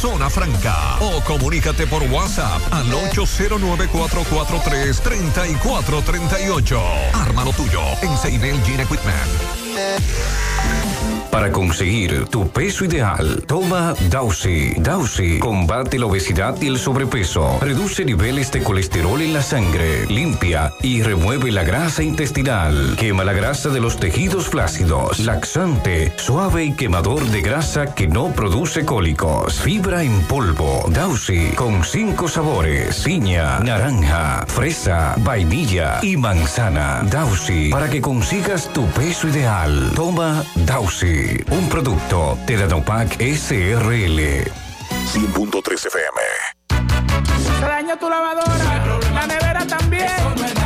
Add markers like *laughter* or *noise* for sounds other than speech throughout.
Zona Franca. O comunícate por WhatsApp al 809-443-3438. Arma lo tuyo en Seidel Gene Equipment. Para conseguir tu peso ideal, toma Dausi. Dausi combate la obesidad y el sobrepeso, reduce niveles de colesterol en la sangre, limpia y remueve la grasa intestinal, quema la grasa de los tejidos flácidos, laxante, suave y quemador de grasa que no produce cólicos, fibra en polvo. Dausi con cinco sabores: piña, naranja, fresa, vainilla y manzana. Dausi para que consigas tu peso ideal. Toma Dausi un producto de Danopac SRL. 100.3 FM. Se dañó tu lavadora, la nevera también,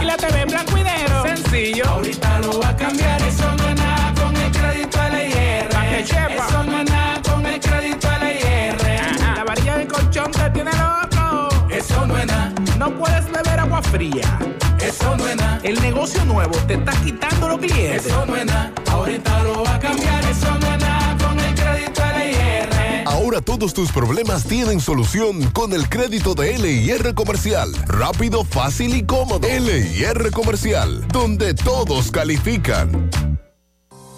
y la TV en blanco y negro. Sencillo. Ahorita lo va a cambiar, eso no es nada con el crédito LIR. Eso no es nada con el crédito LIR. La varilla del colchón te tiene loco. Eso no es nada. No puedes beber agua fría. Eso no es nada. El negocio nuevo te está quitando los clientes. Eso no es nada. Ahorita lo va a cambiar. Eso no es nada con el crédito LIR. Ahora todos tus problemas tienen solución con el crédito de LIR Comercial. Rápido, fácil y cómodo. LIR Comercial, donde todos califican.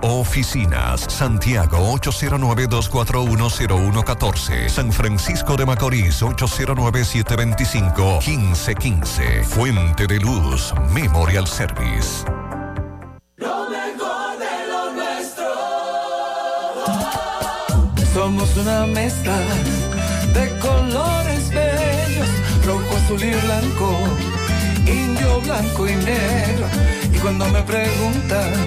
oficinas. Santiago 809-241-0114. San Francisco de Macorís 809-725-1515. Fuente de Luz Memorial Service. Lo mejor de lo nuestro. Somos una mezcla de colores bellos, rojo, azul y blanco, indio, blanco y negro. Y cuando me preguntan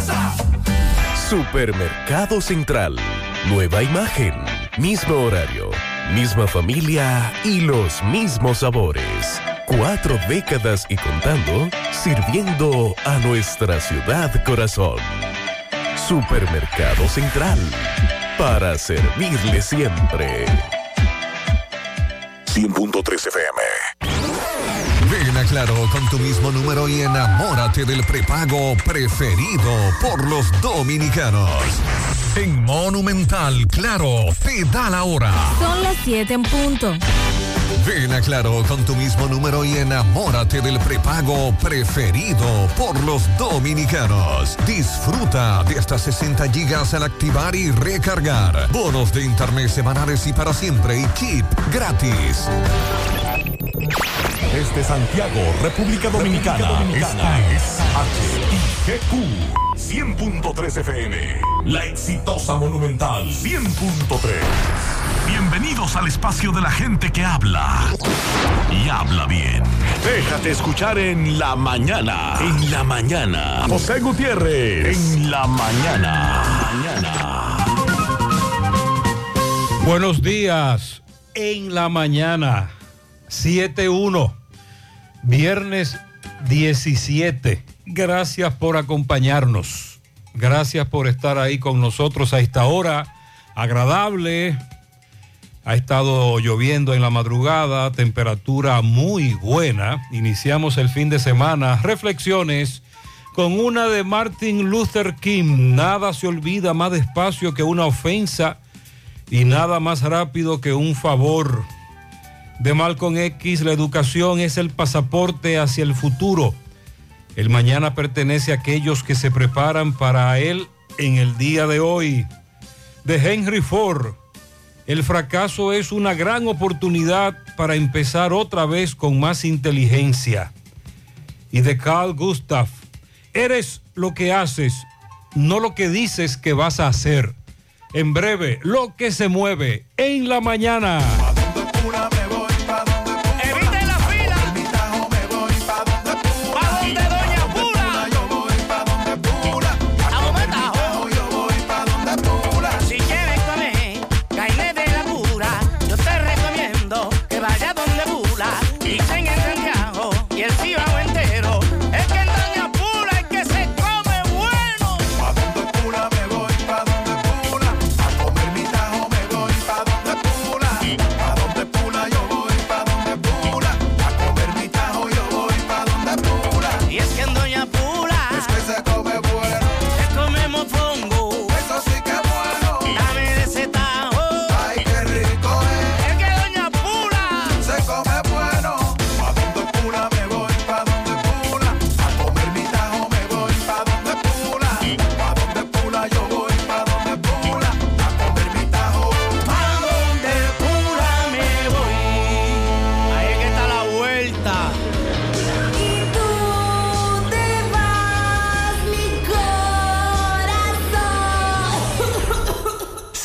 Supermercado Central. Nueva imagen, mismo horario, misma familia y los mismos sabores. Cuatro décadas y contando, sirviendo a nuestra ciudad corazón. Supermercado Central. Para servirle siempre. 100.3 FM. Ven a Claro con tu mismo número y enamórate del prepago preferido por los dominicanos. En Monumental, Claro, te da la hora. Son las 7 en punto. Ven a Claro con tu mismo número y enamórate del prepago preferido por los dominicanos. Disfruta de hasta 60 gigas al activar y recargar. Bonos de internet semanales y para siempre y chip gratis. Desde Santiago, República Dominicana, esta es HIGQ 100.3 FM. La exitosa Monumental 100.3. Bienvenidos al espacio de la gente que habla y habla bien. Déjate escuchar en la mañana. En la mañana. José Gutiérrez. En la mañana. Mañana. Buenos días. En la mañana. 7-1. Viernes 17. Gracias por acompañarnos. Gracias por estar ahí con nosotros a esta hora agradable. Ha estado lloviendo en la madrugada, temperatura muy buena. Iniciamos el fin de semana. Reflexiones con una de Martin Luther King. Nada se olvida más despacio que una ofensa y nada más rápido que un favor. De Malcolm X, la educación es el pasaporte hacia el futuro. El mañana pertenece a aquellos que se preparan para él en el día de hoy. De Henry Ford, El fracaso es una gran oportunidad para empezar otra vez con más inteligencia. Y de Carl Gustav, eres lo que haces, no lo que dices que vas a hacer. En breve, lo que se mueve en la mañana.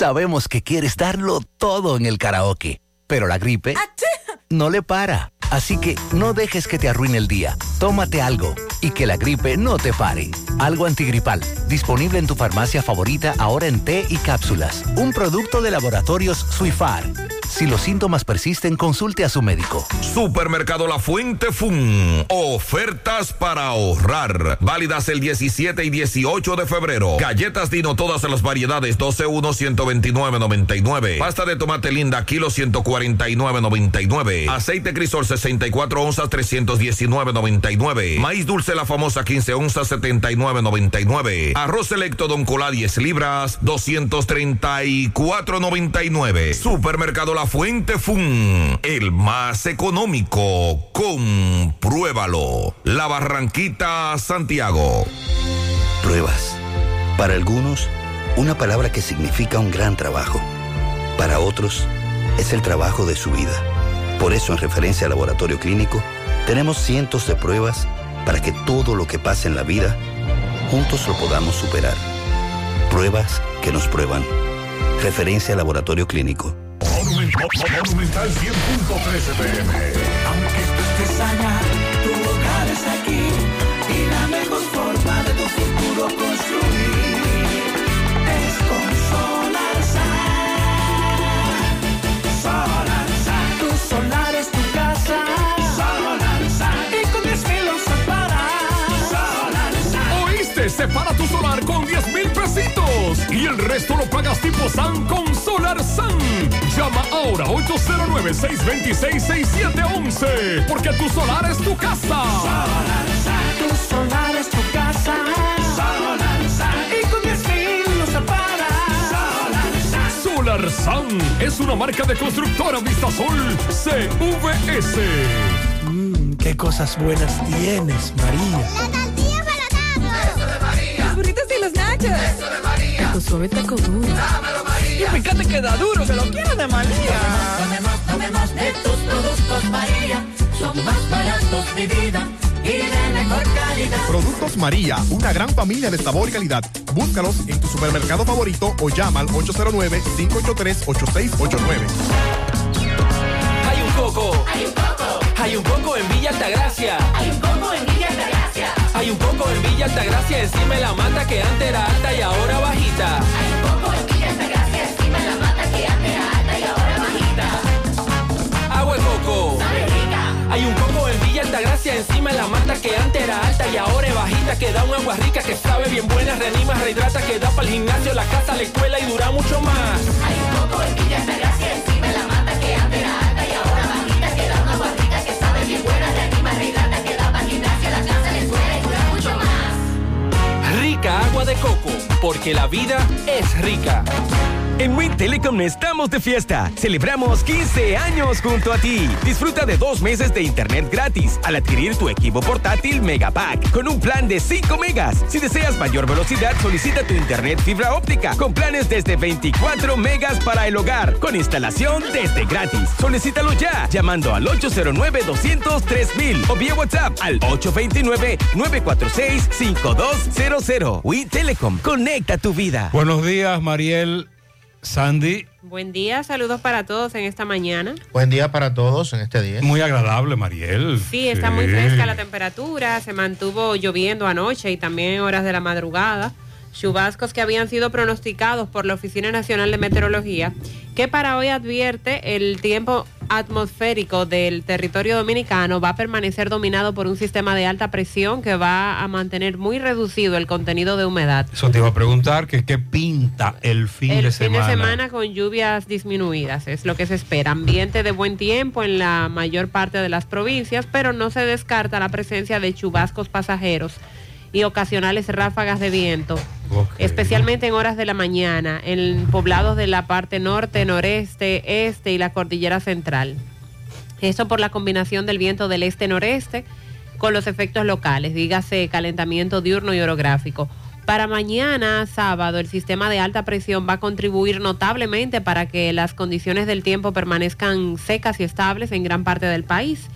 Sabemos que quieres darlo todo en el karaoke, pero la gripe no le para. Así que no dejes que te arruine el día. Tómate algo y que la gripe no te pare. Algo antigripal, disponible en tu farmacia favorita ahora en té y cápsulas. Un producto de laboratorios Suifar. Si los síntomas persisten, consulte a su médico. Supermercado La Fuente Fun. Ofertas para ahorrar. Válidas el 17 y 18 de febrero. Galletas Dino todas las variedades 12 1 129.99. Pasta de tomate linda kilo 149.99. Aceite Crisol 64 onzas 319.99. Maíz dulce la famosa 15 onzas 79.99. Arroz selecto Don Cola 10 libras 234.99. Supermercado La Fuente Fun. El más económico. Compruébalo. La Barranquita Santiago. Pruebas. Para algunos, una palabra que significa un gran trabajo. Para otros, es el trabajo de su vida. Por eso, en referencia al laboratorio clínico, tenemos cientos de pruebas para que todo lo que pasa en la vida, juntos lo podamos superar. Pruebas que nos prueban. Referencia al laboratorio clínico. Monumental 100.13 pm. Aunque tú estés allá, tu hogar es aquí y la mejor forma de tu futuro construir es con Solar Solar Tu solar es tu casa. Solar Y con 10 mil para Solar ¿Oíste? Separa y el resto lo pagas tipo SAN con Solar SAN. Llama ahora 809-626-6711 porque tu solar es tu casa. Tu solar es tu casa. Solar Y con 10 mil usas para Solar SAN es una marca de constructora Vistasol CVS. Mmm, qué cosas buenas tienes, María. La tortilla para Eso de María. Los burritos y los nachos. Eso de María. Tu suave taco duro. Dámelo, María. Y fíjate que da duro, que lo quiero de María. Tomemos, tomemos de tus productos María. Son más baratos de vida y de mejor calidad. Productos María, una gran familia de sabor y calidad. Búscalos en tu supermercado favorito o llama al 809-583-8689. Hay un coco. Hay un coco. Hay un coco en Villa Altagracia. Hay un coco en Villa Altagracia. Hay un coco en Villa Altagracia encima de la mata que antes era alta y ahora bajita. Hay un coco en Villa Altagracia encima de la mata que antes era alta y ahora bajita. Agua de coco. Sabe rica. Hay un coco en Villa Altagracia encima de la mata que antes era alta y ahora es bajita que da un agua rica que sabe bien buena, reanima, rehidrata, que da para el gimnasio, la casa, la escuela y dura mucho más. Hay un coco en Villa Altagracia encima de coco, porque la vida es rica. En Win Telecom estamos de fiesta. Celebramos 15 años junto a ti. Disfruta de dos meses de internet gratis al adquirir tu equipo portátil Megapack con un plan de 5 megas. Si deseas mayor velocidad, solicita tu internet fibra óptica con planes desde 24 megas para el hogar con instalación desde gratis. Solicítalo ya llamando al 809-203 o vía WhatsApp al 829-946-5200. Win Telecom, conecta tu vida. Buenos días, Mariel, Sandy. Buen día, saludos para todos en esta mañana. Buen día para todos en este día. Muy agradable, Mariel. Sí, está muy fresca la temperatura, se mantuvo lloviendo anoche y también horas de la madrugada. Chubascos que habían sido pronosticados por la Oficina Nacional de Meteorología, que para hoy advierte el tiempo atmosférico del territorio dominicano va a permanecer dominado por un sistema de alta presión que va a mantener muy reducido el contenido de humedad. Eso te iba a preguntar, que qué pinta el fin el de fin semana. de semana con lluvias disminuidas, es lo que se espera. Ambiente de buen tiempo en la mayor parte de las provincias, pero no se descarta la presencia de chubascos pasajeros y ocasionales ráfagas de viento, especialmente en horas de la mañana, en poblados de la parte norte, noreste, este y la cordillera central. Esto por la combinación del viento del este-noreste con los efectos locales, dígase calentamiento diurno y orográfico. Para mañana, sábado, el sistema de alta presión va a contribuir notablemente para que las condiciones del tiempo permanezcan secas y estables en gran parte del país.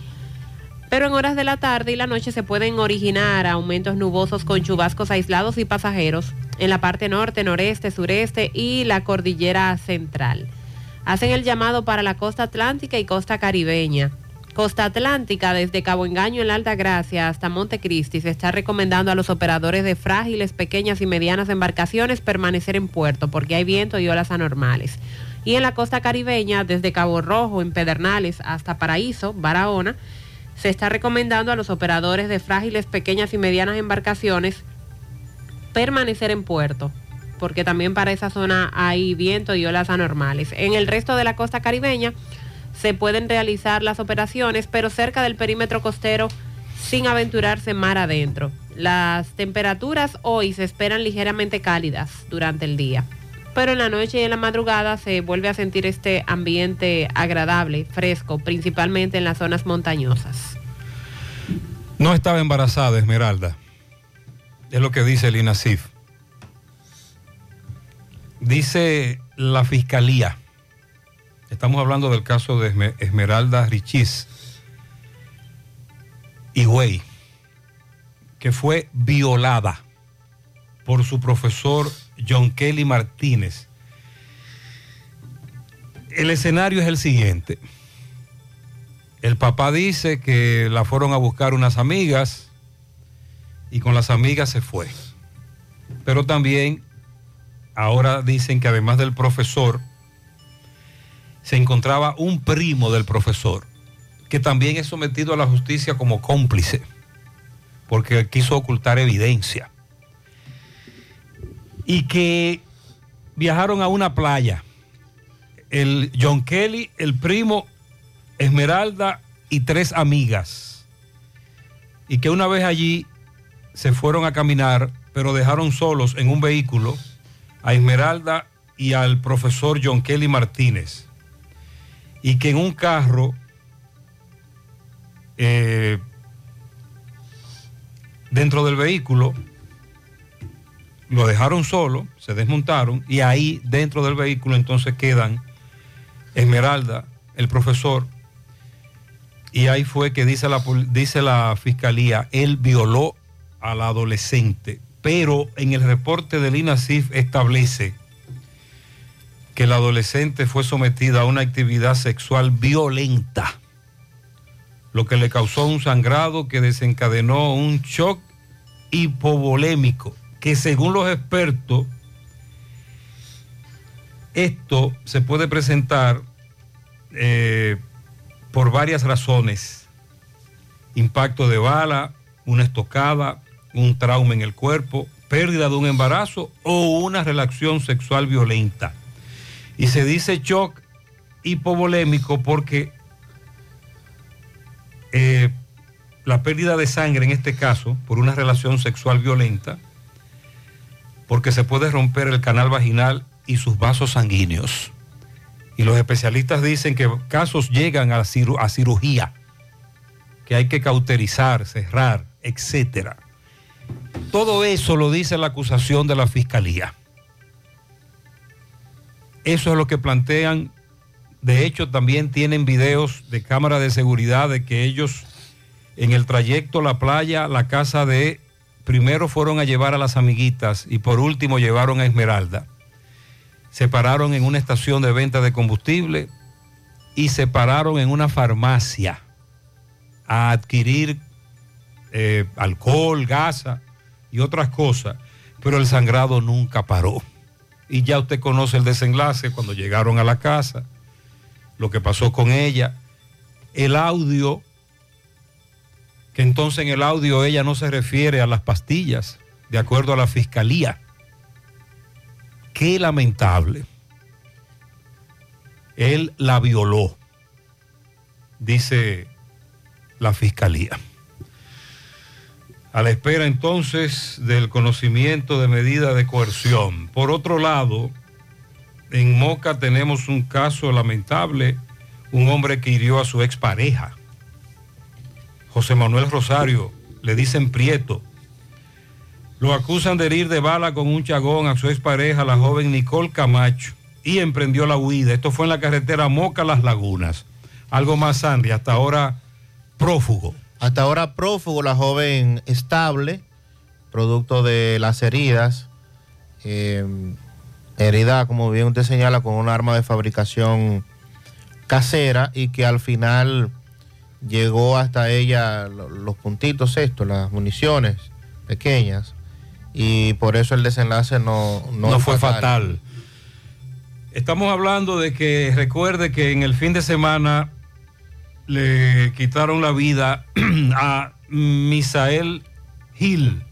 Pero en horas de la tarde y la noche se pueden originar aumentos nubosos con chubascos aislados y pasajeros en la parte norte, noreste, sureste y la cordillera central. Hacen el llamado para la costa atlántica y costa caribeña. Costa Atlántica, desde Cabo Engaño en la Alta Gracia hasta Montecristi, se está recomendando a los operadores de frágiles, pequeñas y medianas embarcaciones permanecer en puerto porque hay viento y olas anormales. Y en la costa caribeña, desde Cabo Rojo, en Pedernales hasta Paraíso, Barahona, se está recomendando a los operadores de frágiles, pequeñas y medianas embarcaciones permanecer en puerto, porque también para esa zona hay viento y olas anormales. En el resto de la costa caribeña se pueden realizar las operaciones, pero cerca del perímetro costero sin aventurarse mar adentro. Las temperaturas hoy se esperan ligeramente cálidas durante el día, pero en la noche y en la madrugada se vuelve a sentir este ambiente agradable, fresco, principalmente en las zonas montañosas. No estaba embarazada, Esmeralda. Es lo que dice el INASIF. Dice la fiscalía. Estamos hablando del caso de Esme- Esmeralda Richis Higüey, que fue violada por su profesor John Kelly Martínez. El escenario es el siguiente. El papá dice que la fueron a buscar unas amigas y con las amigas se fue. Pero también ahora dicen que además del profesor, se encontraba un primo del profesor, que también es sometido a la justicia como cómplice, porque quiso ocultar evidencia. Y que viajaron a una playa. El John Kelly, el primo Esmeralda y tres amigas. Y que una vez allí se fueron a caminar, pero dejaron solos en un vehículo a Esmeralda y al profesor John Kelly Martínez. Y que en un carro eh, dentro del vehículo lo dejaron solo, se desmontaron y ahí dentro del vehículo entonces quedan Esmeralda, el profesor, y ahí fue que dice la, dice la fiscalía, él violó a la adolescente, pero en el reporte del INASIF establece que la adolescente fue sometida a una actividad sexual violenta, lo que le causó un sangrado que desencadenó un shock hipovolémico, que según los expertos, esto se puede presentar eh, por varias razones. Impacto de bala, una estocada, un trauma en el cuerpo, pérdida de un embarazo o una relación sexual violenta. Y se dice shock hipovolémico porque eh, la pérdida de sangre en este caso, por una relación sexual violenta, porque se puede romper el canal vaginal y sus vasos sanguíneos. Y los especialistas dicen que casos llegan a, ciru- a cirugía, que hay que cauterizar, cerrar, etcétera. Todo eso lo dice la acusación de la fiscalía. Eso es lo que plantean. De hecho, también tienen videos de cámara de seguridad de que ellos en el trayecto la playa, la casa de, primero fueron a llevar a las amiguitas y por último llevaron a Esmeralda. Se pararon en una estación de venta de combustible y se pararon en una farmacia a adquirir eh, alcohol, gasa y otras cosas, pero el sangrado nunca paró. Y ya usted conoce el desenlace cuando llegaron a la casa, lo que pasó con ella, el audio, que entonces en el audio ella no se refiere a las pastillas, de acuerdo a la fiscalía. Qué lamentable. Él la violó, dice la fiscalía. A la espera entonces del conocimiento de medida de coerción. Por otro lado, en Moca tenemos un caso lamentable, un hombre que hirió a su expareja. José Manuel Rosario, le dicen Prieto. Lo acusan de herir de bala con un chagón a su expareja, la joven Nicole Camacho, y emprendió la huida. Esto fue en la carretera Moca Las Lagunas. Algo más, Sandy, hasta ahora prófugo. Hasta ahora prófugo, la joven estable, producto de las heridas. eh, herida, como bien usted señala, con un arma de fabricación casera y que al final llegó hasta ella lo- los puntitos estos, las municiones pequeñas. Y por eso el desenlace no, no, no, es fue fatal. Estamos hablando de que recuerde que en el fin de semana le quitaron la vida *clears throat* a Misael Gil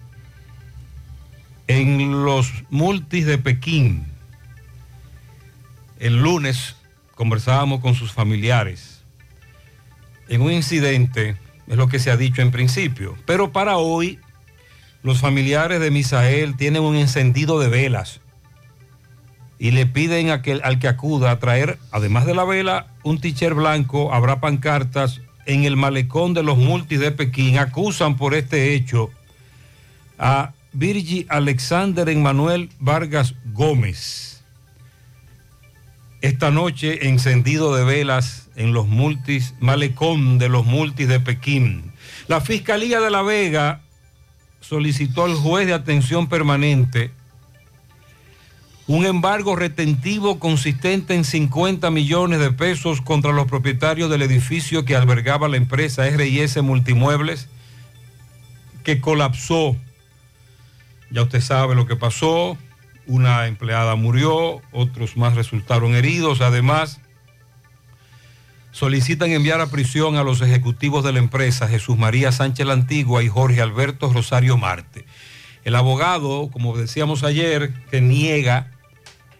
en los multis de Pekín. El lunes conversábamos con sus familiares en un incidente, es lo que se ha dicho en principio, pero para hoy los familiares de Misael tienen un encendido de velas y le piden a que- al que acuda a traer, además de la vela, un t-shirt blanco, habrá pancartas en el malecón de los multis de Pekín. Acusan por este hecho a Virgi Alexander Emmanuel Vargas Gómez. Esta noche encendido de velas en los multis, malecón de los multis de Pekín. La Fiscalía de La Vega solicitó al juez de atención permanente un embargo retentivo consistente en 50 millones de pesos contra los propietarios del edificio que albergaba la empresa RIS Multimuebles, que colapsó. Ya usted sabe lo que pasó. Una empleada murió, otros más resultaron heridos. Además, solicitan enviar a prisión a los ejecutivos de la empresa, Jesús María Sánchez la Antigua y Jorge Alberto Rosario Marte. El abogado, como decíamos ayer, que niega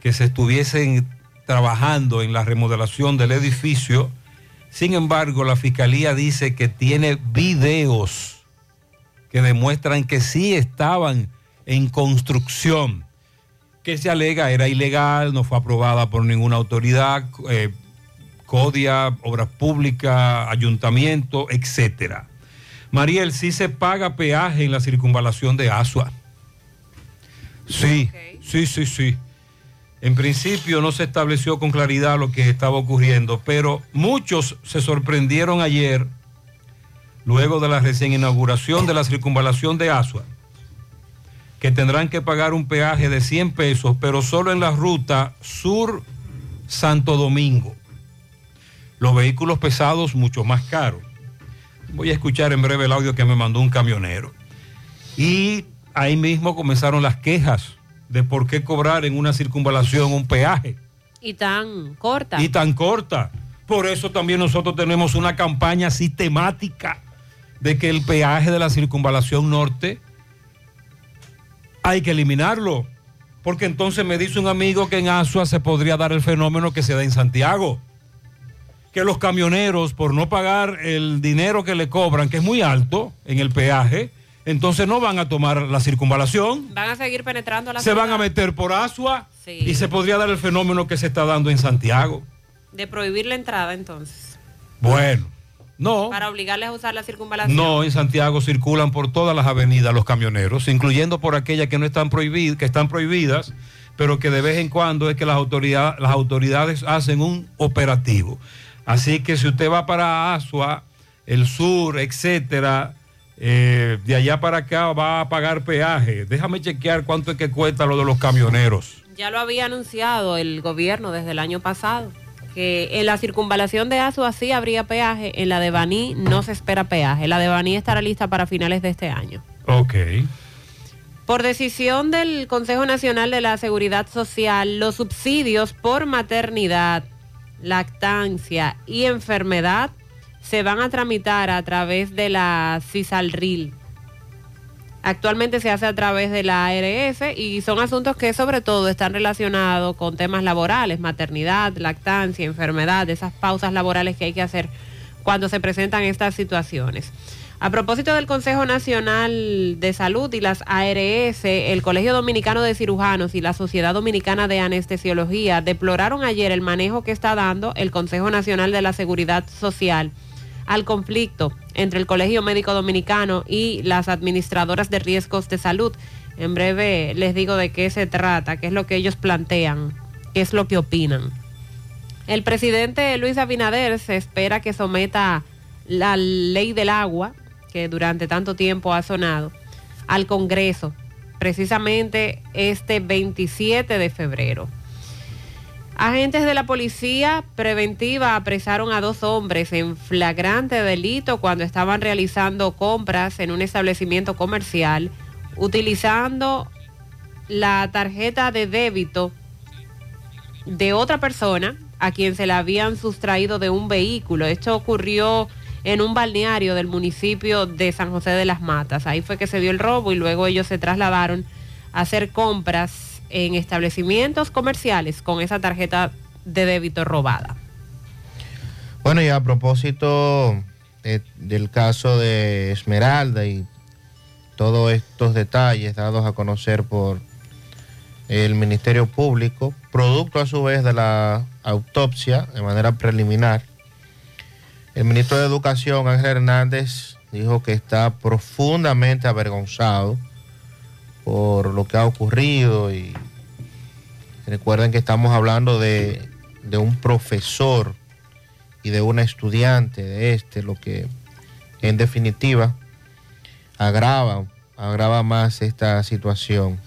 que se estuviesen trabajando en la remodelación del edificio. Sin embargo, la fiscalía dice que tiene videos que demuestran que sí estaban en construcción, que se alega era ilegal, no fue aprobada por ninguna autoridad, eh, CODIA, Obras Públicas, Ayuntamiento, etcétera. Mariel, sí se paga peaje en la circunvalación de Asua. Sí, sí, sí, sí. En principio no se estableció con claridad lo que estaba ocurriendo, pero muchos se sorprendieron ayer, luego de la recién inauguración de la circunvalación de Asua, que tendrán que pagar un peaje de 100 pesos, pero solo en la ruta sur Santo Domingo. Los vehículos pesados mucho más caros. Voy a escuchar en breve el audio que me mandó un camionero. Y ahí mismo comenzaron las quejas de por qué cobrar en una circunvalación un peaje Y tan corta. y tan corta. Por eso también nosotros tenemos una campaña sistemática de que el peaje de la circunvalación norte hay que eliminarlo. Porque entonces me dice un amigo que en Asua se podría dar el fenómeno que se da en Santiago. Que los camioneros, por no pagar el dinero que le cobran, que es muy alto en el peaje, entonces no van a tomar la circunvalación, Van a seguir penetrando la se van a meter por Asua Sí. y se podría dar el fenómeno que se está dando en Santiago. de prohibir la entrada entonces. Bueno, no. Para obligarles a usar la circunvalación. No, en Santiago circulan por todas las avenidas los camioneros, incluyendo por aquellas que no están prohibidas, que están prohibidas, pero que de vez en cuando es que las autoridades, las autoridades hacen un operativo. Así que si usted va para Asua, el sur, etcétera, eh, de allá para acá va a pagar peaje. Déjame chequear cuánto es que cuesta lo de los camioneros. Ya lo había anunciado el gobierno desde el año pasado, que en la circunvalación de Azua sí habría peaje, en la de Baní no se espera peaje. La de Baní estará lista para finales de este año. Ok. Por decisión del Consejo Nacional de la Seguridad Social, los subsidios por maternidad, lactancia y enfermedad se van a tramitar a través de la CISALRIL. Actualmente se hace a través de la ARS y son asuntos que sobre todo están relacionados con temas laborales, maternidad, lactancia, enfermedad, esas pausas laborales que hay que hacer cuando se presentan estas situaciones. A propósito del Consejo Nacional de Salud y las ARS, el Colegio Dominicano de Cirujanos y la Sociedad Dominicana de Anestesiología deploraron ayer el manejo que está dando el Consejo Nacional de la Seguridad Social al conflicto entre el Colegio Médico Dominicano y las administradoras de riesgos de salud. En breve les digo de qué se trata, qué es lo que ellos plantean, qué es lo que opinan. El presidente Luis Abinader se espera que someta la ley del agua, durante tanto tiempo ha sonado, al Congreso, precisamente este 27 de febrero. Agentes de la policía preventiva apresaron a dos hombres en flagrante delito cuando estaban realizando compras en un establecimiento comercial utilizando la tarjeta de débito de otra persona a quien se la habían sustraído de un vehículo. Esto ocurrió en un balneario del municipio de San José de las Matas. Ahí fue que se dio el robo y luego ellos se trasladaron a hacer compras en establecimientos comerciales con esa tarjeta de débito robada. Bueno, y a propósito eh, del caso de Esmeralda y todos estos detalles dados a conocer por el Ministerio Público, producto a su vez de la autopsia de manera preliminar, el ministro de Educación, Ángel Hernández, dijo que está profundamente avergonzado por lo que ha ocurrido y recuerden que estamos hablando de, de un profesor y de una estudiante de este, lo que en definitiva agrava, agrava más esta situación.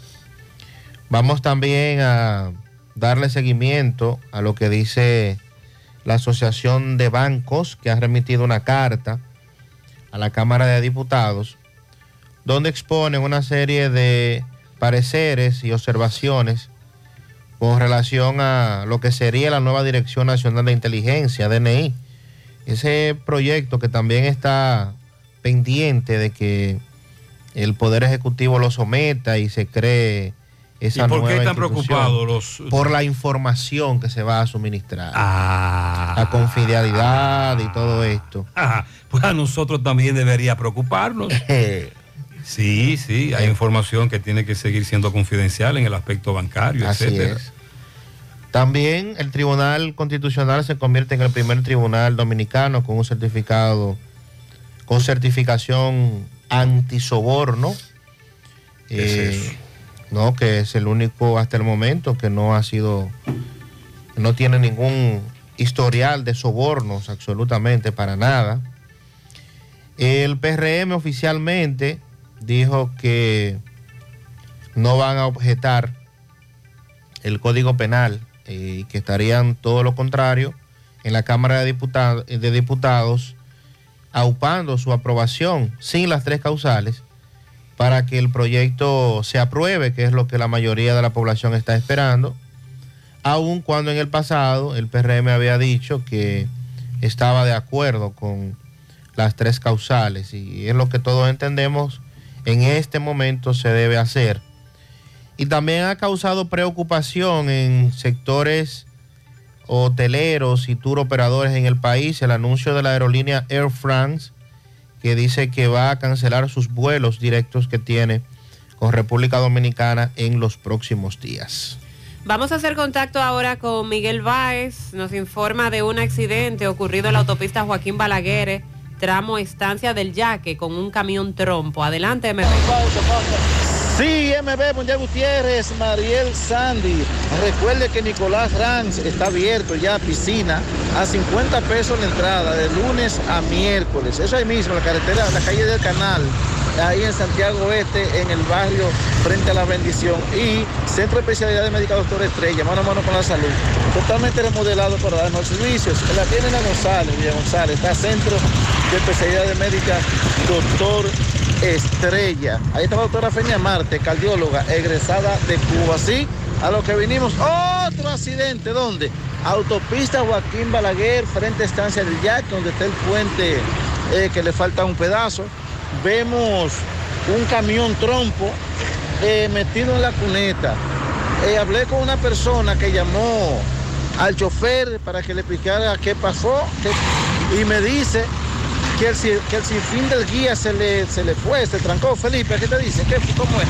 Vamos también a darle seguimiento a lo que dice la Asociación de Bancos, que ha remitido una carta a la Cámara de Diputados, donde exponen una serie de pareceres y observaciones con relación a lo que sería la nueva Dirección Nacional de Inteligencia, DNI. Ese proyecto que también está pendiente de que el Poder Ejecutivo lo someta y se cree esa ¿Y por qué están preocupados los- Por la información que se va a suministrar. Ah. La confidencialidad y todo esto. Ajá, pues a nosotros también debería preocuparnos. *laughs* Sí, sí, hay información que tiene que seguir siendo confidencial en el aspecto bancario, Así etcétera. es. También el Tribunal Constitucional se convierte en el primer tribunal dominicano con un certificado, con certificación antisoborno. ¿Qué es Eh, eso? No, que es el único hasta el momento que no ha sido, no tiene ningún historial de sobornos absolutamente para nada. El PRM oficialmente dijo que no van a objetar el Código Penal y que estarían todo lo contrario en la Cámara de, de Diputados aupando su aprobación sin las tres causales para que el proyecto se apruebe, que es lo que la mayoría de la población está esperando, aun cuando en el pasado el PRM había dicho que estaba de acuerdo con las tres causales y es lo que todos entendemos en este momento se debe hacer. Y también ha causado preocupación en sectores hoteleros y tour operadores en el país el anuncio de la aerolínea Air France que dice que va a cancelar sus vuelos directos que tiene con República Dominicana en los próximos días. Vamos a hacer contacto ahora con Miguel Báez. Nos informa de un accidente ocurrido en la autopista Joaquín Balaguer, tramo Estancia del Yaque, con un camión trompo. Adelante, MB. Sí, MB Mundial Gutiérrez, Mariel Sandy. Recuerde que Nicolás Ranz está abierto ya, piscina, a 50 pesos la entrada, de lunes a miércoles. Eso ahí mismo, la carretera, la calle del canal, ahí en Santiago Oeste, en el barrio frente a la bendición. Y Centro de Especialidad de Médica Doctor Estrella, mano a mano con la salud. Totalmente remodelado para darnos servicios. La tiene la González, Villa González, está Centro de Especialidad de Médica Doctor Estrella. Ahí está la doctora Feña Marte, cardióloga, egresada de Cuba. Así, a lo que vinimos, otro accidente, ¿dónde? Autopista Joaquín Balaguer, frente a Estancia del Yaque, donde está el puente eh, que le falta un pedazo. Vemos un camión trompo eh, metido en la cuneta. Eh, hablé con una persona que llamó al chofer para que le explicara qué pasó y me dice que el, que el sinfín del guía se le, se le fue, se trancó. Felipe, ¿qué te dice? ¿Qué, ¿Cómo es?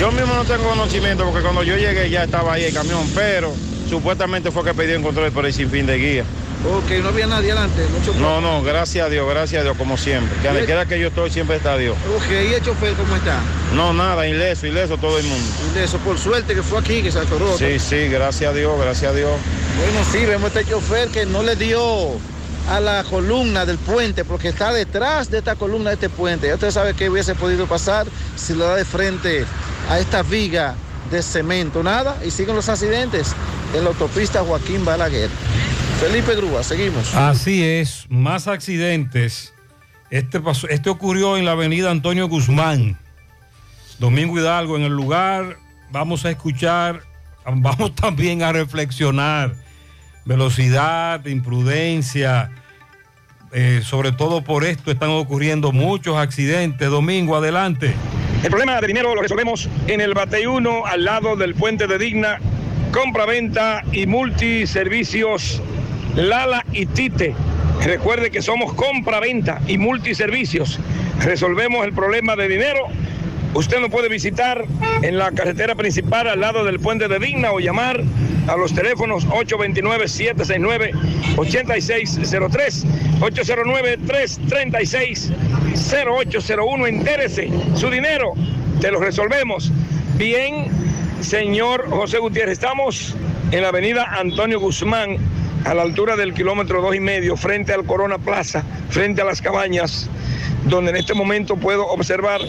Yo mismo no tengo conocimiento porque cuando yo llegué ya estaba ahí el camión, pero supuestamente fue que pidió un control por el sinfín de guía. Ok, no había nadie adelante. Mucho No, no, gracias a Dios, gracias a Dios, como siempre. Que donde quiera que yo estoy, siempre está Dios. Ok, ¿y el chofer cómo está? No, nada, ileso, ileso todo el mundo. Eso, por suerte que fue aquí, que se atoró. Sí, sí, gracias a Dios, gracias a Dios. Bueno, sí, vemos este chofer que no le dio a la columna del puente, porque está detrás de esta columna de este puente. Ya usted sabe qué hubiese podido pasar si lo da de frente a esta viga de cemento. Nada, y siguen los accidentes en la autopista Joaquín Balaguer. Felipe Grúa, seguimos. Así es, más accidentes. Este, pasó, este ocurrió en la avenida Antonio Guzmán. Domingo Hidalgo en el lugar. Vamos a escuchar, *laughs* vamos también a reflexionar. Velocidad, imprudencia. eh, sobre todo por esto están ocurriendo muchos accidentes. Domingo, adelante. El problema de dinero lo resolvemos en el Batey 1, al lado del puente de Digna, compra-venta y multiservicios Lala y Tite. Recuerde que somos compra-venta y multiservicios. Resolvemos el problema de dinero. Usted nos puede visitar en la carretera principal al lado del puente de Digna o llamar a los teléfonos 829-769-8603, 809-336-0801. Entérese, su dinero, te lo resolvemos. Bien, señor José Gutiérrez, estamos en la avenida Antonio Guzmán, a la altura del kilómetro dos y medio, frente al Corona Plaza, frente a las cabañas, donde en este momento puedo observar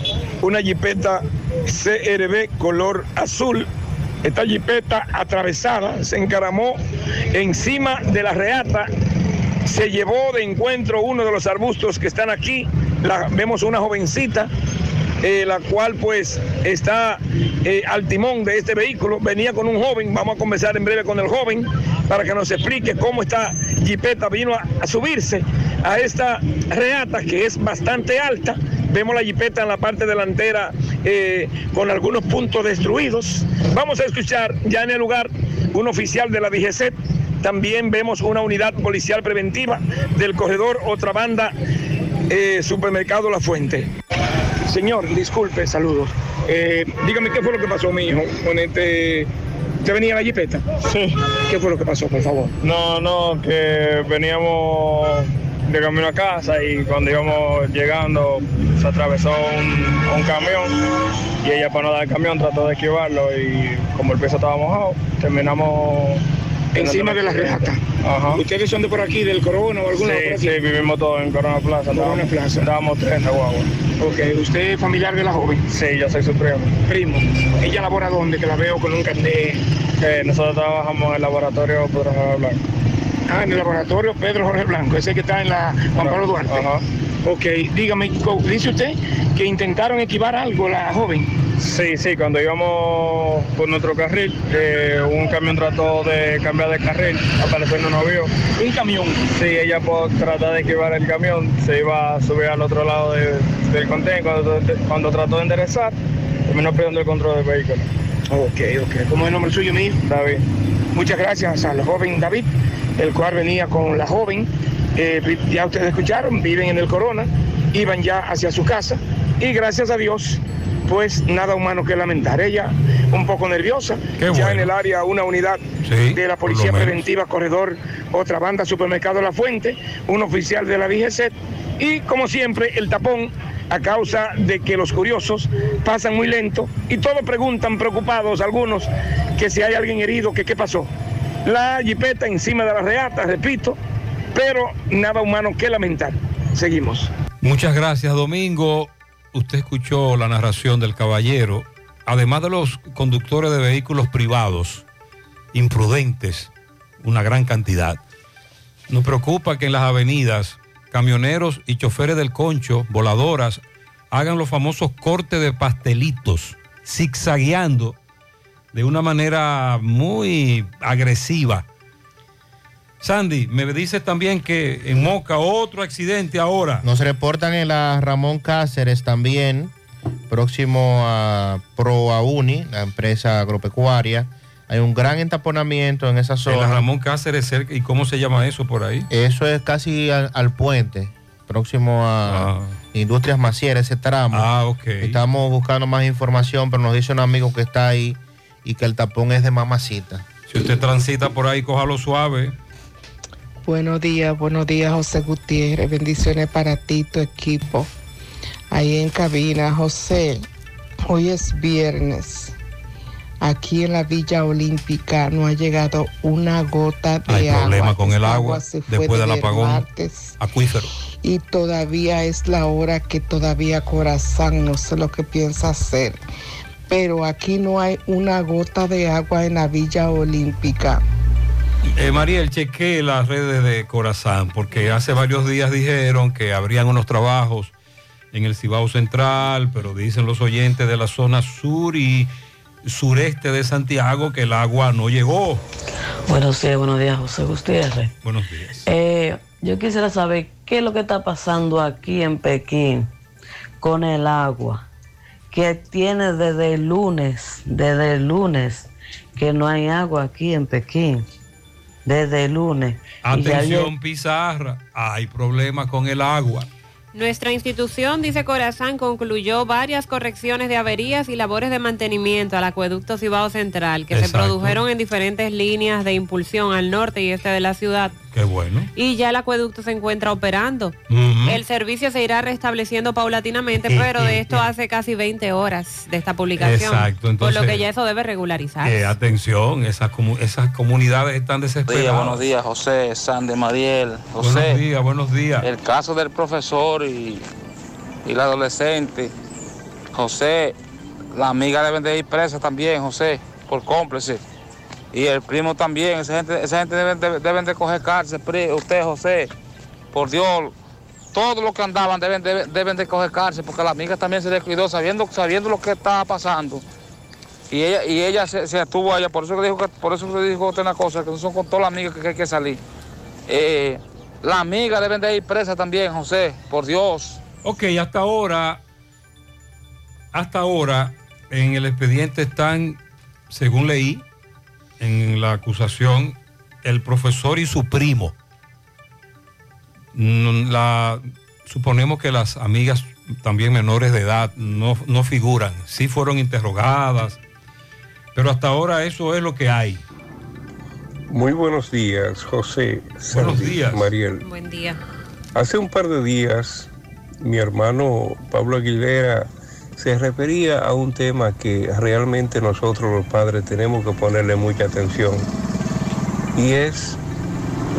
una jipeta CRB color azul. Esta jipeta atravesada se encaramó encima de la reata, se llevó de encuentro uno de los arbustos que están aquí. La- vemos una jovencita eh, la cual pues está eh, al timón de este vehículo. Venía con un joven, vamos a conversar en breve con el joven para que nos explique cómo esta jipeta vino a, subirse a esta reata que es bastante alta. Vemos la jipeta en la parte delantera eh, con algunos puntos destruidos. Vamos a escuchar ya en el lugar un oficial de la DGC. También vemos una unidad policial preventiva del corredor Otra Banda Supermercado La Fuente. Señor, disculpe, saludos. Eh, dígame qué fue lo que pasó, mi hijo, con este. ¿Usted venía la jipeta? Sí. ¿Qué fue lo que pasó, por favor? No, no, que veníamos de camino a casa y cuando íbamos llegando se atravesó un, un camión y ella para no dar el camión trató de esquivarlo y como el piso estaba mojado, terminamos... Encima de la reata. Ajá. ¿Ustedes son de por aquí, del Corona o alguna Sí, sí, vivimos todos en Corona Plaza. Corona Plaza. Estábamos tres guagua. Ok, ¿usted es familiar de la joven? Sí, yo soy su primo. Primo. ¿Ella labora dónde? Que la veo con un carnet. Eh, nosotros trabajamos en el laboratorio Pedro Jorge Blanco. Ah, en el laboratorio Pedro Jorge Blanco, ese que está en la Juan Pablo Duarte. Ajá. Ok, dígame, dice usted que intentaron esquivar algo la joven. Sí, sí, cuando íbamos por nuestro carril, eh, un camión trató de cambiar de carril, apareció no nos vio. ¿Un camión? Sí, ella por tratar de esquivar el camión se iba a subir al otro lado de- del contenedor. Cuando, cuando trató de enderezar, terminó perdiendo el control del vehículo. Ok, ok. ¿Cómo es el nombre suyo, mío? David. Muchas gracias al joven David, el cual venía con la joven eh, ya ustedes escucharon, viven en el Corona, iban ya hacia su casa y gracias a Dios, pues nada humano que lamentar. Ella un poco nerviosa, ya en el área una unidad de la Policía. Preventiva Corredor, otra banda Supermercado La Fuente, un oficial de la DGC y como siempre el tapón a causa de que los curiosos pasan muy lento y todos preguntan preocupados algunos que si hay alguien herido, que qué pasó. La jipeta encima de la reata, repito, pero nada humano que lamentar. Seguimos. Muchas gracias, Domingo. Usted escuchó la narración del caballero. Además de los conductores de vehículos privados, imprudentes, una gran cantidad. Nos preocupa que en las avenidas, camioneros y choferes del concho, voladoras, hagan los famosos cortes de pastelitos, zigzagueando de una manera muy agresiva. Sandy, me dices también que en Moca otro accidente ahora. Nos reportan en la Ramón Cáceres también, próximo a Pro Auni, la empresa agropecuaria. Hay un gran entaponamiento en esa zona. En la Ramón Cáceres cerca. ¿Y cómo se llama eso por ahí? Eso es casi al, al puente, próximo a Industrias Macieras, ese tramo. Ah, ok. Estamos buscando más información, pero nos dice un amigo que está ahí y que el tapón es de mamacita. Si usted transita por ahí, cójalo suave. Buenos días, buenos días, José Gutiérrez. Bendiciones para ti, tu equipo. Ahí en cabina, José. Hoy es viernes. Aquí en la Villa Olímpica no ha llegado una gota de Hay agua. problema con el agua después del el apagón. martes Acuífero. y todavía es la hora que todavía Corazán no sé lo que piensa hacer. Pero aquí no hay una gota de agua en la Villa Olímpica. Eh, Mariel, chequé las redes de Corazán, porque hace varios días dijeron que habrían unos trabajos en el Cibao Central, pero dicen los oyentes de la zona sur y sureste de Santiago que el agua no llegó. Buenos días, buenos días, José Gutiérrez. Buenos días. Eh, yo quisiera saber qué es lo que está pasando aquí en Pekín con el agua, que tiene desde el lunes, desde el lunes, que no hay agua aquí en Pekín, desde el lunes. Atención, Pizarra, hay problemas con el agua. Nuestra institución, dice Corazán, concluyó varias correcciones de averías y labores de mantenimiento al acueducto Cibao Central que se produjeron en diferentes líneas de impulsión al norte y este de la ciudad. Qué bueno. Y ya el acueducto se encuentra operando. El servicio se irá restableciendo paulatinamente, pero de esto hace casi 20 horas de esta publicación. Exacto, por lo entonces- que ya eso debe regularizarse. Eh, atención, esas, comu- esas comunidades están desesperadas. buenos días, José, Mariel. José, Buenos días, buenos días. el caso del profesor y, y la adolescente. José, la amiga deben de ir presa también, José, por cómplice. Y el primo también, esa gente, esa gente deben, de, deben de coger cárcel. Usted, José, por Dios, todos los que andaban deben, de- deben de coger cárcel, porque la amiga también se descuidó sabiendo, sabiendo lo que estaba pasando. Y ella, y ella se, se estuvo allá, por eso que dijo que, por eso que dijo usted una cosa, que no son con todas las amigas que, hay que salir. Eh, la amiga deben de ir presa también, José, por Dios. Ok, hasta ahora, hasta ahora, en el expediente están, según leí, en la acusación, el profesor y su primo. Mm, La, suponemos que las amigas también menores de edad no, no figuran, sí fueron interrogadas, pero hasta ahora eso es lo que hay. Muy buenos días, José. Buenos Sandy, días. Mariel. Buen día. Hace un par de días, mi hermano Pablo Aguilera se refería a un tema que realmente nosotros los padres tenemos que ponerle mucha atención y es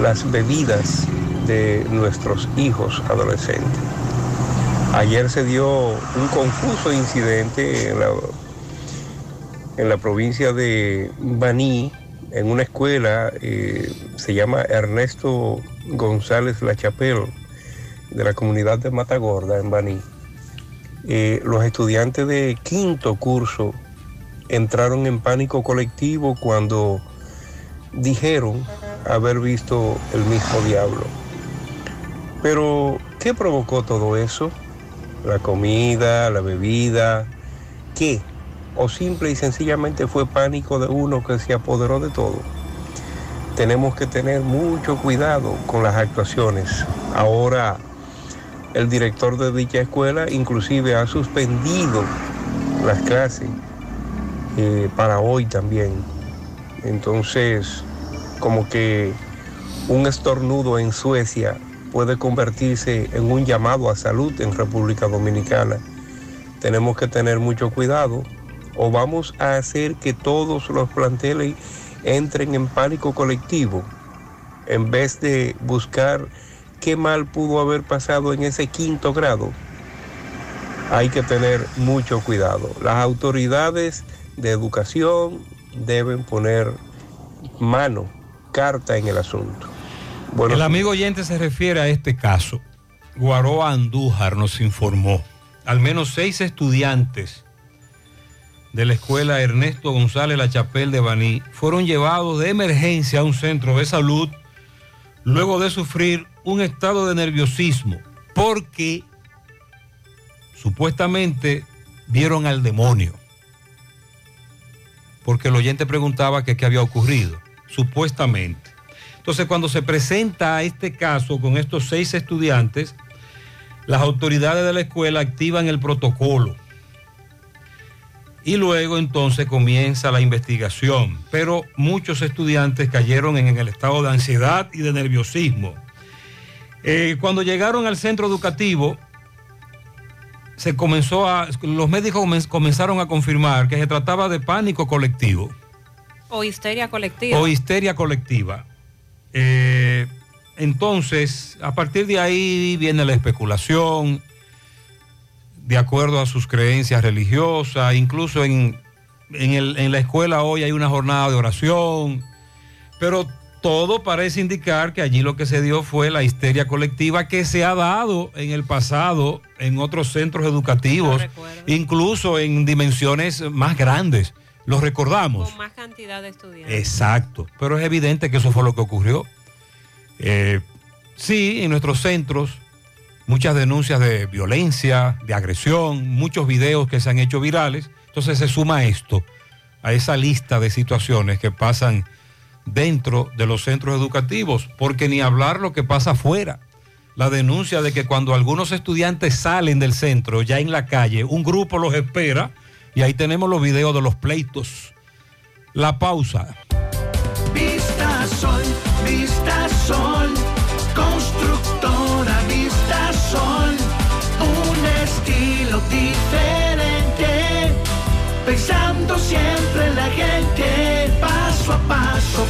las bebidas de nuestros hijos adolescentes. Ayer se dio un confuso incidente en la, en la provincia de Baní, en una escuela, eh, se llama Ernesto González La Chapelle, de la comunidad de Matagorda, en Baní. Eh, los estudiantes de quinto curso entraron en pánico colectivo cuando dijeron haber visto el mismo diablo. Pero, ¿qué provocó todo eso? La comida, la bebida, ¿qué? ¿O simple y sencillamente fue pánico de uno que se apoderó de todo? tenemos que tener mucho cuidado con las actuaciones. Ahora el director de dicha escuela inclusive ha suspendido las clases eh, para hoy también. Entonces, como que un estornudo en Suecia puede convertirse en un llamado a salud en República Dominicana. Tenemos que tener mucho cuidado o vamos a hacer que todos los planteles entren en pánico colectivo en vez de buscar qué mal pudo haber pasado en ese quinto grado. Hay que tener mucho cuidado. Las autoridades de educación deben poner mano, carta en el asunto. Buenos el amigo oyente se refiere a este caso. Guaroa Andújar nos informó. Al menos seis estudiantes de la escuela Ernesto González La Chapel de Baní fueron llevados de emergencia a un centro de salud luego de sufrir un estado de nerviosismo porque supuestamente vieron al demonio. Porque el oyente preguntaba qué había ocurrido, supuestamente. Entonces, cuando se presenta este caso con estos seis estudiantes, las autoridades de la escuela activan el protocolo. Y luego entonces comienza la investigación. Pero muchos estudiantes cayeron en el estado de ansiedad y de nerviosismo. Eh, cuando llegaron al centro educativo, se comenzó a, los médicos comen- comenzaron a confirmar que se trataba de pánico colectivo O histeria colectiva. o histeria colectiva. Eh, entonces, a partir de ahí viene la especulación, de acuerdo a sus creencias religiosas, incluso en, en el- en la escuela hoy hay una jornada de oración, pero todo parece indicar que allí lo que se dio fue la histeria colectiva que se ha dado en el pasado en otros centros educativos, incluso en dimensiones más grandes. ¿Lo recordamos? Con más cantidad de estudiantes. Exacto, pero es evidente que eso fue lo que ocurrió. Eh, sí, en nuestros centros, muchas denuncias de violencia, de agresión, muchos videos que se han hecho virales. Entonces se suma esto a esa lista de situaciones que pasan dentro de los centros educativos, porque ni hablar lo que pasa afuera. La denuncia de que cuando algunos estudiantes salen del centro, ya en la calle, un grupo los espera y ahí tenemos los videos de los pleitos. La pausa. Vista Sol, Vista Sol, constructora Vista Sol, un estilo diferente, pensando siempre en la gente, paso a paso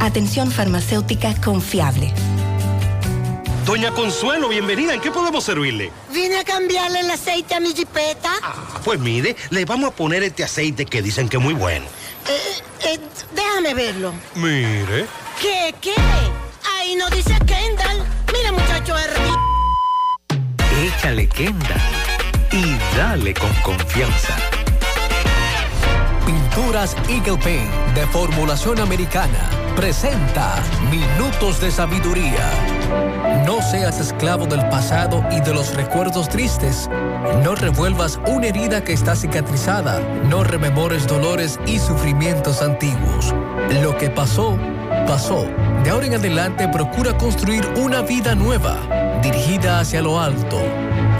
Atención farmacéutica confiable. Doña Consuelo, bienvenida. ¿En qué podemos servirle? Vine a cambiarle el aceite a mi jipeta. Pues mire, le vamos a poner este aceite que dicen que es muy bueno. Eh, eh, déjame verlo. Mire. ¿Qué, qué? Ahí no dice Kendall. Mira, muchacho, es Échale Kendall y dale con confianza. Pinturas Eagle Paint de formulación americana presenta Minutos de Sabiduría. No seas esclavo del pasado y de los recuerdos tristes. No revuelvas una herida que está cicatrizada. No rememores dolores y sufrimientos antiguos. Lo que pasó, pasó. De ahora en adelante procura construir una vida nueva, dirigida hacia lo alto.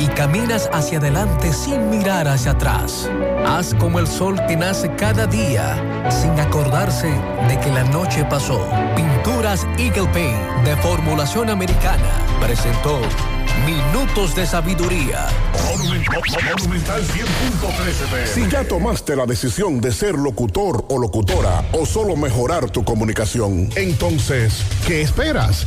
Y caminas hacia adelante sin mirar hacia atrás. Haz como el sol que nace cada día, sin acordarse de que la noche pasó. Pinturas Eagle Paint de formulación americana presentó Minutos de sabiduría. Monumental 100.13 Si ya tomaste la decisión de ser locutor o locutora o solo mejorar tu comunicación, entonces, ¿qué esperas?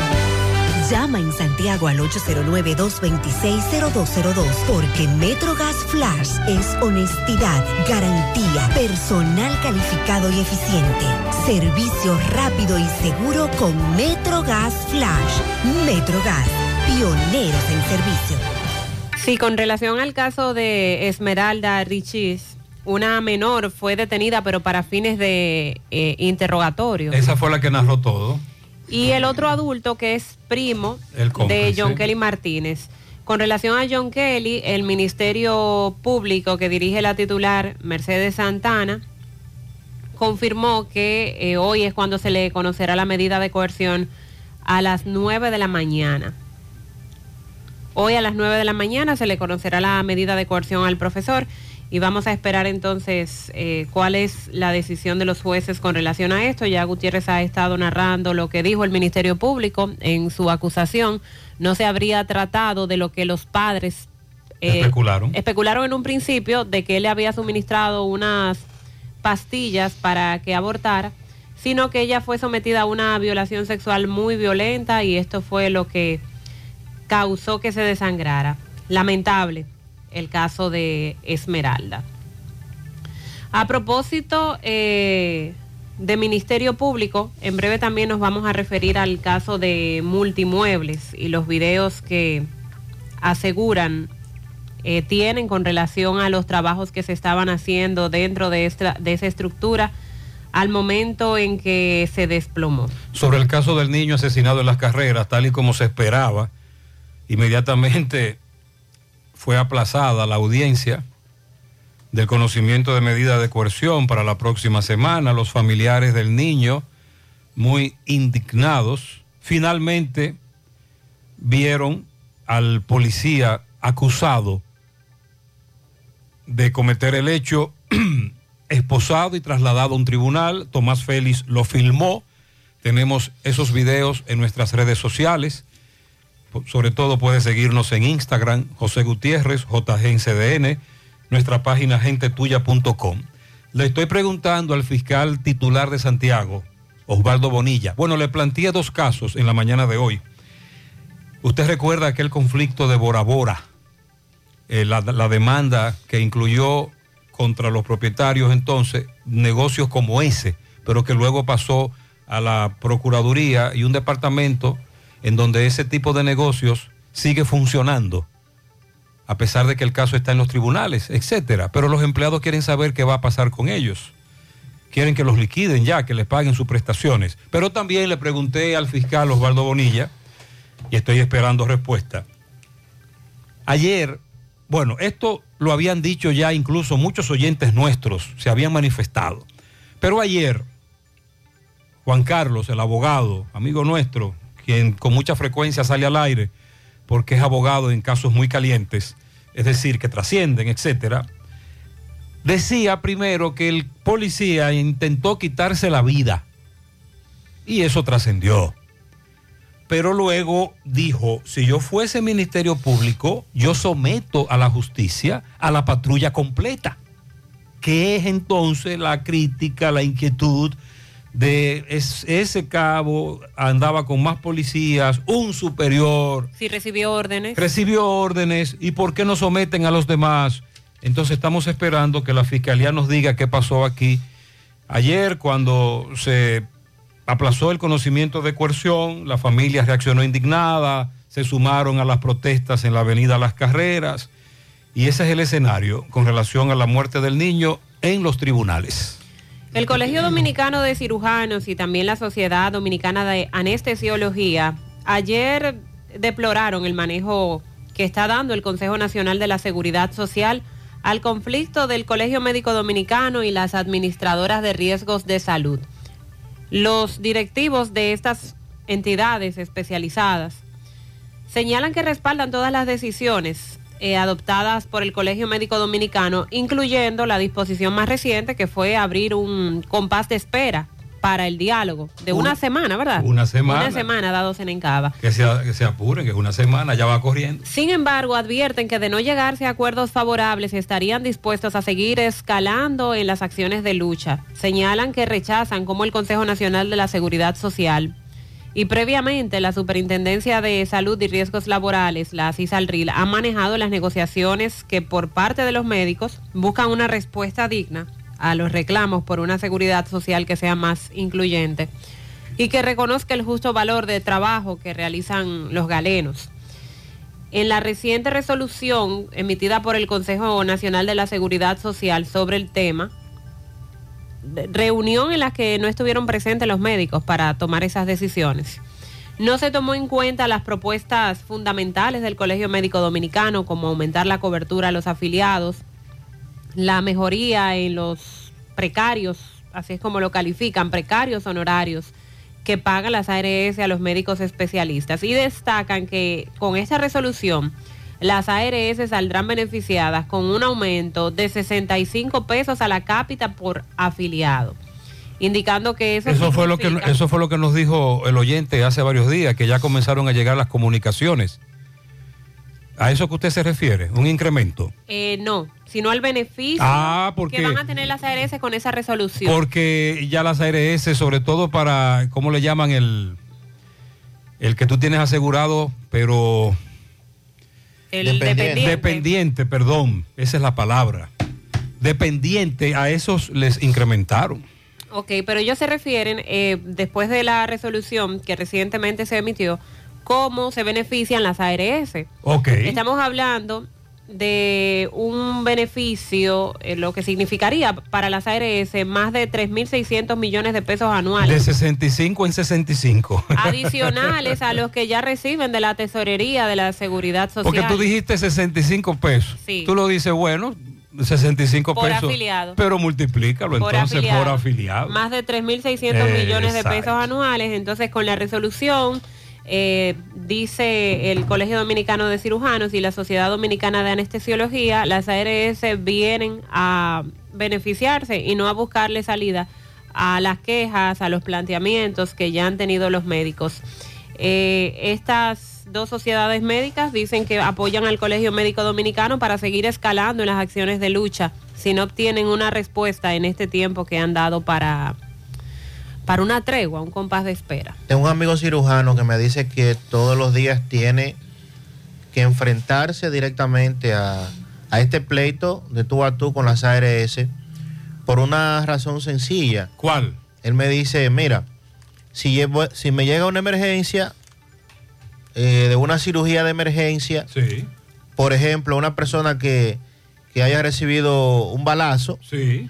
Llama en Santiago al 809-226-0202 porque MetroGas Flash es honestidad, garantía, personal calificado y eficiente, servicio rápido y seguro con MetroGas Flash. MetroGas, pioneros en servicio. Sí, con relación al caso de Esmeralda Richis, una menor fue detenida pero para fines de eh, interrogatorio. Esa fue la que narró todo. Y el otro adulto que es primo de. John Kelly Martínez. Con relación a John Kelly, el Ministerio Público que dirige la titular Mercedes Santana confirmó que eh, hoy es cuando se le conocerá la medida de coerción a las 9 de la mañana. Hoy a las 9 de la mañana se le conocerá la medida de coerción al profesor y vamos a esperar entonces eh, cuál es la decisión de los jueces con relación a esto. Ya Gutiérrez ha estado narrando lo que dijo el Ministerio Público en su acusación. No se habría tratado de lo que los padres eh, Especularon. especularon en un principio de que él le había suministrado unas pastillas para que abortara, sino que ella fue sometida a una violación sexual muy violenta y esto fue lo que causó que se desangrara. Lamentable el caso de Esmeralda. A propósito eh, de Ministerio Público, en breve también nos vamos a referir al caso de multimuebles y los videos que aseguran eh, tienen con relación a los trabajos que se estaban haciendo dentro de, de esa estructura al momento en que se desplomó. Sobre el caso del niño asesinado en las carreras, tal y como se esperaba, inmediatamente fue aplazada la audiencia del conocimiento de medida de coerción para la próxima semana. Los familiares del niño, muy indignados, finalmente vieron al policía acusado de cometer el hecho *clears throat* esposado y trasladado a un tribunal. Tomás Félix lo filmó. Tenemos esos videos en nuestras redes sociales. Sobre todo puede seguirnos en Instagram, José Gutiérrez, JGNCDN, nuestra página gentetuya.com. Le estoy preguntando al fiscal titular de Santiago, Osvaldo Bonilla. Bueno, le planteé dos casos en la mañana de hoy. Usted recuerda aquel conflicto de Bora Bora, eh, la demanda que incluyó contra los propietarios entonces negocios como ese, pero que luego pasó a la Procuraduría y un departamento en donde ese tipo de negocios sigue funcionando, a pesar de que el caso está en los tribunales, etcétera. Pero los empleados quieren saber qué va a pasar con ellos. Quieren que los liquiden ya, que les paguen sus prestaciones. Pero también le pregunté al fiscal Osvaldo Bonilla, y estoy esperando respuesta. Ayer, bueno, esto lo habían dicho ya incluso muchos oyentes nuestros, se habían manifestado. Pero ayer, Juan Carlos, el abogado, amigo nuestro, quien con mucha frecuencia sale al aire porque es abogado en casos muy calientes, es decir, que trascienden, etcétera, decía primero que el policía intentó quitarse la vida y eso trascendió. Pero luego dijo, si yo fuese Ministerio Público, yo someto a la justicia a la patrulla completa, que es entonces la crítica, la inquietud de es- ese cabo andaba con más policías, un superior, Si recibió órdenes. recibió órdenes y por qué no someten a los demás. Entonces estamos esperando que la fiscalía nos diga qué pasó aquí. Ayer cuando se aplazó el conocimiento de coerción, la familia reaccionó indignada, se sumaron a las protestas en la avenida Las Carreras y ese es el escenario con relación a la muerte del niño en los tribunales. El Colegio Dominicano de Cirujanos y también la Sociedad Dominicana de Anestesiología ayer deploraron el manejo que está dando el Consejo Nacional de la Seguridad Social al conflicto del Colegio Médico Dominicano y las administradoras de riesgos de salud. Los directivos de estas entidades especializadas señalan que respaldan todas las decisiones eh, adoptadas por el Colegio Médico Dominicano, incluyendo la disposición más reciente que fue abrir un compás de espera para el diálogo de una, Una- semana, ¿verdad? una semana. Una semana dados en Encaba. Que se, que se apuren, que es una semana, ya va corriendo. Sin embargo, advierten que de no llegarse a acuerdos favorables estarían dispuestos a seguir escalando en las acciones de lucha. Señalan que rechazan como el Consejo Nacional de la Seguridad Social y previamente la Superintendencia de Salud y Riesgos Laborales, la CISALRIL, ha manejado las negociaciones que por parte de los médicos buscan una respuesta digna a los reclamos por una seguridad social que sea más incluyente y que reconozca el justo valor de trabajo que realizan los galenos. En la reciente resolución emitida por el Consejo Nacional de la Seguridad Social sobre el tema, reunión en la que no estuvieron presentes los médicos para tomar esas decisiones. No se tomó en cuenta las propuestas fundamentales del Colegio Médico Dominicano, como aumentar la cobertura a los afiliados, la mejoría en los precarios, así es como lo califican, precarios honorarios que pagan las ARS a los médicos especialistas. Y destacan que con esta resolución las ARS saldrán beneficiadas con un aumento de 65 pesos a la cápita por afiliado. Indicando que eso, Eso fue, lo que, eso fue lo que nos dijo el oyente hace varios días, que ya comenzaron a llegar las comunicaciones. ¿A eso que usted se refiere? ¿Un incremento? Eh, no, sino al beneficio Ah, porque- que van a tener las ARS con esa resolución. Porque ya las ARS, sobre todo para, ¿cómo le llaman? El, el que tú tienes asegurado, pero... El dependiente. Dependiente, perdón, esa es la palabra. Dependiente, a esos les incrementaron. Ok, pero ellos se refieren, eh, después de la resolución que recientemente se emitió, cómo se benefician las ARS. Ok. Estamos hablando de un beneficio, eh, lo que significaría para las ARS más de 3.600 millones de pesos De anuales. 65 en 65. Adicionales a los que ya reciben de la tesorería de la seguridad social. Porque tú dijiste 65 pesos. Sí. Tú lo dices, bueno, 65 Por pesos. afiliado. Pero multiplícalo Por entonces afiliado. por afiliado. Más de 3.600 millones de pesos anuales. Entonces, con la resolución, eh, dice el Colegio Dominicano de Cirujanos y la Sociedad Dominicana de Anestesiología, las ARS vienen a beneficiarse y no a buscarle salida a las quejas, a los planteamientos que ya han tenido los médicos. Eh, estas dos sociedades médicas dicen que apoyan al Colegio Médico Dominicano para seguir escalando en las acciones de lucha si no obtienen una respuesta en este tiempo que han dado para, para una tregua, un compás de espera. Tengo un amigo cirujano que me dice que todos los días tiene que enfrentarse directamente a, a este pleito de tú a tú con las ARS por una razón sencilla. ¿Cuál? Él me dice, mira, si, llevo- si me llega una emergencia, eh, de una cirugía de emergencia, Sí. por ejemplo, una persona que, que haya recibido un balazo, Sí.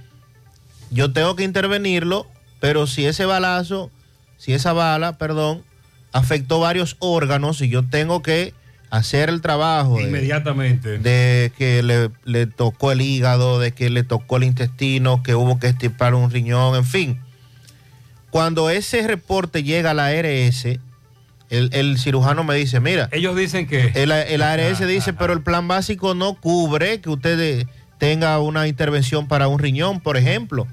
yo tengo que intervenirlo, pero si ese balazo, si esa bala, perdón, afectó varios órganos y yo tengo que hacer el trabajo Inmediatamente. de que le, le tocó el hígado, de que le tocó el intestino, que hubo que estipar un riñón, en fin. Cuando ese reporte llega a la ARS, el, el cirujano me dice, mira, Ellos dicen que... el, el ARS dice, pero el plan básico no cubre que usted tenga una intervención para un riñón, por ejemplo.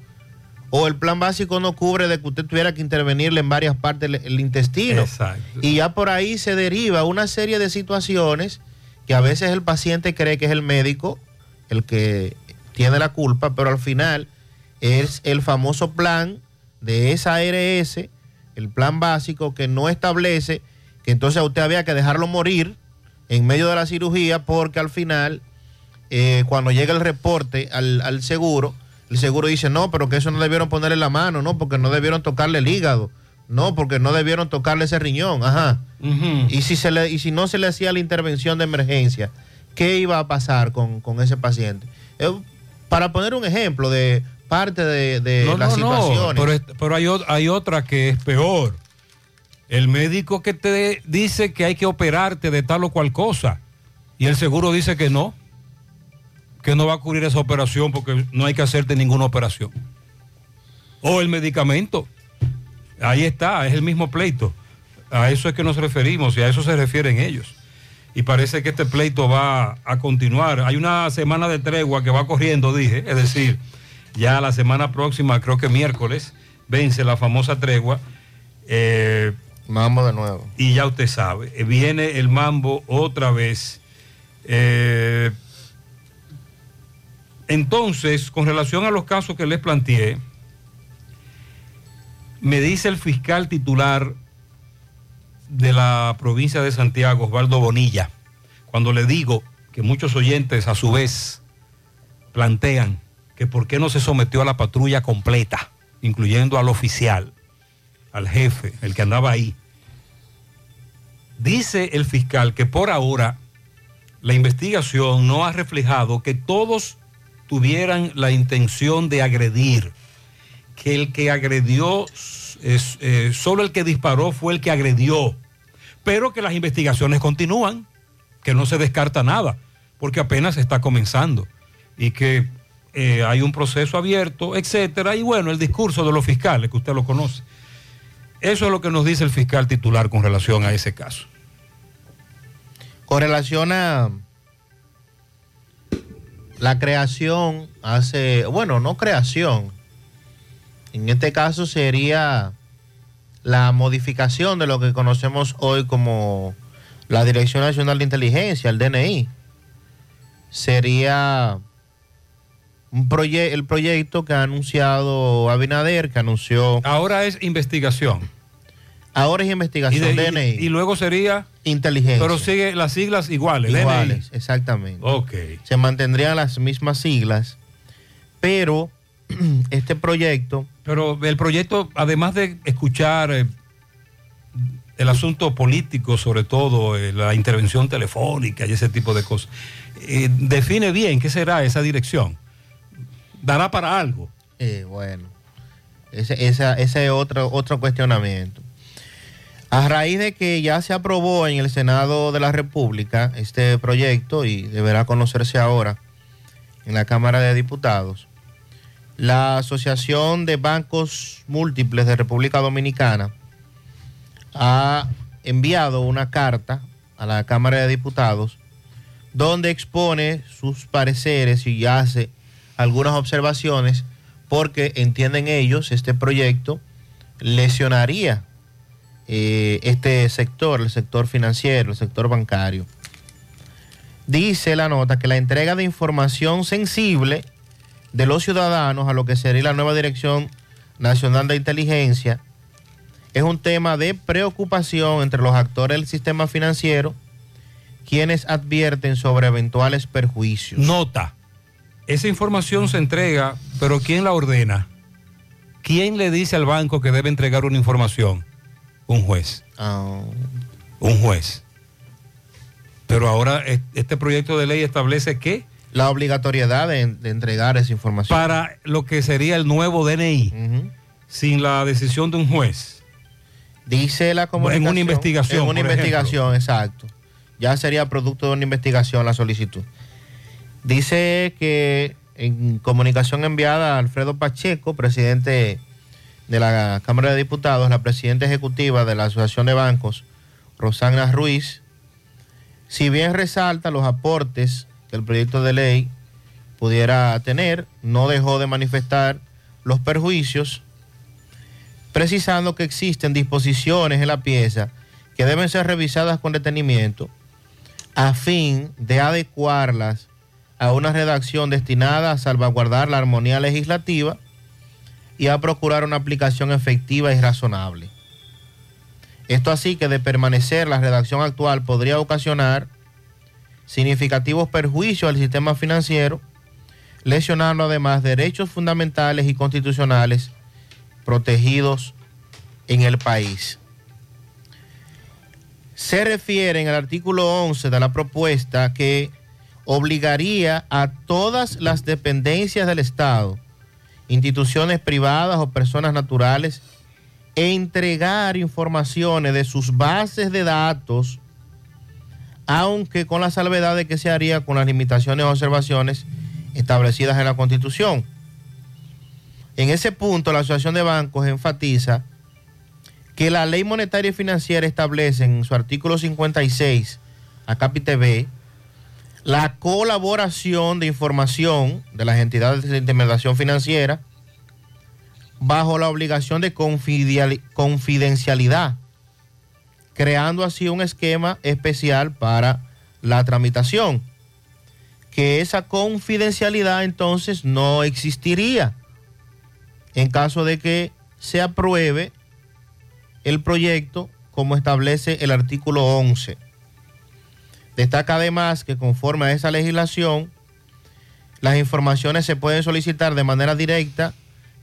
O el plan básico no cubre de que usted tuviera que intervenirle en varias partes del el intestino. Exacto. Y ya por ahí se deriva una serie de situaciones que a veces el paciente cree que es el médico el que tiene la culpa, pero al final es el famoso plan de esa ARS, el plan básico que no establece que entonces a usted había que dejarlo morir en medio de la cirugía porque al final, eh, cuando llega el reporte al, al seguro, el seguro dice, no, pero que eso no debieron ponerle la mano, no, porque no debieron tocarle el hígado, No, porque no debieron tocarle ese riñón, ajá. y, si se le, y si no se le hacía la intervención de emergencia, ¿qué iba a pasar con, con ese paciente? Eh, para poner un ejemplo de parte de, de No, las no, no, situaciones. pero, es- pero hay, o- hay otra que es peor. El médico que te dice que hay que operarte de tal o cual cosa y el seguro dice que no, que no va a cubrir esa operación porque no hay que hacerte ninguna operación. O el medicamento. Ahí está, es el mismo pleito. A eso es que nos referimos y a eso se refieren ellos. Y parece que este pleito va a continuar. Hay una semana de tregua que va corriendo, dije, es decir, ya la semana próxima, creo que miércoles, vence la famosa tregua. Eh, mambo de nuevo. Y ya usted sabe, viene el mambo otra vez. Eh, entonces, con relación a los casos que les planteé, me dice el fiscal titular de la provincia de Santiago, Osvaldo Bonilla, cuando le digo que muchos oyentes a su vez plantean que por qué no se sometió a la patrulla completa, incluyendo al oficial, al jefe, el que andaba ahí. Dice el fiscal que por ahora la investigación no ha reflejado que todos tuvieran la intención de agredir, que el que agredió, eh, solo el que disparó fue el que agredió, pero que las investigaciones continúan, que no se descarta nada, porque apenas está comenzando y que eh, hay un proceso abierto, etcétera, y bueno, el discurso de los fiscales, que usted lo conoce. Eso es lo que nos dice el fiscal titular con relación a ese caso. Con relación a la creación, hace, bueno, no creación, en este caso sería la modificación de lo que conocemos hoy como la Dirección Nacional de Inteligencia, el DNI. Sería un proye- el proyecto que ha anunciado Abinader, que anunció... Ahora es investigación. Ahora es investigación, Y, de- y- DNI. y luego sería... Inteligencia. Pero sigue las siglas iguales. DNI. Iguales, exactamente. Ok. Se mantendrían las mismas siglas, pero *clears throat* este proyecto... Pero el proyecto, además de escuchar eh, el asunto político, sobre todo eh, la intervención telefónica y ese tipo de cosas, eh, define bien qué será esa dirección. Dará para algo. Eh, bueno, ese, esa- ese es otro, otro cuestionamiento. A raíz de que ya se aprobó en el Senado de la República este proyecto y deberá conocerse ahora en la Cámara de Diputados, la Asociación de Bancos Múltiples de República Dominicana ha enviado una carta a la Cámara de Diputados donde expone sus pareceres y hace algunas observaciones porque entienden ellos este proyecto lesionaría eh, este sector, el sector financiero, el sector bancario. Dice la nota que la entrega de información sensible de los ciudadanos a lo que sería la nueva Dirección Nacional de Inteligencia es un tema de preocupación entre los actores del sistema financiero, quienes advierten sobre eventuales perjuicios. Nota. Esa información se entrega, pero ¿quién la ordena? ¿Quién le dice al banco que debe entregar una información? Un juez. Ah. Un juez. Pero ahora es- este proyecto de ley establece que La obligatoriedad de, de entregar esa información. para lo que sería el nuevo DNI, sin la decisión de un juez. Dice la comunicación. En una investigación. En una investigación, exacto. Ya sería producto de una investigación la solicitud. Dice que en comunicación enviada a Alfredo Pacheco, presidente de la Cámara de Diputados, la presidenta ejecutiva de la Asociación de Bancos, Rosana Ruiz, si bien resalta los aportes que el proyecto de ley pudiera tener, no dejó de manifestar los perjuicios precisando que existen disposiciones en la pieza que deben ser revisadas con detenimiento a fin de adecuarlas a una redacción destinada a salvaguardar la armonía legislativa y a procurar una aplicación efectiva y razonable. Esto así que de permanecer la redacción actual podría ocasionar significativos perjuicios al sistema financiero, lesionando además derechos fundamentales y constitucionales protegidos en el país. Se refiere en el artículo 11 de la propuesta que obligaría a todas las dependencias del Estado, instituciones privadas o personas naturales, a entregar informaciones de sus bases de datos, aunque con la salvedad de que se haría con las limitaciones o observaciones establecidas en la Constitución. En ese punto, la Asociación de Bancos enfatiza que la ley monetaria y financiera establece en su artículo 56, a capítulo B, la colaboración de información de las entidades de intermediación financiera bajo la obligación de confidenciali- confidencialidad, creando así un esquema especial para la tramitación, que esa confidencialidad entonces no existiría en caso de que se apruebe el proyecto como establece el artículo 11. Destaca además que conforme a esa legislación, las informaciones se pueden solicitar de manera directa,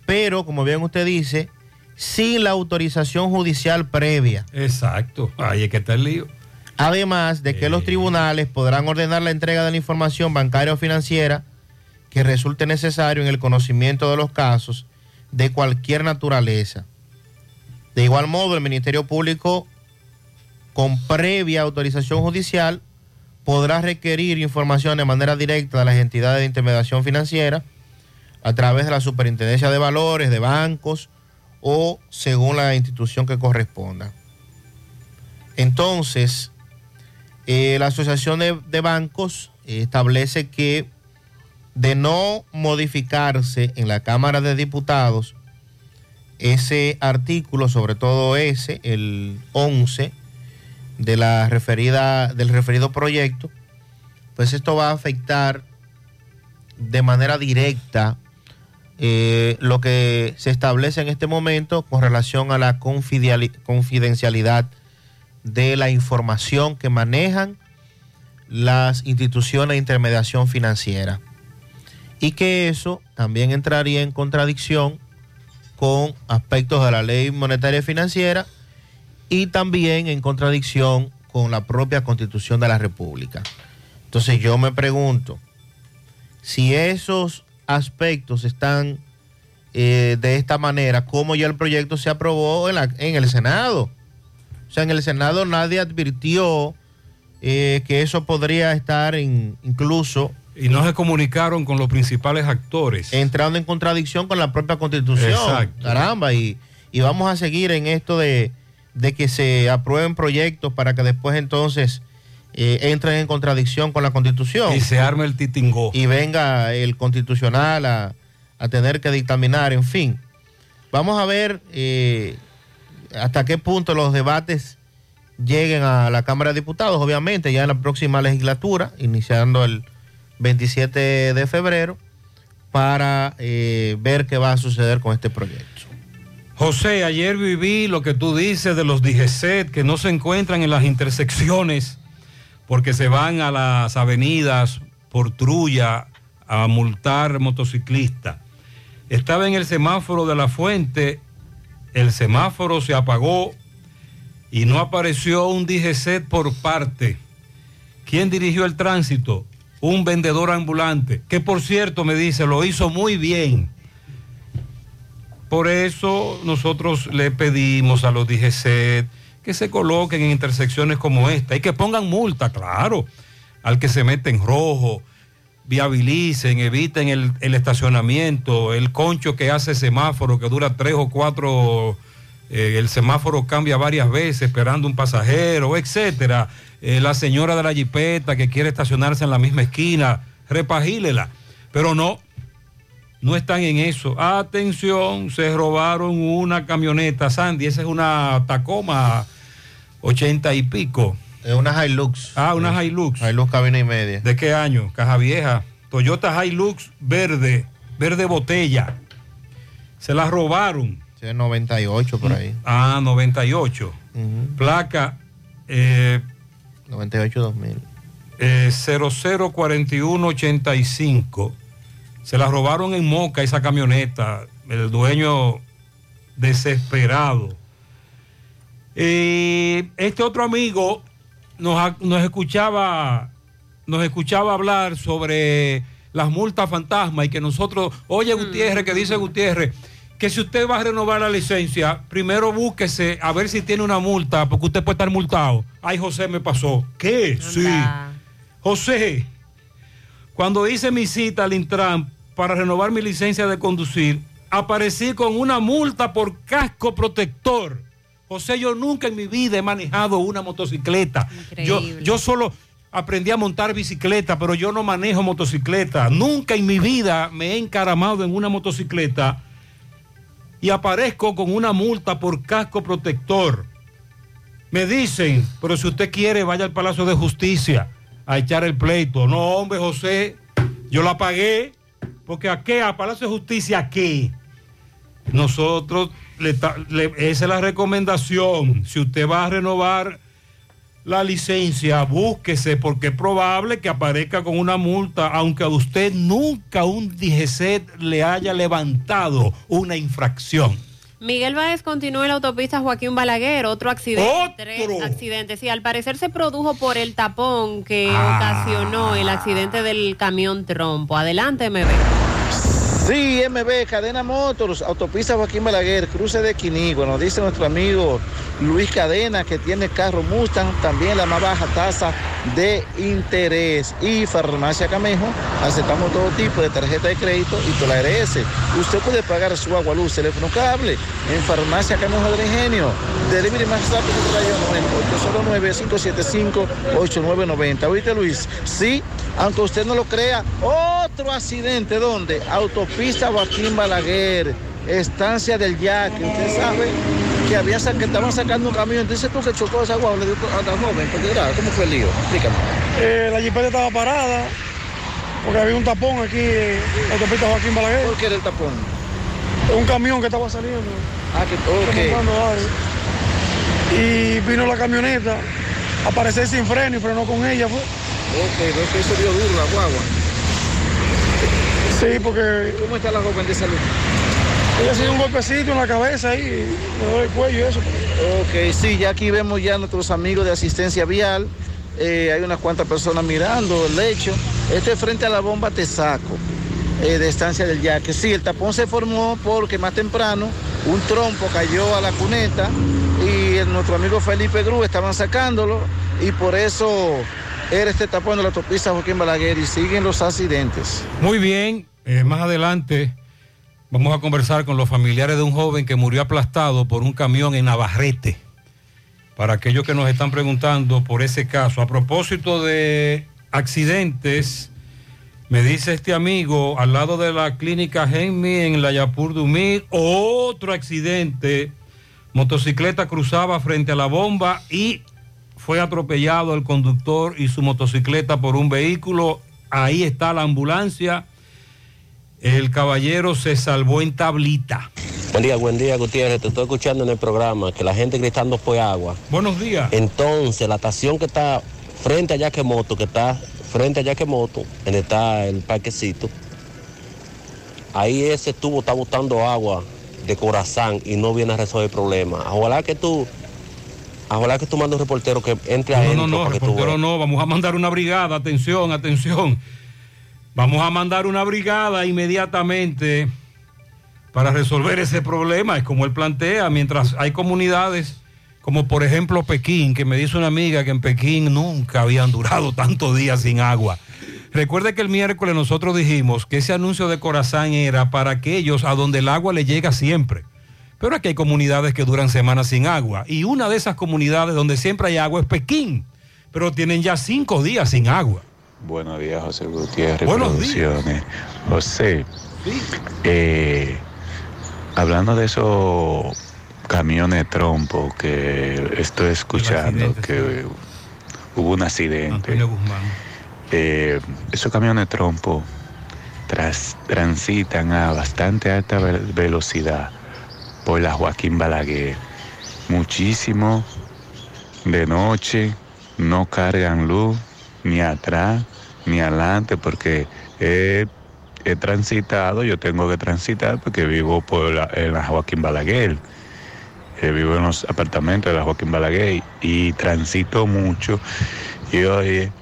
pero como bien usted dice, sin la autorización judicial previa. Exacto, ahí es que está el lío. Además de que los tribunales podrán ordenar la entrega de la información bancaria o financiera que resulte necesario en el conocimiento de los casos de cualquier naturaleza. De igual modo, el Ministerio Público, con previa autorización judicial, podrá requerir información de manera directa de las entidades de intermediación financiera a través de la Superintendencia de Valores, de bancos o según la institución que corresponda. Entonces, eh, la Asociación de, de Bancos eh, establece que de no modificarse en la Cámara de Diputados ese artículo, sobre todo ese, el 11 de la referida, del referido proyecto, pues esto va a afectar de manera directa eh, lo que se establece en este momento con relación a la confidencialidad de la información que manejan las instituciones de intermediación financiera. Y que eso también entraría en contradicción con aspectos de la ley monetaria y financiera y también en contradicción con la propia constitución de la República. Entonces yo me pregunto, si esos aspectos están eh, de esta manera, ¿cómo ya el proyecto se aprobó en, la- en el Senado? O sea, en el Senado nadie advirtió eh, que eso podría estar en, incluso Y no se comunicaron con los principales actores. entrando en contradicción con la propia constitución. Exacto. Caramba, y, y vamos a seguir en esto de, de que se aprueben proyectos para que después entonces eh, entren en contradicción con la constitución. Y se arme el titingó. Y venga el constitucional a, a tener que dictaminar, en fin. Vamos a ver eh, hasta qué punto los debates lleguen a la Cámara de Diputados, obviamente, ya en la próxima legislatura, iniciando el 27 de febrero, para eh, ver qué va a suceder con este proyecto. José, ayer viví lo que tú dices de los DGCET que no se encuentran en las intersecciones porque se van a las avenidas por trulla a multar motociclistas. Estaba en el semáforo de la fuente, el semáforo se apagó y no apareció un DGCET por parte. ¿Quién dirigió el tránsito? Un vendedor ambulante, que por cierto me dice, lo hizo muy bien. Por eso nosotros le pedimos a los DGC que se coloquen en intersecciones como esta y que pongan multa, claro, al que se mete en rojo, viabilicen, eviten el, estacionamiento, el concho que hace semáforo que dura tres o cuatro, eh, el semáforo cambia varias veces esperando un pasajero, etcétera. Eh, la señora de la jipeta que quiere estacionarse en la misma esquina, repagílela. Pero no, no están en eso. Atención, se robaron una camioneta, Sandy, esa es una Tacoma 80 y pico. Es una Hilux. Ah, una Hilux. Hilux cabina y media. ¿De qué año? Caja vieja. Toyota Hilux verde, verde botella. Se la robaron. Sí, 98 por ahí. Ah, 98. Placa eh, 98-2000. eh, 004185. Se la robaron en Moca esa camioneta. El dueño desesperado. Eh, este otro amigo nos, nos escuchaba nos escuchaba hablar sobre las multas fantasma y que nosotros, oye Gutiérrez, que dice Gutiérrez, que si usted va a renovar la licencia, primero búsquese a ver si tiene una multa, porque usted puede estar multado. Ay, José me pasó. ¿Qué? Sí. José, cuando hice mi cita al Intran para renovar mi licencia de conducir, aparecí con una multa por casco protector. José, yo nunca en mi vida he manejado una motocicleta. Yo, yo solo aprendí a montar bicicleta, pero yo no manejo motocicleta. Nunca en mi vida me he encaramado en una motocicleta y aparezco con una multa por casco protector. Me dicen, pero si usted quiere, vaya al Palacio de Justicia a echar el pleito. No, hombre, José, yo la pagué, porque a qué, a Palacio de Justicia, ¿a qué? Nosotros, le- esa es la recomendación. Si usted va a renovar la licencia, búsquese, porque es probable que aparezca con una multa, aunque a usted nunca un DGC le haya levantado una infracción. Miguel Báez continúa en la autopista Joaquín Balaguer, otro accidente. ¡Otro! accidente, sí, al parecer se produjo por el tapón que Ah. ocasionó el accidente del camión trompo. Adelante, MB. Sí, MB, Cadena Motors, Autopista Joaquín Balaguer, cruce de Quinigua. Nos dice nuestro amigo Luis Cadena que tiene carro Mustang, también la más baja tasa de interés. Y Farmacia Camejo, aceptamos todo tipo de tarjeta de crédito y por la RS. Usted puede pagar su agua, luz, teléfono, cable en Farmacia Camejo del Ingenio. Delivery más rápido que rayo 809-575-8990. ¿Oíste, Luis? Sí, aunque usted no lo crea, otro accidente, ¿dónde? Autopista Joaquín Balaguer, estancia del Yaque. Usted sabe que, había que estaban sacando un camión. Entonces tú que chocó esa guagua, le dio a la joven, ¿cómo fue el lío? Explícame. Eh, la jipeta estaba parada porque había un tapón aquí en la autopista Joaquín Balaguer. ¿Por qué era el tapón? Un camión que estaba saliendo. Ah, que ok. Y vino la camioneta, aparecer sin freno y frenó con ella. Fue. Ok, veo que eso dio duro la guagua. Sí, porque... ¿Cómo está la joven de salud? Ella se dio un golpecito en la cabeza y me duele el cuello y eso. Ok, sí, ya aquí vemos ya nuestros amigos de asistencia vial. Eh, hay unas cuantas personas mirando el hecho. Este es frente a la bomba Tesaco, eh, de estancia del Yaque. Sí, el tapón se formó porque más temprano un trompo cayó a la cuneta y el- nuestro amigo Felipe Gru estaban sacándolo y por eso era este tapón de la autopista Joaquín Balaguer y siguen los accidentes. Muy bien, eh, más adelante vamos a conversar con los familiares de un joven que murió aplastado por un camión en Navarrete. Para aquellos que nos están preguntando por ese caso. A propósito de accidentes, me dice este amigo, al lado de la clínica Genmi en la Yapur Dumir, otro accidente. Motocicleta cruzaba frente a la bomba y fue atropellado el conductor y su motocicleta por un vehículo. Ahí está la ambulancia. El caballero se salvó en tablita. Buen día, buen día, Gutiérrez. Te estoy escuchando en el programa que la gente gritando fue agua. Buenos días. Entonces, la estación que está frente a Yaquemoto, que está frente a Yaquemoto, donde está el parquecito, ahí ese tubo está botando agua de corazón y no viene a resolver el problema. Ojalá que tú, ojalá que tú mandes un reportero que entre No, adentro no, no, tú reportero no, vamos a mandar una brigada, atención, atención. Vamos a mandar una brigada inmediatamente para resolver ese problema. Es como él plantea, mientras hay comunidades como por ejemplo Pekín, que me dice una amiga que en Pekín nunca habían durado tantos días sin agua. Recuerde que el miércoles nosotros dijimos que ese anuncio de Corazán era para aquellos a donde el agua le llega siempre. Pero aquí hay comunidades que duran semanas sin agua. Y una de esas comunidades donde siempre hay agua es Pekín. Pero tienen ya cinco días sin agua. Buenos días, José Gutiérrez. Buenos Producciones. José, eh, hablando de esos camiones trompo que estoy escuchando que hubo un accidente. Eh, esos camiones trompo tras- transitan a bastante alta ve- velocidad por la Joaquín Balaguer. Muchísimo de noche, no cargan luz ni atrás ni adelante porque he, he transitado, yo tengo que transitar porque vivo por la, en la Joaquín Balaguer. eh, vivo en los apartamentos de la Joaquín Balaguer y transito mucho. Y oye,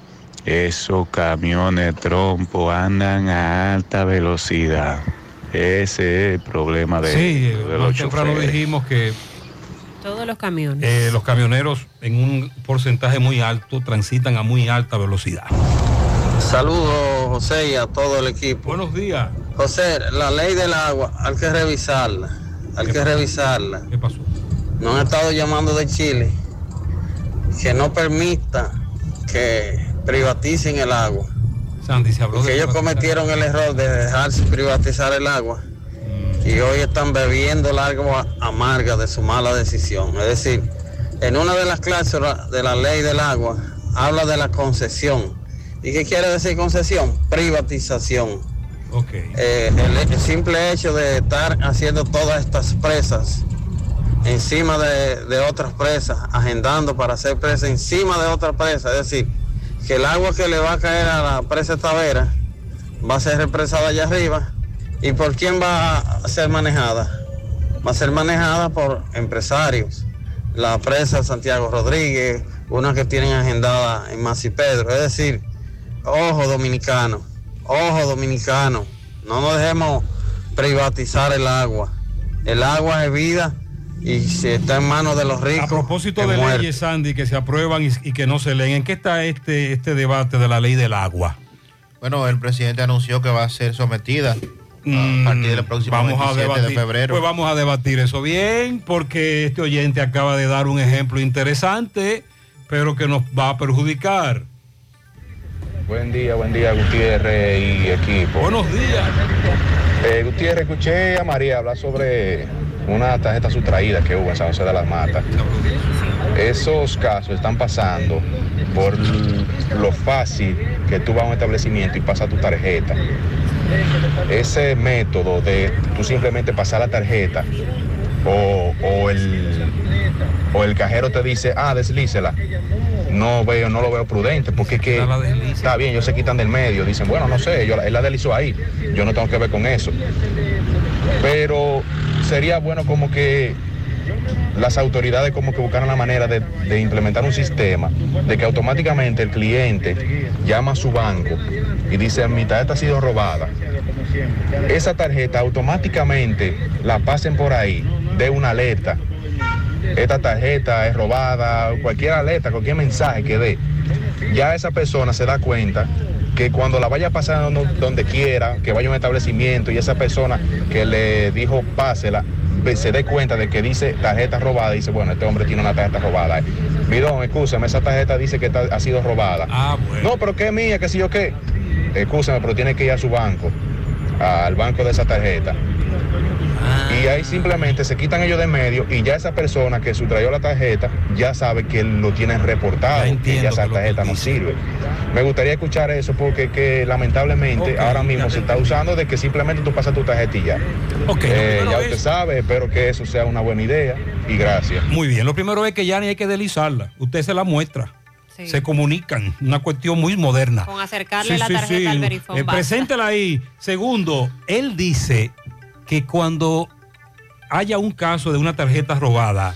esos camiones trompo andan a alta velocidad. Ese es el problema de, Sí, de los temprano choferes. dijimos que Todos los camiones. eh, los camioneros en un porcentaje muy alto transitan a muy alta velocidad. Saludos, José, y a todo el equipo. Buenos días. José, la ley del agua, hay que revisarla. Hay que revisarla. ¿Qué pasó? Nos han estado llamando de Chile que no permita que privaticen el agua. Sandy, se habló Porque de ellos cometieron el error de dejarse privatizar el agua y hoy están bebiendo el agua amarga de su mala decisión. Es decir, en una de las cláusulas de la ley del agua habla de la concesión. ¿Y qué quiere decir concesión? Privatización. Eh, el, el simple hecho de estar haciendo todas estas presas encima de, de otras presas, agendando para hacer presas encima de otras presas, es decir, que el agua que le va a caer a la presa Tavera va a ser represada allá arriba. ¿Y por quién va a ser manejada? Va a ser manejada por empresarios. La presa Santiago Rodríguez, una que tienen agendada en Masi Pedro. Es decir, ojo dominicano, ojo dominicano, no nos dejemos privatizar el agua. El agua es vida y si está en manos de los ricos. A propósito de muerte. leyes, Sandy, que se aprueban y, y que no se leen, ¿en qué está este, este debate de la ley del agua? Bueno, el presidente anunció que va a ser sometida a partir del próximo Mm, Vamos a 27 debatir, de febrero. Pues vamos a debatir eso bien, porque este oyente acaba de dar un ejemplo interesante, pero que nos va a perjudicar. Buen día, buen día, Gutiérrez y equipo. Buenos días. Eh, Gutiérrez, escuché a María hablar sobre una tarjeta sustraída que hubo en San José de las Matas. Esos casos están pasando por lo fácil que tú vas a un establecimiento y pasas tu tarjeta. Ese método de tú simplemente pasar la tarjeta o, o el, o el cajero te dice, ah, deslícela. No veo, no lo veo prudente, porque es que está bien, ellos se quitan del medio, dicen, bueno, no sé, yo, él la deslizó ahí, yo no tengo que ver con eso. Pero sería bueno como que las autoridades como que buscaran la manera de, implementar un sistema de que automáticamente el cliente llama a su banco y dice, mi tarjeta ha sido robada. Esa tarjeta automáticamente la pasen por ahí, de una alerta. Esta tarjeta es robada, cualquier alerta, cualquier mensaje que dé. Ya esa persona se da cuenta que cuando la vaya pasando donde quiera, que vaya a un establecimiento y esa persona que le dijo pásela, se dé cuenta de que dice tarjeta robada y dice, bueno, este hombre tiene una tarjeta robada. Mi don, escúchame, esa tarjeta dice que ha sido robada. No, pero que es mía, que si yo qué. Escúchame, pero tiene que ir a su banco, al banco de esa tarjeta. Y ahí simplemente se quitan ellos de medio y ya esa persona que sustrayó la tarjeta ya sabe que lo tienen reportado, que ya esa tarjeta no sirve. Me gustaría escuchar eso porque que lamentablemente ahora mismo se está usando de que simplemente tú pasas tu tarjeta y ya. Eh, ya es- usted sabe, espero que eso sea una buena idea y gracias. Muy bien, lo primero es que ya ni hay que deslizarla, usted se la muestra. Sí. Se comunican, una cuestión muy moderna. Con acercarle Sí, la tarjeta sí. al verifón. Eh, preséntela ahí. Segundo, él dice que cuando haya un caso de una tarjeta robada,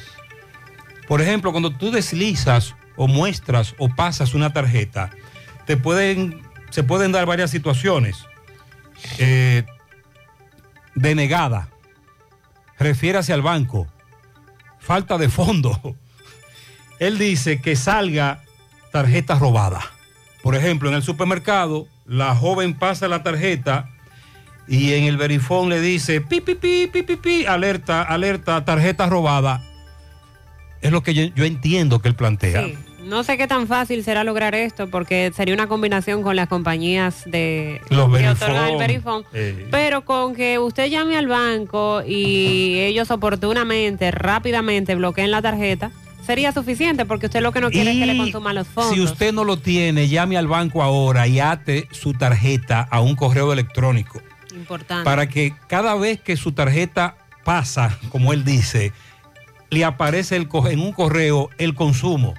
por ejemplo, cuando tú deslizas o muestras o pasas una tarjeta, te pueden, se pueden dar varias situaciones. Eh, denegada, refiérase al banco, falta de fondo. *laughs* Él dice que salga tarjeta robada. Por ejemplo, en el supermercado, la joven pasa la tarjeta y en el verifón le dice, pi, pi, pi, pi, pi, pi, alerta, alerta, tarjeta robada. Es lo que yo, yo entiendo que él plantea. Sí. No sé qué tan fácil será lograr esto porque sería una combinación con las compañías de Los que otorgan el verifón. Eh, Pero con que usted llame al banco y ellos oportunamente, rápidamente bloqueen la tarjeta, sería suficiente porque usted lo que no quiere es que le consuman los fondos. Si usted no lo tiene, llame al banco ahora y ate su tarjeta a un correo electrónico. Para que cada vez que su tarjeta pasa, como él dice, le aparece en un correo el consumo.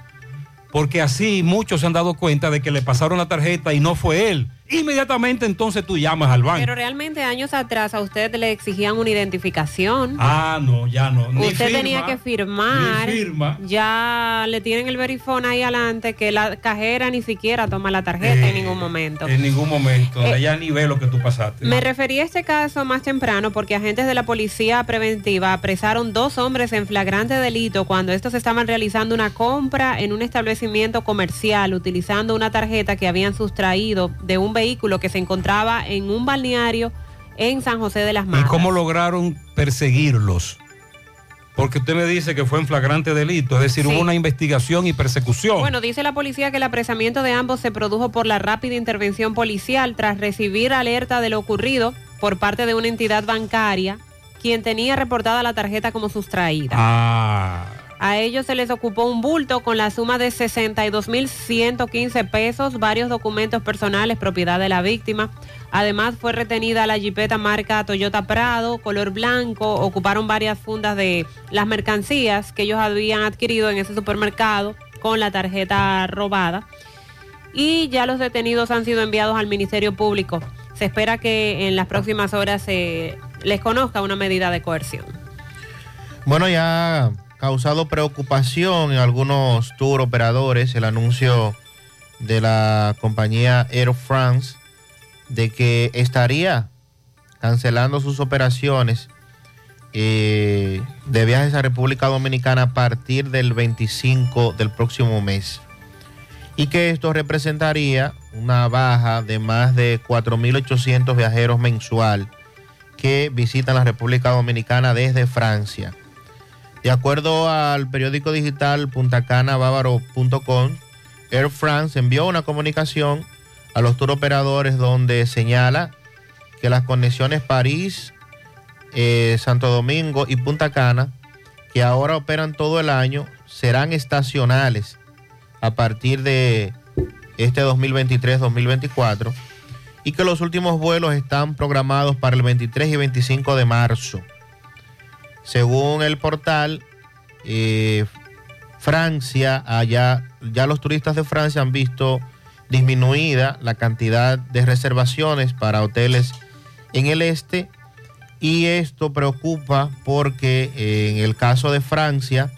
Porque así muchos se han dado cuenta de que le pasaron la tarjeta y no fue él. Inmediatamente entonces tú llamas al banco. Pero realmente años atrás a usted le exigían una identificación. Ah, no, ya no. Ni usted firma, tenía que firmar. ni firma. Ya le tienen el verifón ahí adelante que la cajera ni siquiera toma la tarjeta en ningún momento. En ningún momento. Eh, ya ni ve lo que tú pasaste. Me referí a este caso más temprano porque agentes de la policía preventiva apresaron dos hombres en flagrante delito cuando estos estaban realizando una compra en un establecimiento comercial utilizando una tarjeta que habían sustraído de un vehículo que se encontraba en un balneario en San José de las ¿Y Matas. cómo lograron perseguirlos? Porque usted me dice que fue en flagrante delito, es decir, Sí. hubo una investigación y persecución. Bueno, dice la policía que el apresamiento de ambos se produjo por la rápida intervención policial tras recibir alerta de lo ocurrido por parte de una entidad bancaria, quien tenía reportada la tarjeta como sustraída. Ah, A ellos se les ocupó un bulto con la suma de 62.115 pesos, varios documentos personales propiedad de la víctima. Además fue retenida la jipeta marca Toyota Prado, color blanco. Ocuparon varias fundas de las mercancías que ellos habían adquirido en ese supermercado con la tarjeta robada. Y ya los detenidos han sido enviados al Ministerio Público. Se espera que en las próximas horas se les conozca una medida de coerción. Bueno, ya causado preocupación en algunos tour operadores el anuncio de la compañía Air France de que estaría cancelando sus operaciones eh, de viajes a República Dominicana a partir del 25 del próximo mes. Y que esto representaría una baja de más de 4.800 viajeros mensual que visitan la República Dominicana desde Francia. De acuerdo al periódico digital puntacanabávaro.com, Air France envió una comunicación a los tour operadores donde señala que las conexiones París, eh, Santo Domingo y Punta Cana, que ahora operan todo el año, serán estacionales a partir de este 2023-2024 y que los últimos vuelos están programados para el 23 y 25 de marzo. Según el portal, eh, Francia, allá, ya los turistas de Francia han visto disminuida la cantidad de reservaciones para hoteles en el este y esto preocupa porque eh, en el caso de Francia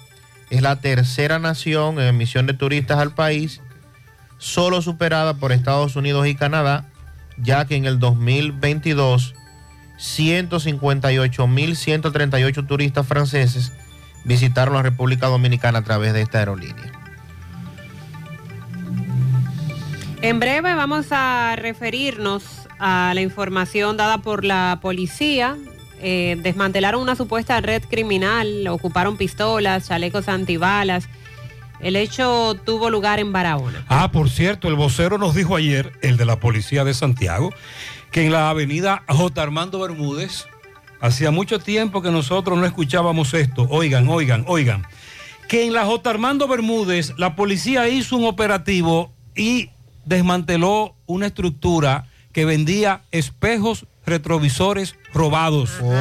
es la tercera nación en emisión de turistas al país, solo superada por Estados Unidos y Canadá, ya que en el 2022 158.138 turistas franceses visitaron la República Dominicana a través de esta aerolínea. En breve vamos a referirnos a la información dada por la policía. Eh, desmantelaron una supuesta red criminal, ocuparon pistolas, chalecos antibalas. El hecho tuvo lugar en Barahona. Ah, por cierto, el vocero nos dijo ayer, el de la policía de Santiago, que en la avenida J. Armando Bermúdez, hacía mucho tiempo que nosotros no escuchábamos esto. Oigan, oigan, oigan. Que en la J. Armando Bermúdez la policía hizo un operativo y desmanteló una estructura que vendía espejos retrovisores robados. ¿Cómo?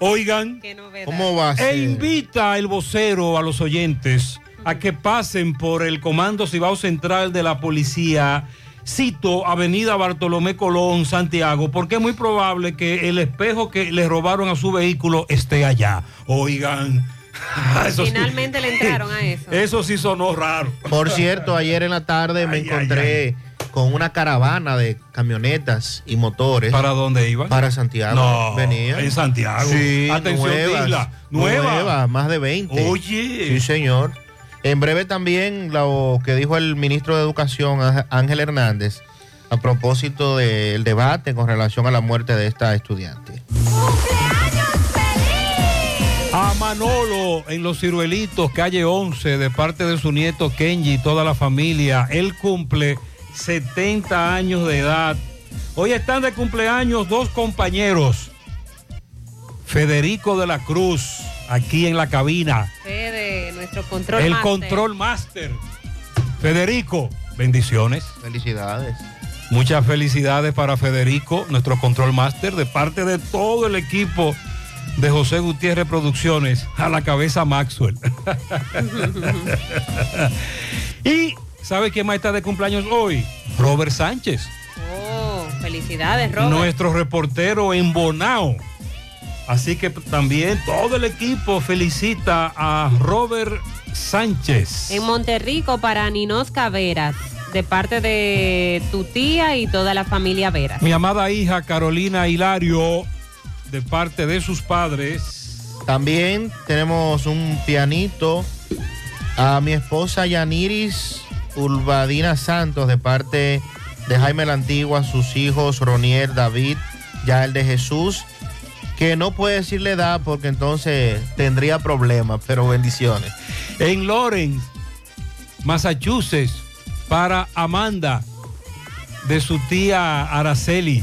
Oigan. ¿Cómo va a ser? E invita el vocero a los oyentes a que pasen por el Comando Cibao Central de la Policía, cito Avenida Bartolomé Colón, Santiago, porque es muy probable que el espejo que le robaron a su vehículo esté allá. Oigan. *laughs* Eso sí- Finalmente le entraron a *laughs* eso. Eso sí sonó raro. Por cierto, ayer en la tarde me encontré con una caravana de camionetas y motores. ¿Para dónde iban? Para Santiago. No, Venía. en Santiago. Sí, Atención, nuevas, nueva. nuevas, más de 20. Oye. Sí, señor. En breve también lo que dijo el ministro de Educación, Ángel- Hernández, a propósito del debate con relación a la muerte de esta estudiante. A Manolo en Los Ciruelitos, calle 11, de parte de su nieto Kenji y toda la familia. Él cumple 70 años de edad. Hoy están de cumpleaños dos compañeros. Federico de la Cruz, aquí en la cabina. Fede, nuestro control El master. control master. Federico, bendiciones. Felicidades. Muchas felicidades para Federico, nuestro control master, de parte de todo el equipo de José Gutiérrez Producciones, a la cabeza Maxwell. *laughs* y ¿sabe quién más está de cumpleaños hoy? Robert Sánchez. Felicidades, Robert. nuestro reportero en Bonao. Así que también todo el equipo felicita a Robert Sánchez. En Monterrico para Ninos Caveras, de parte de tu tía y toda la familia Veras. Mi amada hija Carolina Hilario, de parte de sus padres. También tenemos un pianito a mi esposa Yaniris Urbadina Santos de parte de Jaime la Antigua, sus hijos Ronier, David, ya el de Jesús, que no puede decirle edad porque entonces tendría problemas, pero bendiciones. En Lawrence, Massachusetts, para Amanda, de su tía Araceli.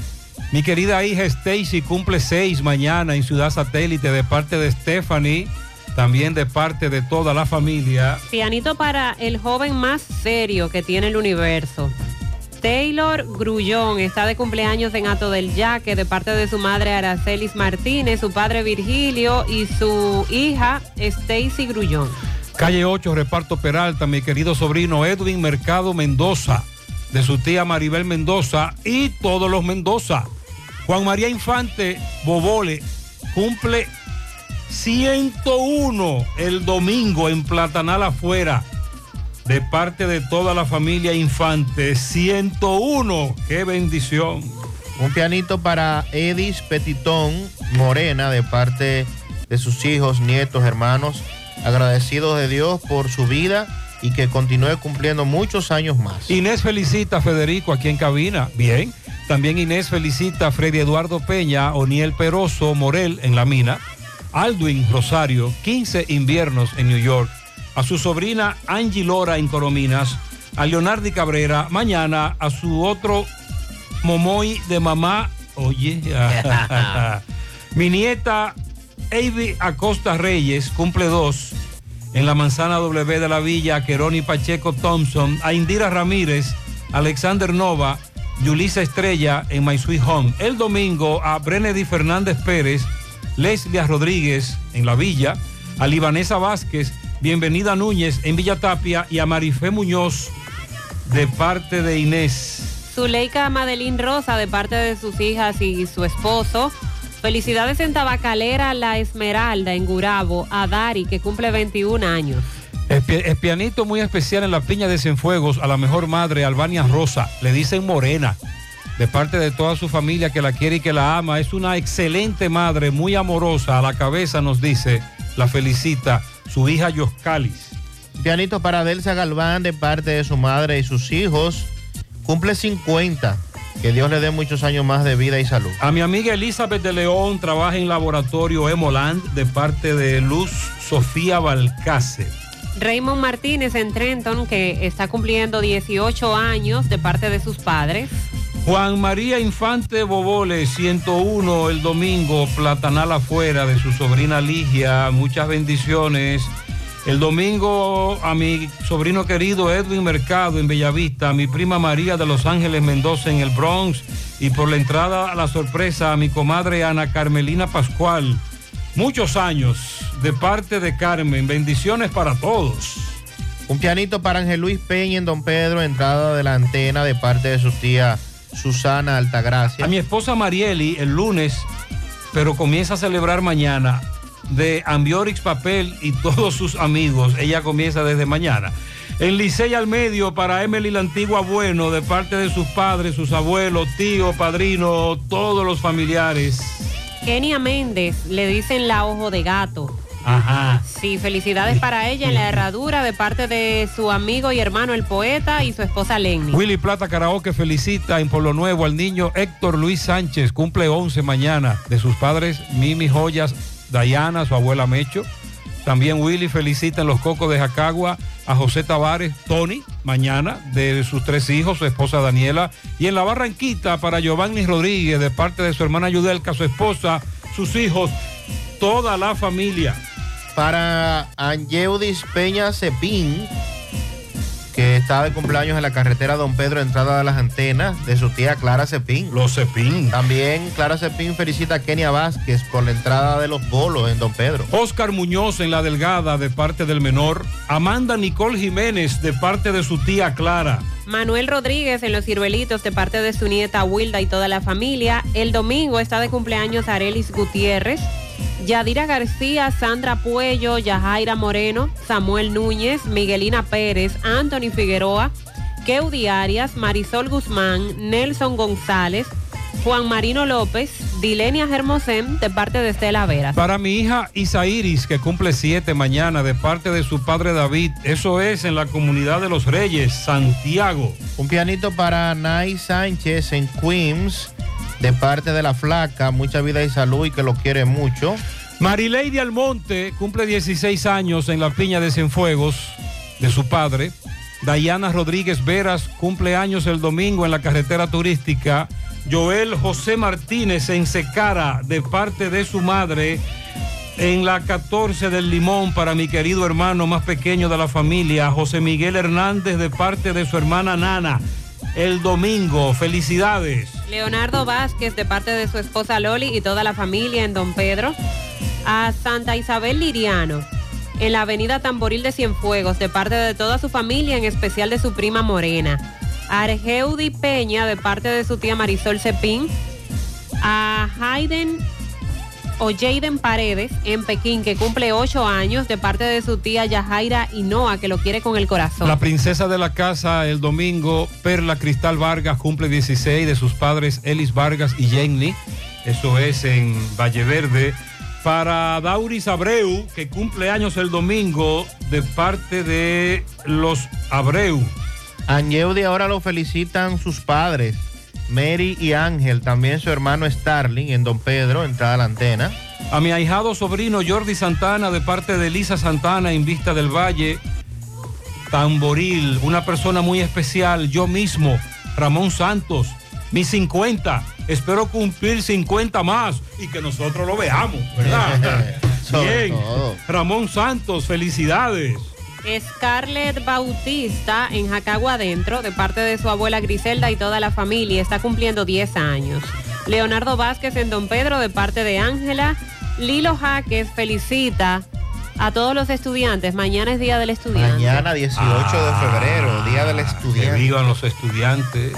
Mi querida hija Stacy cumple seis mañana en Ciudad Satélite de parte de Stephanie, también de parte de toda la familia. Pianito para el joven más serio que tiene el universo. Taylor Grullón está de cumpleaños en Ato del Yaque de parte de su madre Aracelis Martínez, su padre Virgilio y su hija Stacy Grullón. Calle 8, Reparto Peralta, mi querido sobrino Edwin Mercado Mendoza, de su tía Maribel Mendoza y todos los Mendoza. Juan María Infante Bobole cumple 101 el domingo en Platanal afuera. De parte de toda la familia Infante, 101. ¡Qué bendición! Un pianito para Edis Petitón Morena de parte de sus hijos, nietos, hermanos, agradecidos de Dios por su vida y que continúe cumpliendo muchos años más. Inés felicita a Federico aquí en cabina. Bien. También Inés felicita a Freddy Eduardo Peña, Oniel Peroso Morel en la mina, Aldwin Rosario, 15 inviernos en New York, a su sobrina Angie Lora en Corominas, a Leonardi Cabrera, mañana a su otro Momoy de mamá, oye, *laughs* mi nieta Avi Acosta Reyes, cumple dos, en la manzana W de la Villa, a Queroni Pacheco Thompson, a Indira Ramírez, Alexander Nova, Yulisa Estrella en My Sweet Home. El domingo a Brenedy Fernández Pérez, Leslia Rodríguez en La Villa, a Libanesa Vázquez, Bienvenida Núñez en Villa Tapia y a Marifé Muñoz de parte de Inés. Zuleika Madeline Rosa de parte de sus hijas y su esposo. Felicidades en Tabacalera La Esmeralda en Gurabo a Dari que cumple 21 años. Es pianito muy especial en la piña de Cienfuegos a la mejor madre, Albania Rosa. Le dicen Morena, de parte de toda su familia que la quiere y que la ama. Es una excelente madre, muy amorosa. A la cabeza nos dice, la felicita su hija Yoscalis. Pianito para Delsa Galván de parte de su madre y sus hijos. Cumple 50. Que Dios le dé muchos años más de vida y salud. A mi amiga Elizabeth de León trabaja en laboratorio Emoland de parte de Luz Sofía Balcácer. Raymond Martínez en Trenton que está cumpliendo 18 años de parte de sus padres. Juan María Infante Bobole, 101 el domingo, Platanal afuera de su sobrina Ligia, muchas bendiciones. El domingo a mi sobrino querido Edwin Mercado en Bellavista, a mi prima María de Los Ángeles Mendoza en el Bronx y por la entrada a la sorpresa a mi comadre Ana Carmelina Pascual. Muchos años de parte de Carmen, bendiciones para todos. Un pianito para Ángel Luis Peña en Don Pedro, entrada de la antena de parte de su tía Susana Altagracia. A mi esposa Marieli el lunes, pero comienza a celebrar mañana de Ambiorix Papel y todos sus amigos. Ella comienza desde mañana. En Licey al medio para Emily la Antigua Bueno, de parte de sus padres, sus abuelos, tío, padrino, todos los familiares. Kenia Méndez le dicen la ojo de gato. Ajá. Sí, felicidades para ella en la herradura de parte de su amigo y hermano el poeta y su esposa Lenny. Willy Plata Karaoke felicita en Pueblo Nuevo al niño Héctor Luis Sánchez, cumple 11 mañana, de sus padres Mimi Joyas, Dayana, su abuela Mecho. También Willy felicita en los Cocos de Jacagua a José Tavares, Tony, mañana, de sus tres hijos, su esposa Daniela. Y en la Barranquita para Giovanni Rodríguez, de parte de su hermana Yudelka, su esposa, sus hijos, toda la familia. Para Angeudis Peña Cepín, que está de cumpleaños en la carretera Don Pedro, entrada de las antenas, de su tía Clara Cepín. Los Cepín. También Clara Cepín felicita a Kenia Vázquez por la entrada de los bolos en Don Pedro. Oscar Muñoz en la delgada de parte del menor. Amanda Nicole Jiménez de parte de su tía Clara. Manuel Rodríguez en Los Ciruelitos de parte de su nieta Wilda y toda la familia. El domingo está de cumpleaños Arelis Gutiérrez. Yadira García, Sandra Puello, Yajaira Moreno, Samuel Núñez, Miguelina Pérez, Anthony Figueroa, Keudi Arias, Marisol Guzmán, Nelson González, Juan Marino López, Dilenia Hermosén de parte de Estela Vera. Para mi hija Isairis, que cumple siete mañana, de parte de su padre David. Eso es en la comunidad de los Reyes, Santiago. Un pianito para Nay Sánchez en Queens, de parte de la flaca. Mucha vida y salud y que lo quiere mucho. Marileide Almonte cumple 16 años en la Piña de Cienfuegos de su padre. Dayana Rodríguez Veras cumple años el domingo en la carretera turística. Joel José Martínez en Secara de parte de su madre. En la 14 del Limón para mi querido hermano más pequeño de la familia, José Miguel Hernández de parte de su hermana Nana. El domingo, felicidades. Leonardo Vázquez de parte de su esposa Loli y toda la familia en Don Pedro. A Santa Isabel Liriano en la avenida Tamboril de Cienfuegos de parte de toda su familia, en especial de su prima Morena. A Argeudi Peña de parte de su tía Marisol Cepín. A Hayden o Jaden Paredes en Pekín, que cumple ocho años, de parte de su tía Yajaira Inoa, que lo quiere con el corazón. La princesa de la casa el domingo, Perla Cristal Vargas, cumple 16 de sus padres Elis Vargas y Jenny. Eso es en Valle Verde. Para Dauris Abreu, que cumple años el domingo, de parte de los Abreu. Angeudi ahora lo felicitan sus padres, Mary y Ángel, también su hermano Starling en Don Pedro, entrada a la antena. A mi ahijado sobrino Jordi Santana, de parte de Elisa Santana, en Vista del Valle, Tamboril, una persona muy especial, yo mismo, Ramón Santos, mis 50, espero cumplir 50 más y que nosotros lo veamos, ¿verdad? *laughs* Bien, Ramón Santos, felicidades. Scarlett Bautista en Jacagua Adentro, de parte de su abuela Griselda y toda la familia, está cumpliendo 10 años. Leonardo Vázquez en Don Pedro, de parte de Ángela. Lilo Jaques felicita a todos los estudiantes. Mañana es Día del Estudiante. Mañana 18 de febrero, Día del Que Estudiante. vivan los estudiantes.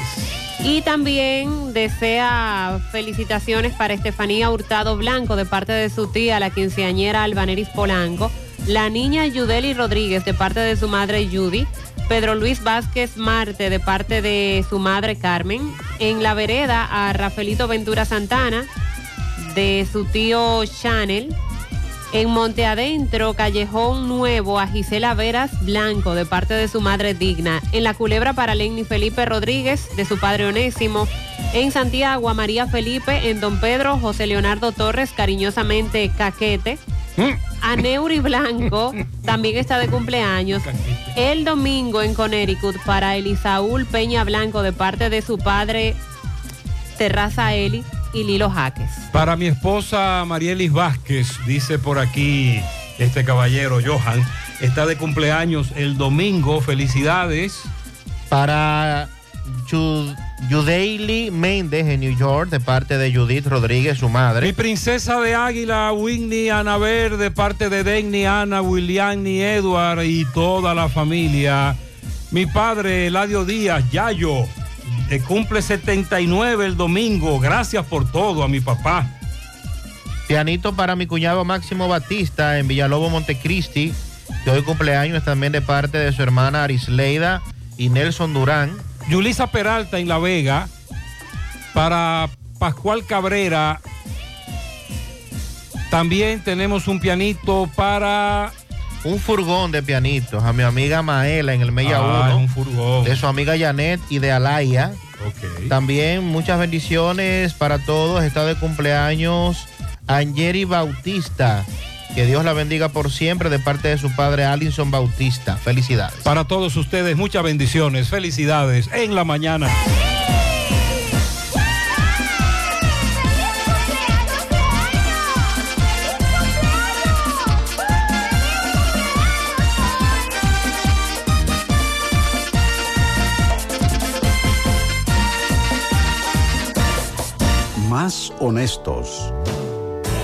Y también desea felicitaciones para Estefanía Hurtado Blanco de parte de su tía, la quinceañera Albaneris Polanco. La niña Yudeli Rodríguez de parte de su madre Judy. Pedro Luis Vázquez Marte de parte de su madre Carmen. En la vereda a Rafaelito Ventura Santana de su tío Chanel. En Monte Adentro, Callejón Nuevo, a Gisela Veras Blanco, de parte de su madre Digna. En La Culebra para Lenny Felipe Rodríguez, de su padre Onésimo. En Santiago, a María Felipe. En Don Pedro, José Leonardo Torres, cariñosamente Caquete. A Neuri Blanco, *laughs* también está de cumpleaños. El domingo en Connecticut, para Elisaúl Peña Blanco, de parte de su padre Terraza Eli y Lilo Jaques. Para mi esposa Marielis Vázquez, dice por aquí este caballero Johan, está de cumpleaños el domingo. Felicidades. Para Yu- Yudeili Méndez en New York, de parte de Judith Rodríguez, su Mi madre. princesa de Águila, Whitney Anaver, de parte de Denny, Ana, William y Edward y toda la familia. Mi padre, Eladio Díaz, Yayo, eh, cumple 79 el domingo. Gracias por todo a mi papá. Pianito para mi cuñado Máximo Batista en Villalobos, Montecristi, que hoy cumpleaños también de parte de su hermana Arisleida y Nelson Durán. Yulisa Peralta en La Vega. Para Pascual Cabrera. También tenemos un pianito para. Un furgón de pianitos a mi amiga Maela en el Mella Ah, 1. un furgón. De su amiga Janet y de Alaya. También muchas bendiciones para todos. Está de cumpleaños Angeri Bautista. Que Dios la bendiga por siempre de parte de su padre Alinson Bautista. Felicidades. Para todos ustedes, muchas bendiciones. Felicidades en la mañana. Más honestos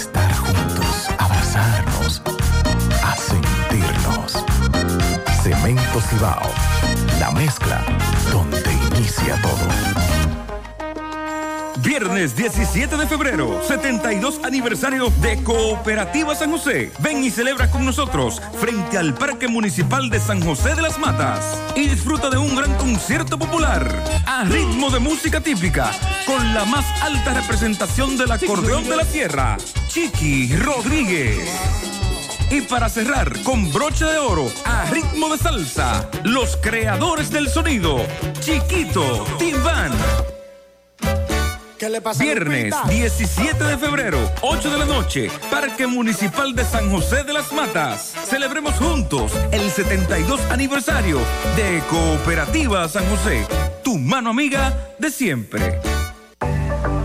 estar juntos, abrazarnos, a sentirnos. Cemento Cibao, la mezcla donde inicia todo. Viernes 17 de febrero, 72 aniversario de Cooperativa San José. Ven y celebra con nosotros frente al Parque Municipal de San José de las Matas y disfruta de un gran concierto popular a ritmo de música típica con la más alta representación del acordeón de la tierra, Chiqui Rodríguez. Y para cerrar con broche de oro a ritmo de salsa, los creadores del sonido, Chiquito, Timbán. Viernes 17 de febrero, 8 de la noche, Parque Municipal de San José de las Matas. Celebremos juntos el 72 aniversario de Cooperativa San José, tu mano amiga de siempre.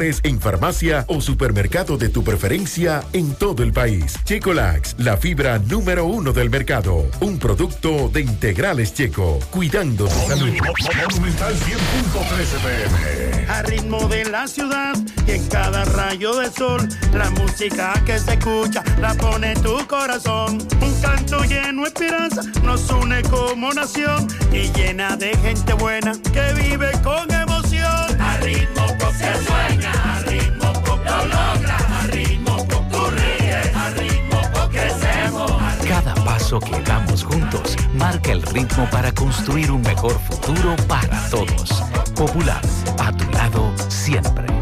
en farmacia o supermercado de tu preferencia en todo el país. Checolax, la fibra número uno del mercado. Un producto de integrales checo, cuidando tu salud. Monumental 100.13 pm. A ritmo de la ciudad y en cada rayo de sol, la música que se escucha la pone en tu corazón. Un canto lleno de esperanza nos une como nación y llena de gente buena que vive con emoción. A ritmo que sueña, paso que damos juntos marca el ritmo para construir un mejor futuro para todos. Popular, a tu lado siempre.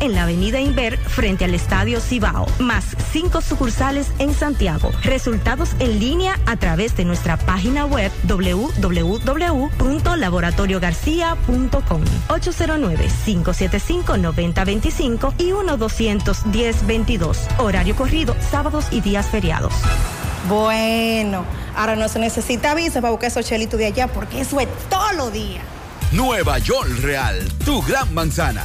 en la avenida Inver frente al Estadio Cibao, más cinco sucursales en Santiago. Resultados en línea a través de nuestra página web www.laboratoriogarcia.com 809-575-9025 y 1-210-22. Horario corrido, sábados y días feriados. Bueno, ahora no se necesita visa para buscar esos chelitos de allá porque eso es todo lo día. Nueva York Real, tu gran manzana.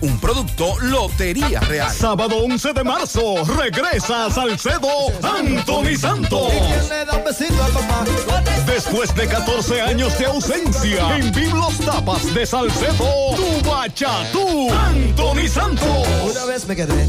Un producto Lotería Real. Sábado 11 de marzo, regresa a Salcedo Anthony Santos. Después de 14 años de ausencia, en Biblos Tapas de Salcedo, tu bachatú, Anthony Santos. Una vez me quedé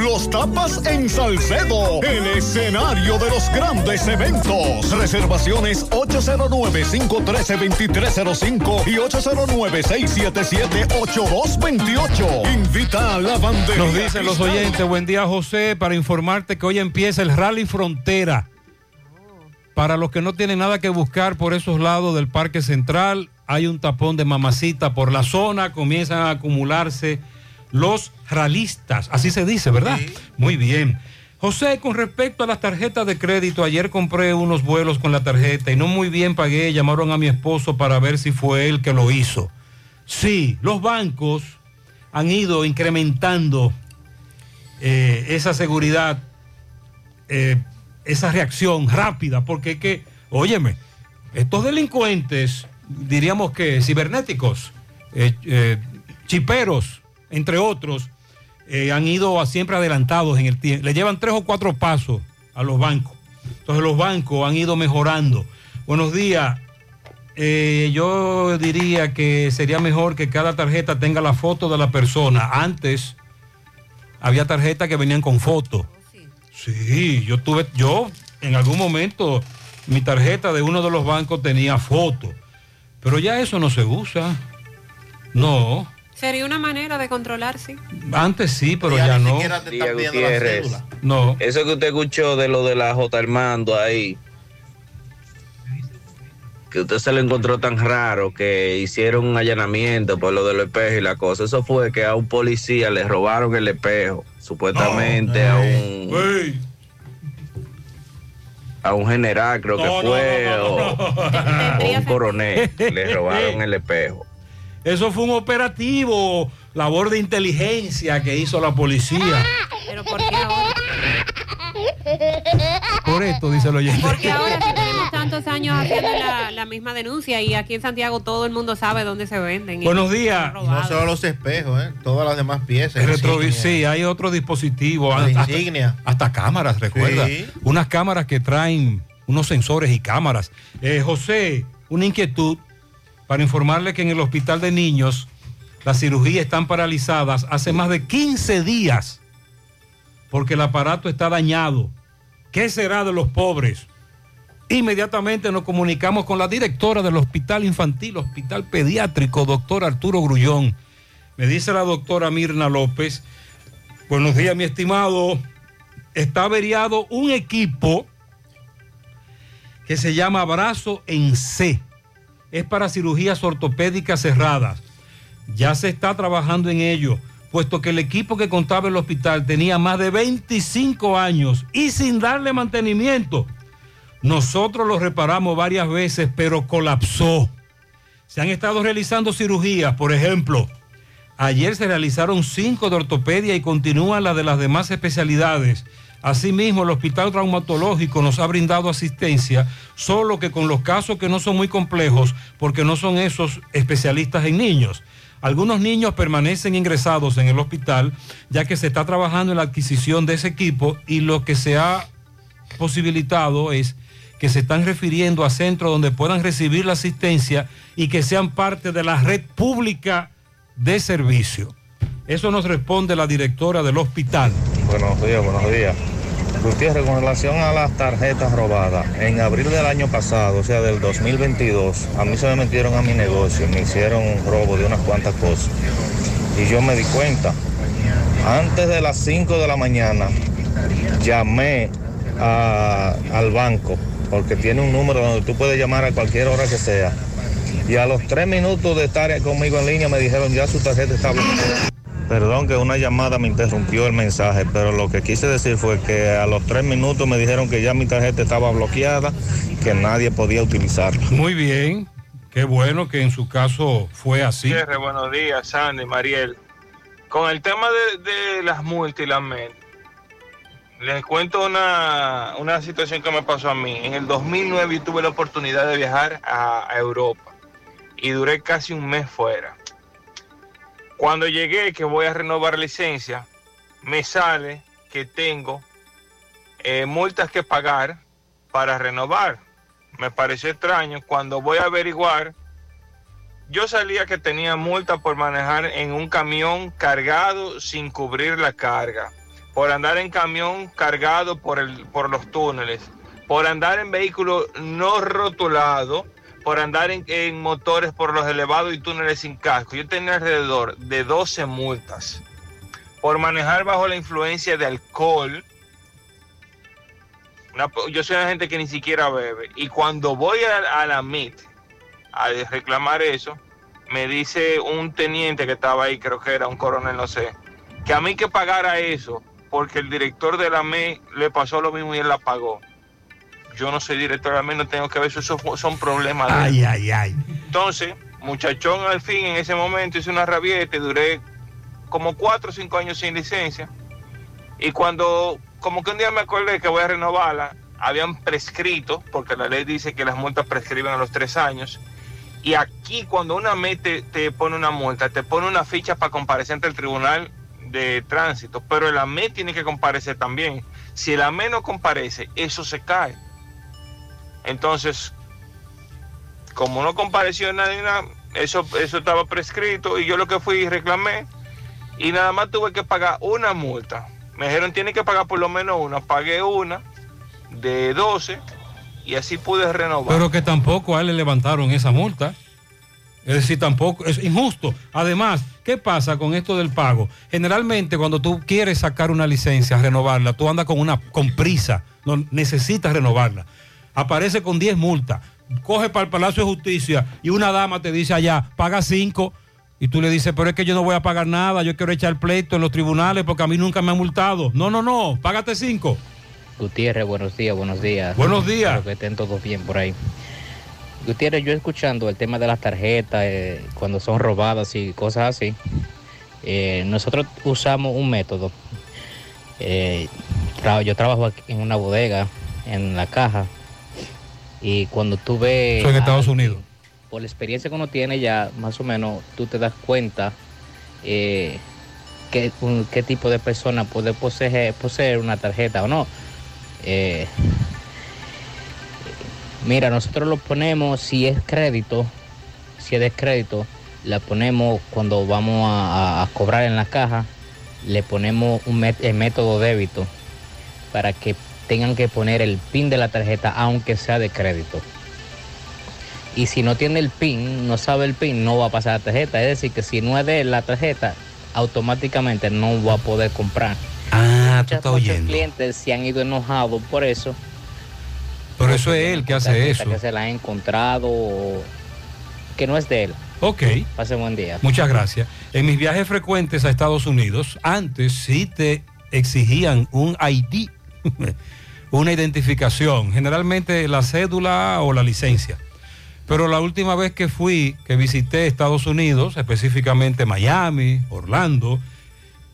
Biblos Tapas en Salcedo. El escenario de los grandes eventos. Reservaciones 809-513-2305 y 809-677-8228. Invita a la bandera. Nos dicen los oyentes, buen día José, para informarte que hoy empieza el Rally Frontera. Para los que no tienen nada que buscar por esos lados del Parque Central, hay un tapón de mamacita por la zona, comienzan a acumularse los ralistas, así se dice, ¿verdad? Muy bien. José, con respecto a las tarjetas de crédito, ayer compré unos vuelos con la tarjeta y no muy bien pagué, llamaron a mi esposo para ver si fue él que lo hizo. Sí, los bancos han ido incrementando eh, esa seguridad, eh, esa reacción rápida, porque es que, óyeme, estos delincuentes, diríamos que cibernéticos, eh, chiperos, entre otros, eh, han ido siempre adelantados en el tiempo. Le llevan tres o cuatro pasos a los bancos. Entonces los bancos han ido mejorando. Buenos días. Eh, yo diría que sería mejor que cada tarjeta tenga la foto de la persona. Antes había tarjetas que venían con foto. Sí, yo tuve, yo en algún momento mi tarjeta de uno de los bancos tenía foto. Pero ya eso no se usa. No. Sería una manera de controlar, sí. Antes sí, pero ya, no. Díaz Gutiérrez. No. Eso que usted escuchó de lo de la J Armando ahí, que usted se lo encontró tan raro que hicieron un allanamiento por lo del espejo y la cosa. Eso fue que a un policía le robaron el espejo, supuestamente a un a un general creo que fue o, o un coronel le *laughs* robaron el espejo. Eso fue un operativo, labor de inteligencia que hizo la policía. Pero ¿por qué ahora? Por esto, dice el oyente. Porque ahora sí tenemos tantos años haciendo la, la misma denuncia y aquí en Santiago todo el mundo sabe dónde se venden. y Buenos días. No solo los espejos, ¿eh? todas las demás piezas. Sí, hay otro dispositivo. La hasta, insignia. hasta cámaras, recuerda. Sí. Unas cámaras que traen unos sensores y cámaras. Eh, José, una inquietud para informarle que en el hospital de niños las cirugías están paralizadas hace más de 15 días porque el aparato está dañado. ¿Qué será de los pobres? Inmediatamente nos comunicamos con la directora del Hospital Infantil, Hospital Pediátrico, doctor Arturo Grullón. Me dice la doctora Mirna López, buenos días mi estimado, está averiado un equipo que se llama Brazo en C. Es para cirugías ortopédicas cerradas. Ya se está trabajando en ello, puesto que el equipo que contaba el hospital tenía más de 25 años y sin darle mantenimiento. Nosotros lo reparamos varias veces, pero colapsó. Se han estado realizando cirugías, por ejemplo, ayer se realizaron cinco de ortopedia y continúan las de las demás especialidades. Asimismo, el Hospital Traumatológico nos ha brindado asistencia, solo que con los casos que no son muy complejos, porque no son esos especialistas en niños. Algunos niños permanecen ingresados en el hospital, ya que se está trabajando en la adquisición de ese equipo y lo que se ha posibilitado es que se están refiriendo a centros donde puedan recibir la asistencia y que sean parte de la red pública de servicio. Eso nos responde la directora del hospital. Buenos días, buenos días. Gutiérrez, con relación a las tarjetas robadas, en abril del año pasado, o sea, del 2022, a mí se me metieron a mi negocio, me hicieron un robo de unas cuantas cosas. Y yo me di cuenta. Antes de las 5 de la mañana, llamé al banco, porque tiene un número donde tú puedes llamar a cualquier hora que sea. Y a los tres minutos de estar conmigo en línea me dijeron ya su tarjeta está bloqueada. Perdón que una llamada me interrumpió el mensaje, pero lo que quise decir fue que a los tres minutos me dijeron que ya mi tarjeta estaba bloqueada, que nadie podía utilizarla. Muy bien, qué bueno que en su caso fue así. Buenos días, Sandy, Mariel. Con el tema de, de las multas y las MED, les cuento una, una situación que me pasó a mí. En el 2009 yo tuve la oportunidad de viajar a, a Europa y duré casi un mes fuera. Cuando llegué, que voy a renovar licencia, me sale que tengo eh, multas que pagar para renovar. Me pareció extraño. Cuando voy a averiguar, yo salía que tenía multa por manejar en un camión cargado sin cubrir la carga, por andar en camión cargado por, el, por los túneles, por andar en vehículo no rotulado, por andar en, en motores por los elevados y túneles sin casco. Yo tenía alrededor de 12 multas por manejar bajo la influencia de alcohol. Yo soy una gente que ni siquiera bebe. Y cuando voy a, a la MIT a reclamar eso, me dice un teniente que estaba ahí, creo que era un coronel, no sé, que a mí que pagara eso, porque el director de la MIT le pasó lo mismo y él la pagó. Yo no soy director de la MIT, no tengo que ver eso, eso son problemas de él. Ay, ay, ay. Entonces, muchachón al fin en ese momento hice una rabieta y duré como cuatro o cinco años sin licencia. Y cuando, como que un día me acordé que voy a renovarla, habían prescrito, porque la ley dice que las multas prescriben a los tres años. Y aquí cuando una MET te, te pone una multa, te pone una ficha para comparecer ante el tribunal de tránsito, pero el AME tiene que comparecer también. Si el AME no comparece, eso se cae. Entonces, como no compareció nadie, nada, eso, eso estaba prescrito y yo lo que fui y reclamé y nada más tuve que pagar una multa. Me dijeron tiene que pagar por lo menos una. Pagué una de 12 y así pude renovar. Pero que tampoco a él le levantaron esa multa. Es decir, tampoco, es injusto. Además, ¿qué pasa con esto del pago? Generalmente cuando tú quieres sacar una licencia, renovarla, tú andas con una con prisa, no necesitas renovarla. Aparece con 10 multas, coge para el Palacio de Justicia y una dama te dice allá, paga 5 y tú le dices, pero es que yo no voy a pagar nada, yo quiero echar pleito en los tribunales porque a mí nunca me han multado. No, no, no, págate 5. Gutiérrez, buenos días, buenos días. Buenos días. Espero que estén todos bien por ahí. Gutiérrez, yo escuchando el tema de las tarjetas, eh, cuando son robadas y cosas así, eh, nosotros usamos un método. Eh, tra- yo trabajo aquí en una bodega, en la caja, y cuando tú ves... Eso en Estados Unidos. Por la experiencia que uno tiene ya, más o menos, tú te das cuenta eh, qué, un- qué tipo de persona puede poseer, poseer una tarjeta o no. Eh, mira, nosotros lo ponemos, si es crédito, si es de crédito, la ponemos cuando vamos a, cobrar en la caja, le ponemos un el método débito para que tengan que poner el PIN de la tarjeta aunque sea de crédito. Y si no tiene el PIN, no sabe el PIN, no va a pasar la tarjeta. Es decir, que si no es de él la tarjeta, automáticamente no va a poder comprar. Ah, tú estás muchos oyendo. clientes se han ido enojados por eso. Pero eso es él que hace eso. Que se la ha encontrado que no es de él. Ok. Pase buen día. Muchas gracias. En mis viajes frecuentes a Estados Unidos, antes sí te exigían un ID, *laughs* una identificación, generalmente la cédula o la licencia. Pero la última vez que fui, que visité Estados Unidos, específicamente Miami, Orlando,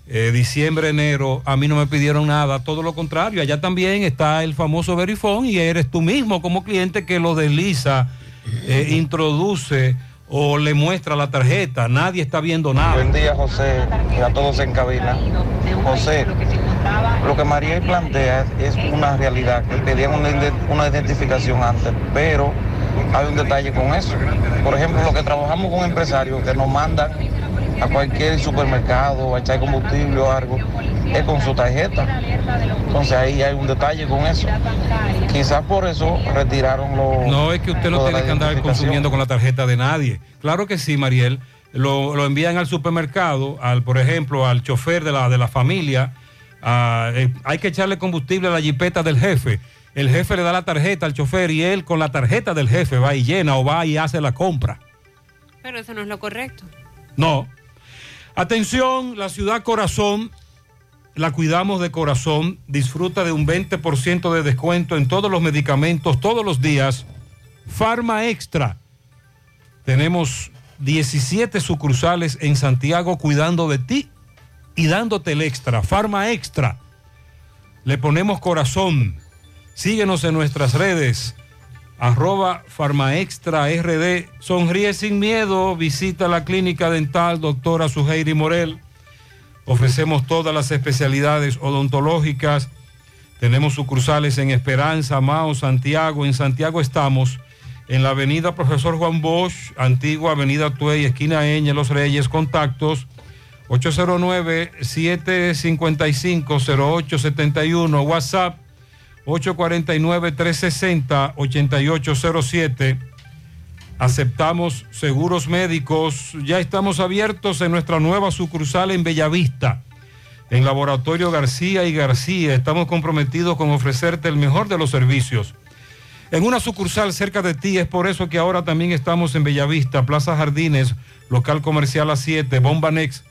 eh, diciembre, enero, a mí no me pidieron nada, todo lo contrario, allá también está el famoso Verifone y eres tú mismo como cliente que lo desliza, eh, *laughs* introduce o le muestra la tarjeta, nadie está viendo nada. Buen día, José, y a todos en cabina. José, lo que María plantea es una realidad, que pedían una, ide- una identificación antes, pero hay un detalle con eso. Por ejemplo, los que trabajamos con empresarios que nos mandan a cualquier supermercado a echar combustible o algo, es con su tarjeta. Entonces ahí hay un detalle con eso. Quizás por eso retiraron los... No es que usted no lo tiene que andar consumiendo con la tarjeta de nadie. Claro que sí, Mariel. Lo, lo envían al supermercado, al, por ejemplo, al chofer de la, de la familia. A- eh, hay que echarle combustible a la jipeta del jefe. El jefe le da la tarjeta al chofer y él con la tarjeta del jefe va y llena o va y hace la compra. Pero eso no es lo correcto. No. Atención, la ciudad corazón, la cuidamos de corazón, disfruta de un 20% de descuento en todos los medicamentos todos los días. Farma Extra. Tenemos 17 sucursales en Santiago cuidando de ti y dándote el extra. Farma Extra. Le ponemos corazón. Síguenos en nuestras redes. Arroba Farmaextra RD. Sonríe sin miedo. Visita la clínica dental doctora Suheiri Morel. Ofrecemos todas las especialidades odontológicas. Tenemos sucursales en Esperanza, Mao, Santiago. En Santiago estamos en la avenida Profesor Juan Bosch, antigua avenida Tuey, esquina Eñe, Los Reyes, contactos 809-755-0871, WhatsApp 849-360-8807. Aceptamos seguros médicos. Ya estamos abiertos en nuestra nueva sucursal en Bellavista, en Laboratorio García y García. Estamos comprometidos con ofrecerte el mejor de los servicios. En una sucursal cerca de ti, es por eso que ahora también estamos en Bellavista, Plaza Jardines, local comercial a 7, Bomba Next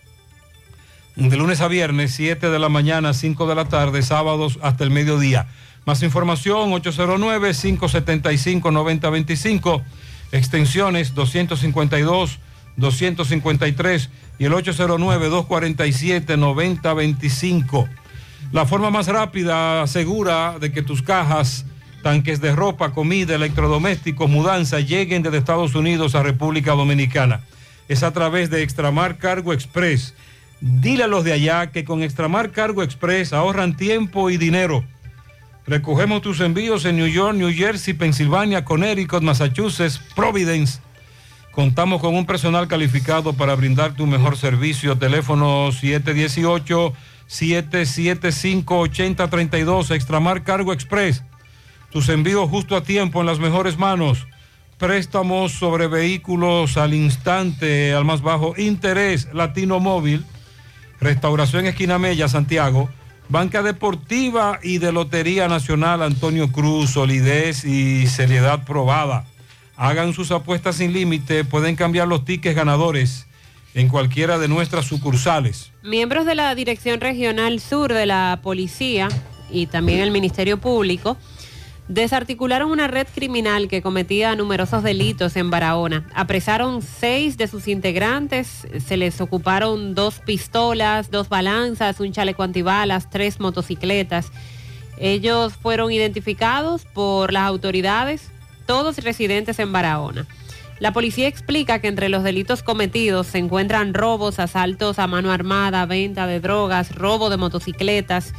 de lunes a viernes, 7 de la mañana, 5 de la tarde, sábados hasta el mediodía. Más información, 809-575-9025, extensiones 252, 253 y el 809-247-9025. La forma más rápida, segura de que tus cajas, tanques de ropa, comida, electrodomésticos, mudanza lleguen desde Estados Unidos a República Dominicana. Es a través de Extramar Cargo Express Dile a los de allá que con Extramar Cargo Express ahorran tiempo y dinero. Recogemos tus envíos en New York, New Jersey, Pensilvania, Connecticut, Massachusetts, Providence. Contamos con un personal calificado para brindar tu mejor servicio. Teléfono 718-775-8032, Extramar Cargo Express. Tus envíos justo a tiempo en las mejores manos. Préstamos sobre vehículos al instante, al más bajo interés, Latino Móvil Restauración Esquina Mella, Santiago. Banca Deportiva y de Lotería Nacional Antonio Cruz, solidez y seriedad probada. Hagan sus apuestas sin límite, pueden cambiar los tickets ganadores en cualquiera de nuestras sucursales. Miembros de la Dirección Regional Sur de la Policía y también el Ministerio Público desarticularon una red criminal que cometía numerosos delitos en Barahona. Apresaron seis de sus integrantes, se les ocuparon dos pistolas, dos balanzas, un chaleco antibalas, tres motocicletas. Ellos fueron identificados por las autoridades, todos residentes en Barahona. La policía explica que entre los delitos cometidos se encuentran robos, asaltos a mano armada, venta de drogas, robo de motocicletas,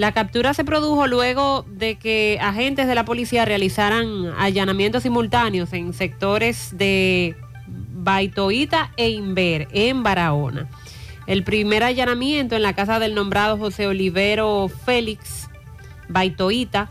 la captura se produjo luego de que agentes de la policía realizaran allanamientos simultáneos en sectores de Baitoita e Inver, en Barahona. El primer allanamiento en la casa del nombrado José Olivero Félix Baitoita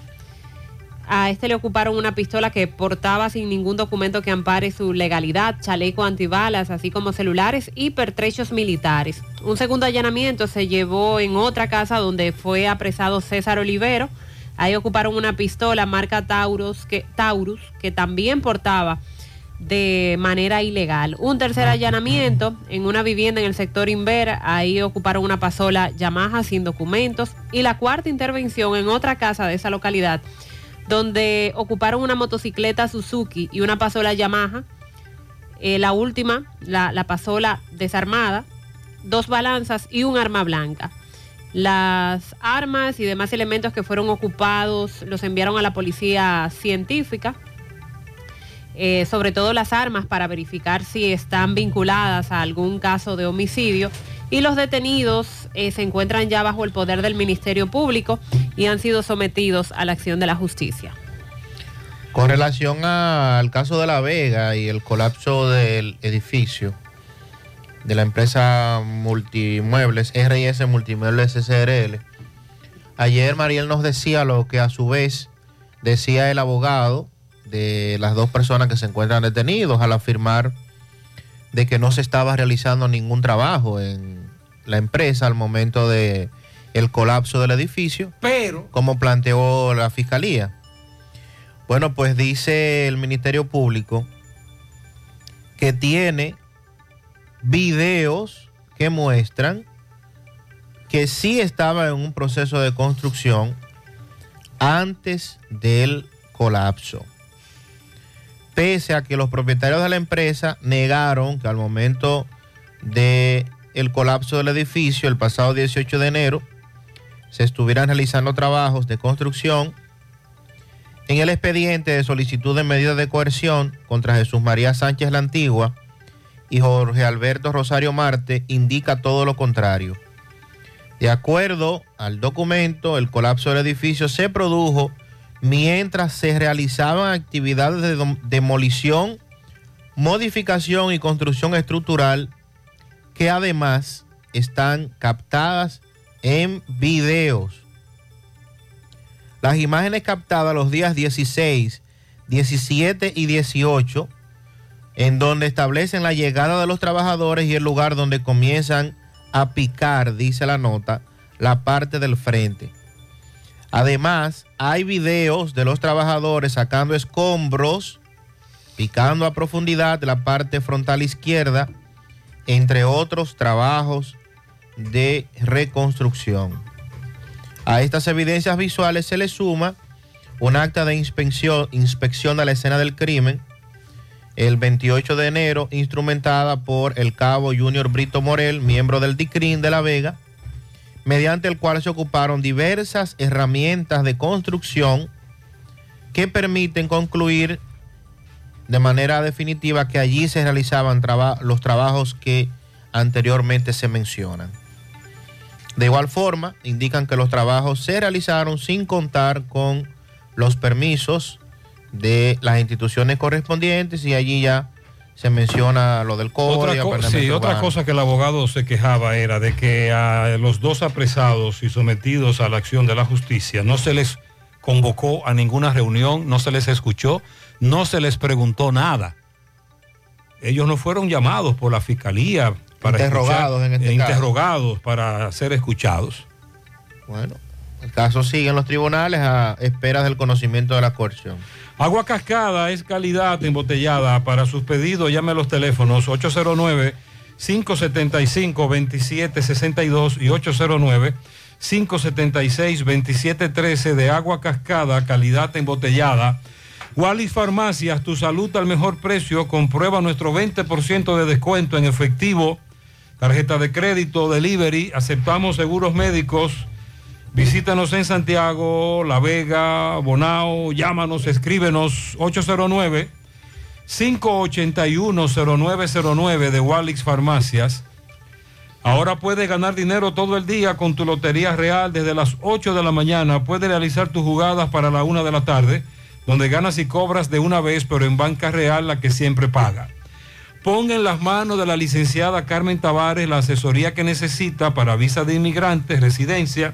a este le ocuparon una pistola que portaba sin ningún documento que ampare su legalidad, chaleco antibalas, así como celulares y pertrechos militares. Un segundo allanamiento se llevó en otra casa donde fue apresado César Olivero. Ahí ocuparon una pistola marca Taurus que, Taurus, que también portaba de manera ilegal. Un tercer allanamiento en una vivienda en el sector Inver, ahí ocuparon una pasola Yamaha sin documentos. Y la cuarta intervención en otra casa de esa localidad donde ocuparon una motocicleta Suzuki y una pasola Yamaha. Eh, la última, la, la pasola desarmada, dos balanzas y un arma blanca. Las armas y demás elementos que fueron ocupados los enviaron a la policía científica, eh, sobre todo las armas para verificar si están vinculadas a algún caso de homicidio y los detenidos eh, se encuentran ya bajo el poder del Ministerio Público y han sido sometidos a la acción de la justicia. Con relación al caso de La Vega y el colapso del edificio de la empresa Multimuebles, RS Multimuebles SRL, ayer Mariel nos decía lo que a su vez decía el abogado de las dos personas que se encuentran detenidos al afirmar de que no se estaba realizando ningún trabajo en la empresa al momento de el colapso del edificio, pero como planteó la fiscalía. Bueno, pues dice el Ministerio Público que tiene videos que muestran que sí estaba en un proceso de construcción antes del colapso. Pese a que los propietarios de la empresa negaron que al momento de el colapso del edificio el pasado 18 de enero se estuvieran realizando trabajos de construcción en el expediente de solicitud de medida de coerción contra Jesús María Sánchez la Antigua y Jorge Alberto Rosario Marte indica todo lo contrario. De acuerdo al documento, el colapso del edificio se produjo mientras se realizaban actividades de demolición, modificación y construcción estructural que además están captadas en videos. Las imágenes captadas los días 16, 17 y 18, en donde establecen la llegada de los trabajadores y el lugar donde comienzan a picar, dice la nota, la parte del frente. Además, hay videos de los trabajadores sacando escombros, picando a profundidad la parte frontal izquierda, entre otros trabajos de reconstrucción. A estas evidencias visuales se le suma un acta de inspección, inspección de la escena del crimen el 28 de enero, instrumentada por el cabo Junior Brito Morel, miembro del DICRIN de La Vega, mediante el cual se ocuparon diversas herramientas de construcción que permiten concluir de manera definitiva que allí se realizaban los trabajos que anteriormente se mencionan. De igual forma, indican que los trabajos se realizaron sin contar con los permisos de las instituciones correspondientes y allí ya se menciona lo del código. Otra, co- sí, otra cosa que el abogado se quejaba era de que a los dos apresados y sometidos a la acción de la justicia no se les convocó a ninguna reunión, no se les escuchó, no se les preguntó nada. Ellos no fueron llamados por la fiscalía para Interrogados escuchar- en este eh, caso. interrogados para ser escuchados. Bueno, el caso sigue en los tribunales a espera del conocimiento de la coerción. Agua Cascada es calidad embotellada. Para sus pedidos, llame a los teléfonos 809-575-2762 y 809-576-2713 de Agua Cascada, calidad embotellada. Wallis Farmacias, tu salud al mejor precio. Comprueba nuestro 20% de descuento en efectivo, tarjeta de crédito, delivery. Aceptamos seguros médicos. Visítanos en Santiago, La Vega, Bonao, llámanos, escríbenos 809-581-0909 de Walix Farmacias. Ahora puedes ganar dinero todo el día con tu Lotería Real desde las 8 de la mañana. Puedes realizar tus jugadas para la 1 de la tarde, donde ganas y cobras de una vez, pero en Banca Real la que siempre paga. Pon en las manos de la licenciada Carmen Tavares la asesoría que necesita para visa de inmigrante, residencia,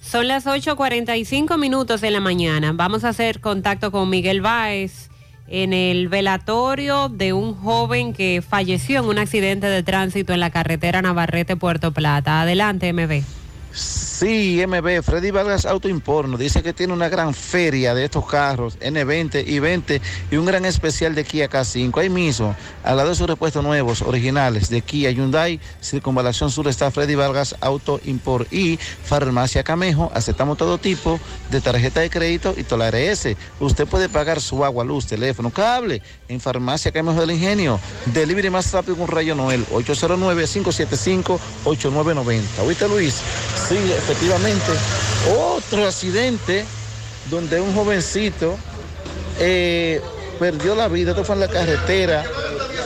Son las 8.45 minutos de la mañana. Vamos a hacer contacto con Miguel Báez en el velatorio de un joven que falleció en un accidente de tránsito en la carretera Navarrete-Puerto Plata. Adelante, MB. Sí, MB, Freddy Vargas Auto Import nos dice que tiene una gran feria de estos carros, N20 y 20, y un gran especial de Kia K5. Ahí mismo, al lado de sus repuestos nuevos, originales de Kia Hyundai, Circunvalación Sur está Freddy Vargas Auto Import y Farmacia Camejo. Aceptamos todo tipo de tarjeta de crédito y toda la RS. Usted puede pagar su agua, luz, teléfono, cable en Farmacia Camejo del Ingenio. Delivery más rápido con Rayo Noel, 809-575-8990. ¿Oíste, Luis? Sí, efectivamente. Otro accidente donde un jovencito eh, perdió la vida. Esto fue en la carretera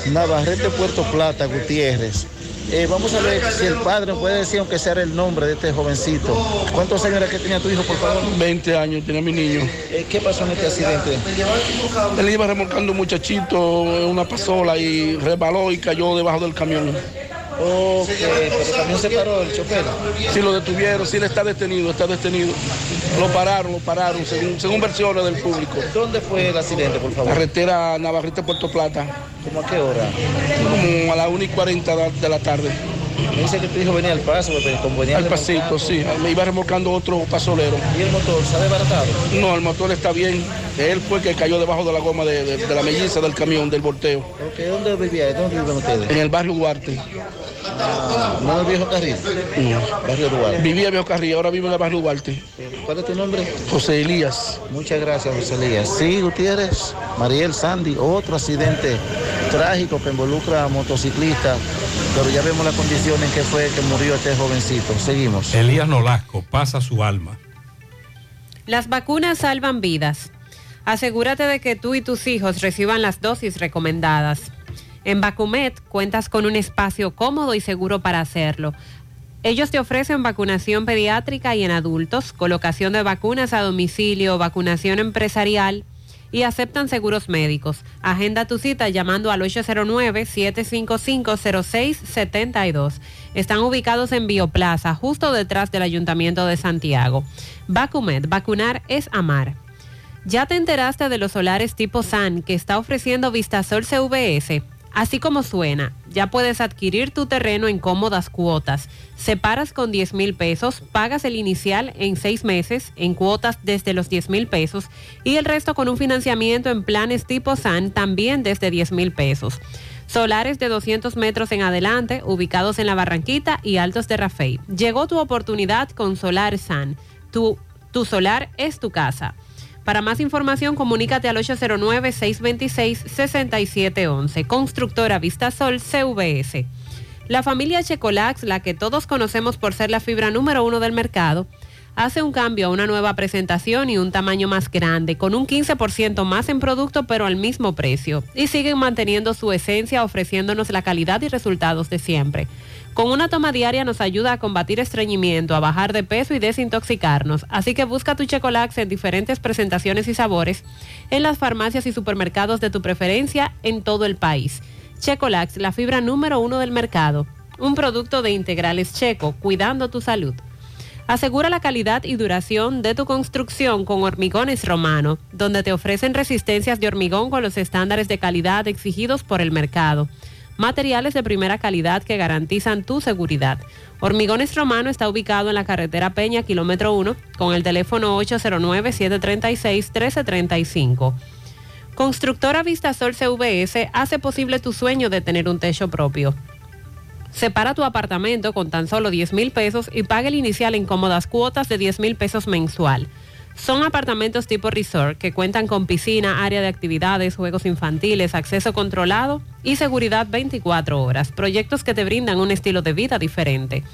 Navarrete Puerto Plata, Gutiérrez. Eh, vamos a ver si el padre nos puede decir, aunque sea el nombre de este jovencito. ¿Cuántos años era que tenía tu hijo, por favor? 20 años tenía mi niño. Eh, ¿Qué pasó en este accidente? Él iba remolcando un muchachito en una pasola y rebaló y cayó debajo del camión. Ok, pero camión se paró, el chofer. Sí, lo detuvieron, sí, él está detenido, está detenido. Lo pararon, lo pararon, según, según versiones del público. ¿Dónde fue el accidente, por favor? Carretera Navarrete, Puerto Plata. ¿Cómo a qué hora? Como a las 1 y 40 de- de la tarde. Me dice que tu hijo venía al paso, como venía Al pasito, sí. Me iba remolcando otro pasolero. ¿Y el motor se ha desbaratado? No, el motor está bien. Él fue el que cayó debajo de la goma de, de- de la melliza del camión, del volteo. Ok, ¿Dónde vivía? ¿Dónde viven ustedes? En el barrio Duarte. No en el viejo carril. Barrio Duarte. Vivía en Viejo Carrillo, ahora vive en el barrio Duarte. ¿Cuál es tu nombre? José Elías. Muchas gracias, José Elías. Sí, Gutiérrez, Mariel Sandy, otro accidente trágico que involucra a motociclistas, pero ya vemos la condición en que fue que murió este jovencito. Seguimos. Elías Nolasco pasa su alma. Las vacunas salvan vidas. Asegúrate de que tú y tus hijos reciban las dosis recomendadas. En Vacumet cuentas con un espacio cómodo y seguro para hacerlo. Ellos te ofrecen vacunación pediátrica y en adultos, colocación de vacunas a domicilio, vacunación empresarial y aceptan seguros médicos. Agenda tu cita llamando al 809-755-0672. Están ubicados en Bioplaza, justo detrás del Ayuntamiento de Santiago. Vacumet, vacunar es amar. ¿Ya te enteraste de los solares tipo SAN que está ofreciendo Vistasol CVS? Así como suena, ya puedes adquirir tu terreno en cómodas cuotas. Separas con 10 mil pesos, pagas el inicial en seis meses en cuotas desde los 10 mil pesos y el resto con un financiamiento en planes tipo SAN también desde 10 mil pesos. Solares de 200 metros en adelante, ubicados en la Barranquita y Altos de Rafey. Llegó tu oportunidad con Solar SAN. Tu, tu solar es tu casa. Para más información, comunícate al 809-626-6711. Constructora Vistasol CVS. La familia Checolax, la que todos conocemos por ser la fibra número uno del mercado, hace un cambio a una nueva presentación y un tamaño más grande, con un 15% más en producto pero al mismo precio. Y siguen manteniendo su esencia ofreciéndonos la calidad y resultados de siempre. Con una toma diaria nos ayuda a combatir estreñimiento, a bajar de peso y desintoxicarnos. Así que busca tu Checolax en diferentes presentaciones y sabores en las farmacias y supermercados de tu preferencia en todo el país. Checolax, la fibra número uno del mercado. Un producto de integrales checo, cuidando tu salud. Asegura la calidad y duración de tu construcción con Hormigones Romano, donde te ofrecen resistencias de hormigón con los estándares de calidad exigidos por el mercado. Materiales de primera calidad que garantizan tu seguridad. Hormigones Romano está ubicado en la carretera Peña, kilómetro 1, con el teléfono 809-736-1335. Constructora Vistasol CVS hace posible tu sueño de tener un techo propio. Separa tu apartamento con tan solo 10 mil pesos y paga el inicial en cómodas cuotas de 10 mil pesos mensual. Son apartamentos tipo resort que cuentan con piscina, área de actividades, juegos infantiles, acceso controlado y seguridad 24 horas. Proyectos que te brindan un estilo de vida diferente.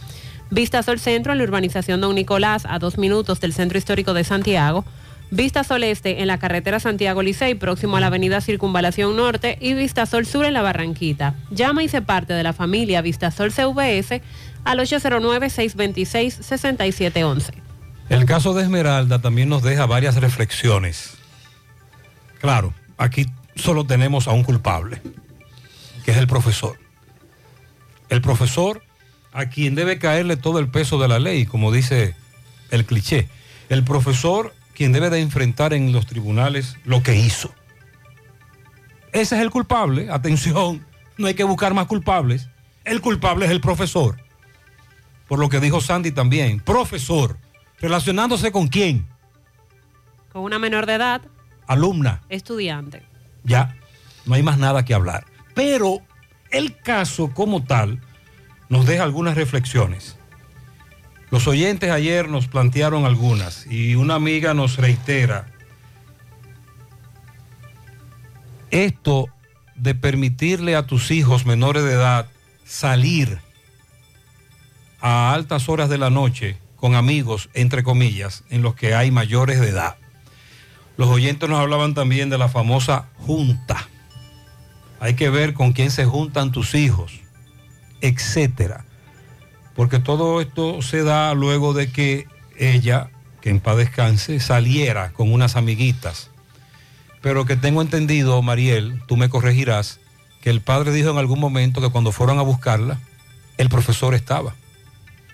Vistasol Centro en la urbanización Don Nicolás, a dos minutos del Centro Histórico de Santiago. Vista Sol Este en la carretera Santiago Licey, próximo a la avenida Circunvalación Norte, y Vista Sol Sur en la Barranquita. Llama y se parte de la familia Vista Sol CVS al 809-626-6711. El caso de Esmeralda también nos deja varias reflexiones. Claro, aquí solo tenemos a un culpable, que es el profesor. El profesor a quien debe caerle todo el peso de la ley, como dice el cliché. El profesor quien debe de enfrentar en los tribunales lo que hizo. Ese es el culpable, atención, no hay que buscar más culpables. El culpable es el profesor. Por lo que dijo Sandy también, profesor, relacionándose con quién? Con una menor de edad, Alumna, estudiante. ya, no hay más nada que hablar. Pero el caso como tal nos deja algunas reflexiones. Los oyentes ayer nos plantearon algunas y una amiga nos reitera esto de permitirle a tus hijos menores de edad salir a altas horas de la noche con amigos, entre comillas, en los que hay mayores de edad. Los oyentes nos hablaban también de la famosa junta. Hay que ver con quién se juntan tus hijos, etcétera. Porque todo esto se da luego de que ella, que en paz descanse, saliera con unas amiguitas. Pero que tengo entendido, Mariel, tú me corregirás, que el padre dijo en algún momento que cuando fueron a buscarla, el profesor estaba.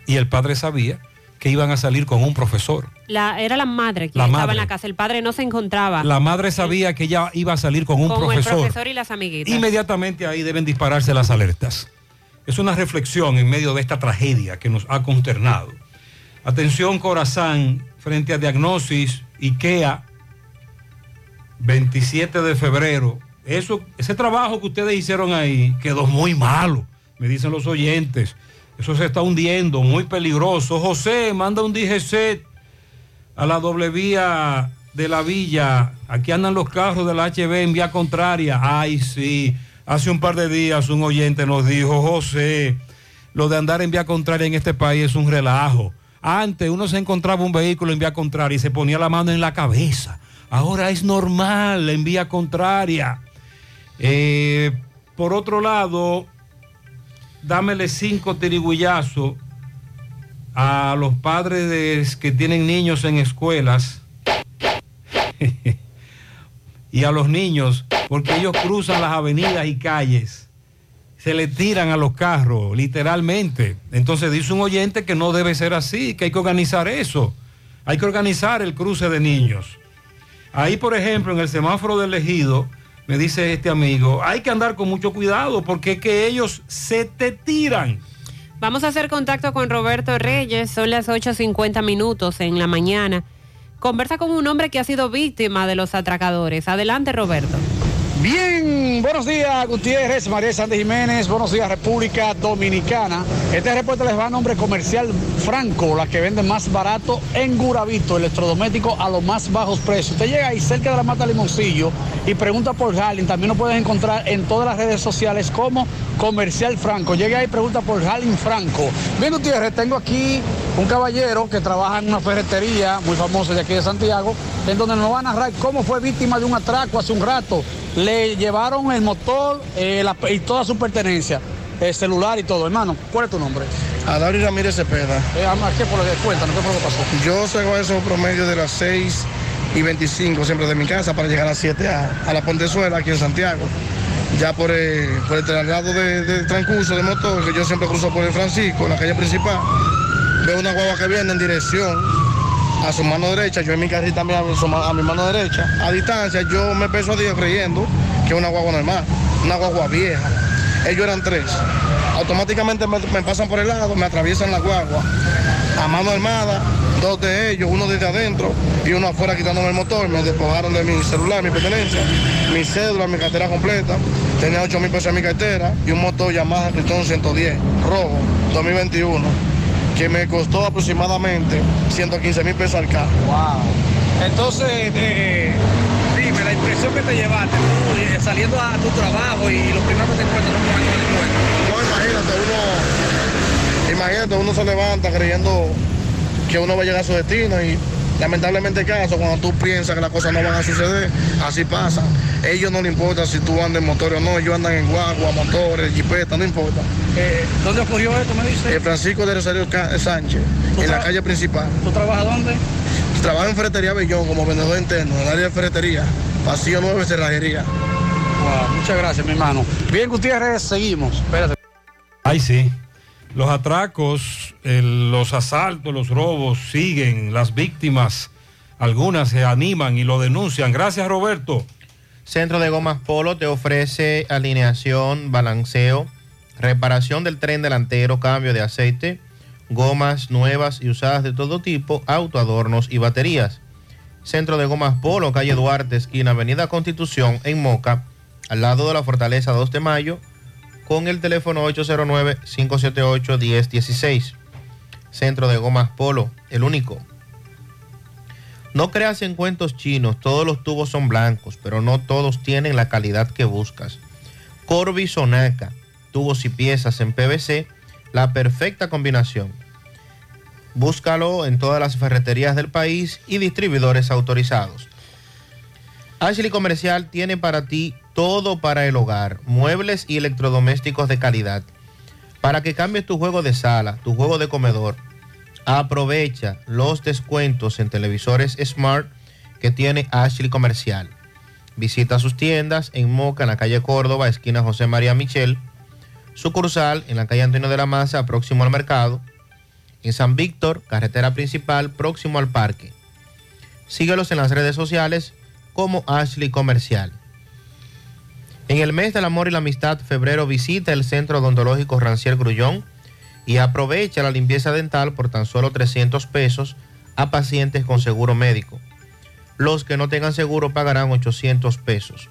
Y el padre sabía que iban a salir con un profesor. La, era la madre quien La estaba madre. en la casa. El padre no se encontraba La madre sabía que ella iba a salir con un con profesor. el profesor y las amiguitas. Inmediatamente ahí deben dispararse las alertas. es una reflexión en medio de esta tragedia que nos ha consternado. Atención Corazán, frente a Diagnosis IKEA, 27 de febrero. Eso, ese trabajo que ustedes hicieron ahí quedó muy malo, me dicen los oyentes. Eso se está hundiendo, muy peligroso. José, manda un DGC a la doble vía de la villa. Aquí andan los carros del HB en vía contraria. Ay, sí. Hace un par de días un oyente nos dijo, José, lo de andar en vía contraria en este país es un relajo. Antes uno se encontraba un vehículo en vía contraria y se ponía la mano en la cabeza. Ahora es normal en vía contraria. Eh, por otro lado, dámele cinco tirigullazos a los padres que tienen niños en escuelas *laughs* y a los niños, porque ellos cruzan las avenidas y calles, se le tiran a los carros, literalmente. Entonces dice un oyente que no debe ser así, que hay que organizar eso. Hay que organizar el cruce de niños. Ahí, por ejemplo, en el semáforo del ejido, me dice este amigo, hay que andar con mucho cuidado porque es que ellos se te tiran. Vamos a hacer contacto con Roberto Reyes, son las 8.50 minutos en la mañana. Conversa con un hombre que ha sido víctima de los atracadores. Adelante, Roberto. Bien, buenos días Gutiérrez, María Sánchez Jiménez, buenos días República Dominicana. Este reporte les va a nombre comercial Franco, la que vende más barato en Guravito, electrodoméstico a los más bajos precios. Usted llega ahí cerca de la Mata Limoncillo y pregunta por Harling, también lo puedes encontrar en todas las redes sociales como Comercial Franco. Llega ahí y pregunta por Harling Franco. Bien Gutiérrez, tengo aquí un caballero que trabaja en una ferretería muy famosa de aquí de Santiago, en donde nos va a narrar cómo fue víctima de un atraco hace un rato. Le llevaron el motor eh, la- y toda su pertenencia, el celular y todo. Hermano, ¿cuál es tu nombre? Adari Ramírez Cepeda. Eh, ama, ¿Qué por lo que cuéntanos? ¿Qué fue lo que pasó? Yo salgo a eso promedio de las 6 y 25 siempre de mi casa para llegar a las 7 a, a la Pontezuela aquí en Santiago. Ya por el, por el traslado de, de transcurso de motor, que yo siempre cruzo por el Francisco, en la calle principal, veo una guagua que viene en dirección a su mano derecha, yo en mi carril también a, a mi mano derecha. A distancia yo me persuadí creyendo que es una guagua normal, una guagua vieja. Ellos eran tres. Automáticamente me, pasan por el lado, me atraviesan la guagua. A mano armada, dos de ellos, uno desde adentro y uno afuera quitándome el motor. Me despojaron de mi celular, mi pertenencia, mi cédula, mi cartera completa. Tenía 8 mil pesos en mi cartera y un motor Yamaha Triton 110, rojo, 2021, que me costó aproximadamente 115 mil pesos al carro. Wow. Entonces, eh, dime, la impresión que te llevaste tú, eh, saliendo a tu trabajo y lo primero que te encuentras es un banco No, imagínate, uno, imagínate, uno se levanta creyendo que uno va a llegar a su destino y lamentablemente caso, cuando tú piensas que las cosas no van a suceder, así pasa. Ellos no les importa si tú andas en motor o no, ellos andan en guagua, motores, jipeta, no importa. Eh, ¿Dónde ocurrió esto, me dice? El Francisco de Rosario Sánchez, en la calle principal. ¿Tú trabajas dónde? Trabajo en Ferretería Bellón como vendedor interno, en el área de ferretería, pasillo 9, cerrajería. Wow, muchas gracias, mi hermano. Bien, Gutiérrez, seguimos. Espérate. Ay, sí. Los atracos, los asaltos, los robos siguen. Las víctimas, algunas se animan y lo denuncian. Gracias, Roberto. Centro de Gomas Polo te ofrece alineación, balanceo, reparación del tren delantero, cambio de aceite, gomas nuevas y usadas de todo tipo, autoadornos y baterías. Centro de Gomas Polo, calle Duarte, esquina Avenida Constitución, en Moca, al lado de la Fortaleza 2 de Mayo, con el teléfono 809-578-1016. Centro de Gomas Polo, el único. No creas en cuentos chinos, todos los tubos son blancos, pero no todos tienen la calidad que buscas. Corby Sonaca, tubos y piezas en PVC, la perfecta combinación. Búscalo en todas las ferreterías del país y distribuidores autorizados. Ashley Comercial tiene para ti todo para el hogar, muebles y electrodomésticos de calidad. Para que cambies tu juego de sala, tu juego de comedor, aprovecha los descuentos en televisores Smart que tiene Ashley Comercial. Visita sus tiendas en Moca, en la calle Córdoba, esquina José María Michel, sucursal en la calle Antonio de la Maza, próximo al mercado, en San Víctor, carretera principal, próximo al parque. Síguelos en las redes sociales como Ashley Comercial. En el mes del amor y la amistad, febrero, visita el Centro Odontológico Rancier Grullón y aprovecha la limpieza dental por tan solo 300 pesos a pacientes con seguro médico. Los que no tengan seguro pagarán 800 pesos.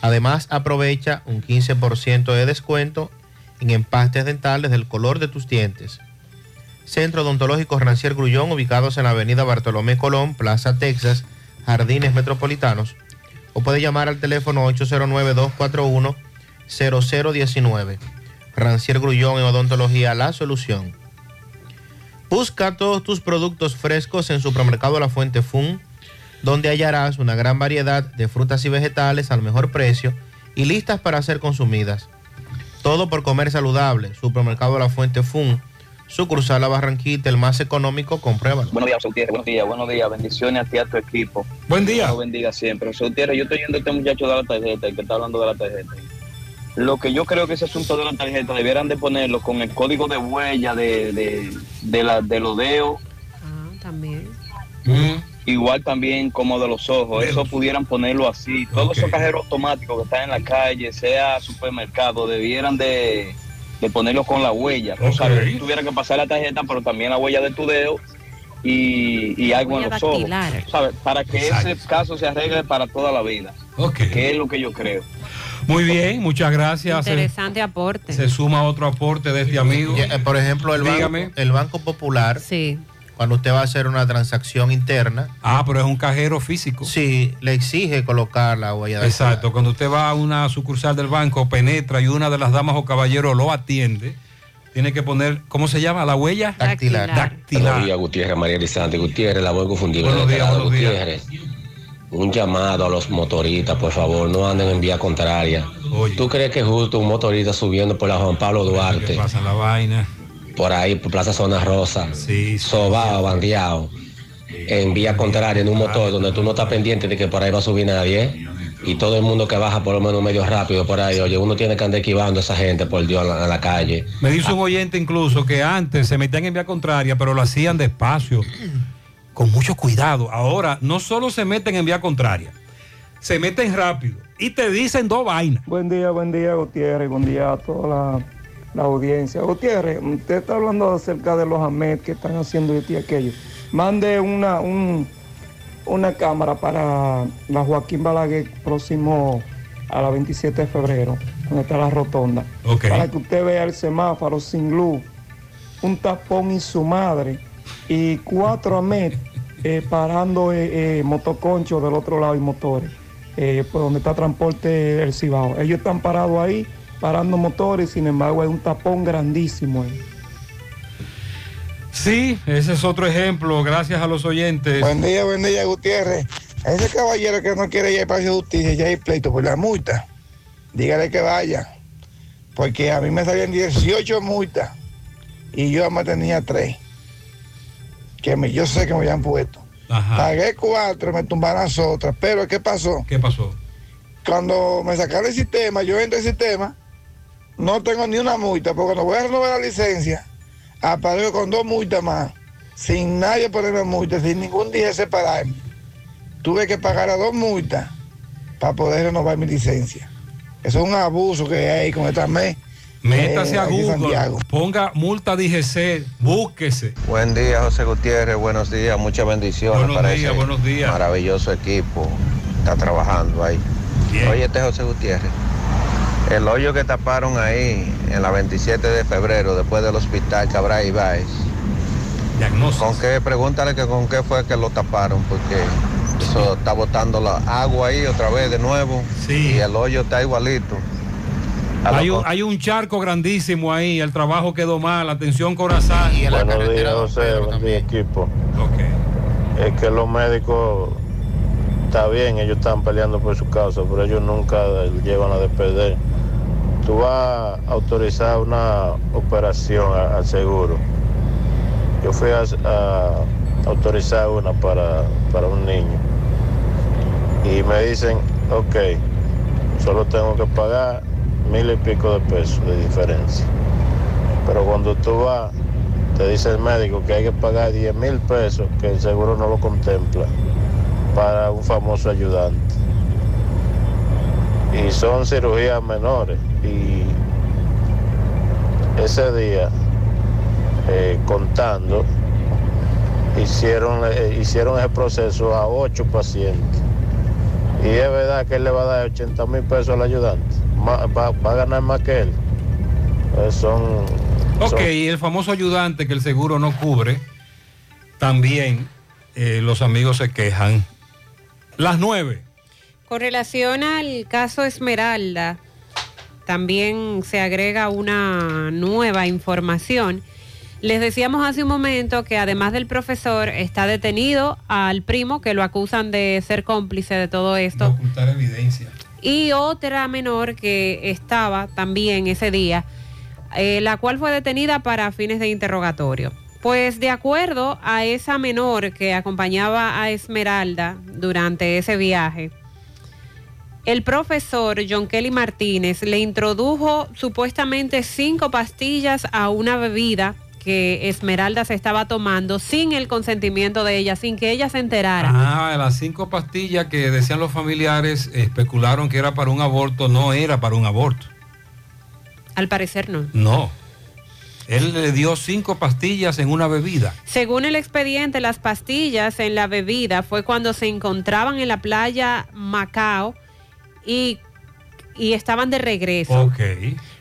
Además, aprovecha un 15% de descuento en empastes dentales del color de tus dientes. Centro Odontológico Rancier Grullón, ubicados en la avenida Bartolomé Colón, Plaza Texas, Jardines Metropolitanos, o puede llamar al teléfono 809-241-0019. Rancier Grullón en Odontología, la solución. Busca todos tus productos frescos en Supermercado La Fuente Fun, donde hallarás una gran variedad de frutas y vegetales al mejor precio y listas para ser consumidas. Todo por comer saludable. Supermercado La Fuente Fun, sucursal La Barranquita, el más económico, compruébalo. Buenos días, Gutiérrez. Buenos días, buenos días. Bendiciones a ti y a tu equipo. Buen día. Dios bendiga siempre. Gutiérrez, yo estoy yendo a este muchacho de la tarjeta, el que está hablando de la tarjeta. Lo que yo creo que ese asunto de la tarjeta debieran de ponerlo con el código de huella de, de, de, la, de los dedos, Ah, también. igual también como de los ojos. Eso pudieran ponerlo así. Todos esos cajeros automáticos que están en la calle, sea supermercado, debieran de, de ponerlo con la huella. O sea, que tú tuvieras que pasar la tarjeta, pero también la huella de tu dedo y, y algo en los ojos. ¿sabes? Para que Exacto. ese caso se arregle para toda la vida. Que es lo que yo creo. Muy bien, muchas gracias. Se, Interesante aporte. se suma otro aporte de este amigo. Eh, Por ejemplo, el banco, Dígame. el banco Popular, Sí. Cuando usted va a hacer una transacción interna. Ah, pero es un cajero físico. Sí, le exige colocar la huella de Exacto, cuando usted va a una sucursal del banco, penetra y una de las damas o caballeros lo atiende, tiene que poner, ¿cómo se llama? La huella Dactilar. Dactilar. Buenos días, Gutiérrez, María Elizante. Gutiérrez, la voy a confundir. Buenos con días. Gutiérrez. Un llamado a los motoristas, por favor, no anden en vía contraria. ¿Tú crees que es justo un motorista subiendo por la Juan Pablo Duarte? ¿Qué pasa la vaina? Por ahí, por Plaza Zona Rosa. Sobao, bandeado. En vía contraria, en un motor donde tú no estás pendiente de que por ahí va a subir nadie. Y todo el mundo que baja por lo menos medio rápido por ahí, oye, uno tiene que andar esquivando a esa gente, por Dios, en la, la calle. Me dice un oyente incluso que antes se metían en vía contraria, pero lo hacían despacio, con mucho cuidado. Ahora no solo se meten en vía contraria, se meten rápido y te dicen dos vainas. Buen día, buen día, Gutiérrez. Buen día a toda la, la audiencia. Gutiérrez, usted está hablando acerca de los AMED que están haciendo esto y aquello. Mande una, un- una cámara para la Joaquín Balaguer próximo a la 27 de febrero, donde está la rotonda. Para que usted vea el semáforo sin luz, un tapón y su madre, y cuatro AMED *laughs* eh, parando eh, eh, motoconchos del otro lado y motores, por donde está transporte del Cibao. Ellos están parados ahí, parando motores, sin embargo hay un tapón grandísimo ahí. Sí, ese es otro ejemplo, gracias a los oyentes. Buen día, buen día, Gutiérrez. A ese caballero que no quiere ir para de justicia, ya hay pleito por la multa. Dígale que vaya. Porque a mí me salían 18 multas y yo además tenía 3. Que me, yo sé que me habían puesto. Pagué 4, me tumbaron las otras. Pero ¿qué pasó? ¿Qué pasó? Cuando me sacaron el sistema, yo entré al sistema, no tengo ni una multa, porque cuando voy a renovar la licencia, aparezco con dos multas más, sin nadie ponerme multa, sin ningún día separarme. Tuve que pagar a dos multas para poder renovar mi licencia. Eso es un abuso que hay con esta mes. Métase eh, a Google, Santiago. ponga multa DGC, búsquese. Buen día, José Gutiérrez. Buenos días, muchas bendiciones Buenos para días, ese buenos días. maravilloso equipo. Está trabajando ahí. Oye, este es José Gutiérrez. El hoyo que taparon ahí en la 27 de febrero, después del hospital Cabral Ibáez. ¿Con qué? Pregúntale que con qué fue que lo taparon, porque eso está botando la agua ahí otra vez de nuevo. Y el hoyo está igualito. Hay un, con- hay un charco grandísimo ahí, el trabajo quedó mal, atención Corazán. Buenos días, José. Buen día, equipo. Es que los médicos, está bien, ellos están peleando por su causa, pero ellos nunca llevan a despedir. Tú vas a autorizar una operación al seguro. Yo fui a, a autorizar una para, para un niño. Y me dicen, ok, solo tengo que pagar mil y pico de pesos de diferencia. Pero cuando tú vas, te dice el médico que hay que pagar 10 mil pesos, que el seguro no lo contempla, para un famoso ayudante. Y son cirugías menores. Y ese día, eh, contando, hicieron, eh, hicieron ese proceso a ocho pacientes. Y es verdad que él le va a dar 80 mil pesos al ayudante. Ma- va, va a ganar más que él. Eh, son, Ok, son- y el famoso ayudante que el seguro no cubre, también eh, los amigos se quejan. Las nueve. Con relación al caso Esmeralda, también se agrega una nueva información. Les decíamos hace un momento que además del profesor está detenido al primo que lo acusan de ser cómplice de todo esto Ocultar evidencia. y otra menor que estaba también ese día, eh, la cual fue detenida para fines de interrogatorio. Pues de acuerdo a esa menor que acompañaba a Esmeralda durante ese viaje, el profesor John Kelly Martínez le introdujo supuestamente cinco pastillas a una bebida que Esmeralda se estaba tomando sin el consentimiento de ella, sin que ella se enterara. Ah, las cinco pastillas que decían los familiares especularon que era para un aborto, no era para un aborto. Al parecer no. No. Él le dio cinco pastillas en una bebida. Según el expediente, las pastillas en la bebida fue cuando se encontraban en la playa Macao y, y estaban de regreso. Ok.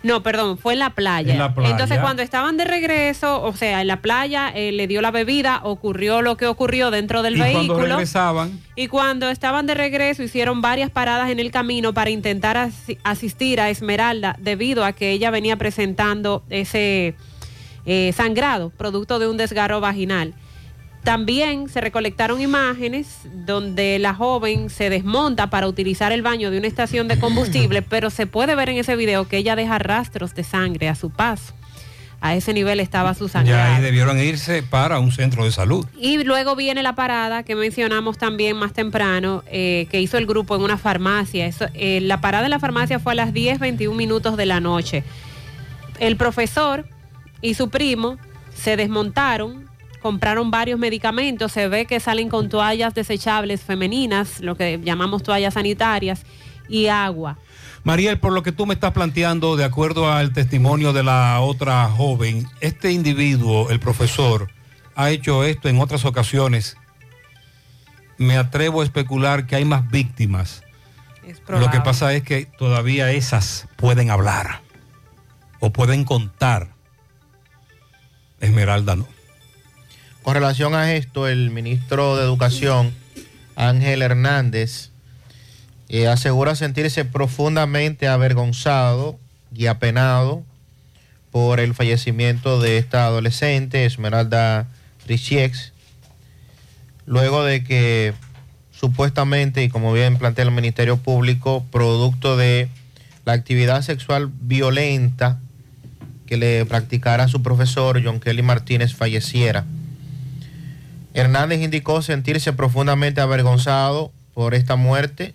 No, perdón, fue en la playa. En la playa. Entonces, cuando estaban de regreso, o sea, en la playa, eh, le dio la bebida, ocurrió lo que ocurrió dentro del y cuando vehículo. regresaban, Y cuando estaban de regreso hicieron varias paradas en el camino para intentar asi- asistir a Esmeralda debido a que ella venía presentando ese eh, sangrado, producto de un desgarro vaginal. También se recolectaron imágenes donde la joven se desmonta para utilizar el baño de una estación de combustible, *laughs* pero se puede ver en ese video que ella deja rastros de sangre a su paso. A ese nivel estaba su sangrado. ya ahí debieron irse para un centro de salud. Y luego viene la parada que mencionamos también más temprano, eh, que hizo el grupo en una farmacia. Eso, eh, la parada en la farmacia fue a las 10, 21 minutos de la noche. El profesor y su primo se desmontaron, compraron varios medicamentos, se ve que salen con toallas desechables femeninas, lo que llamamos toallas sanitarias, y agua. Mariel, por lo que tú me estás planteando, de acuerdo al testimonio de la otra joven, este individuo, el profesor, ha hecho esto en otras ocasiones. Me atrevo a especular que hay más víctimas. Es Lo que pasa es que todavía esas pueden hablar o pueden contar. Esmeralda no. Con relación a esto, el ministro de Educación, Ángel Hernández, eh, asegura sentirse profundamente avergonzado y apenado por el fallecimiento de esta adolescente, Esmeralda Richiex, luego de que supuestamente, y como bien plantea el Ministerio Público, producto de la actividad sexual violenta que le practicara su profesor, John Kelly Martínez, falleciera. Hernández indicó sentirse profundamente avergonzado por esta muerte.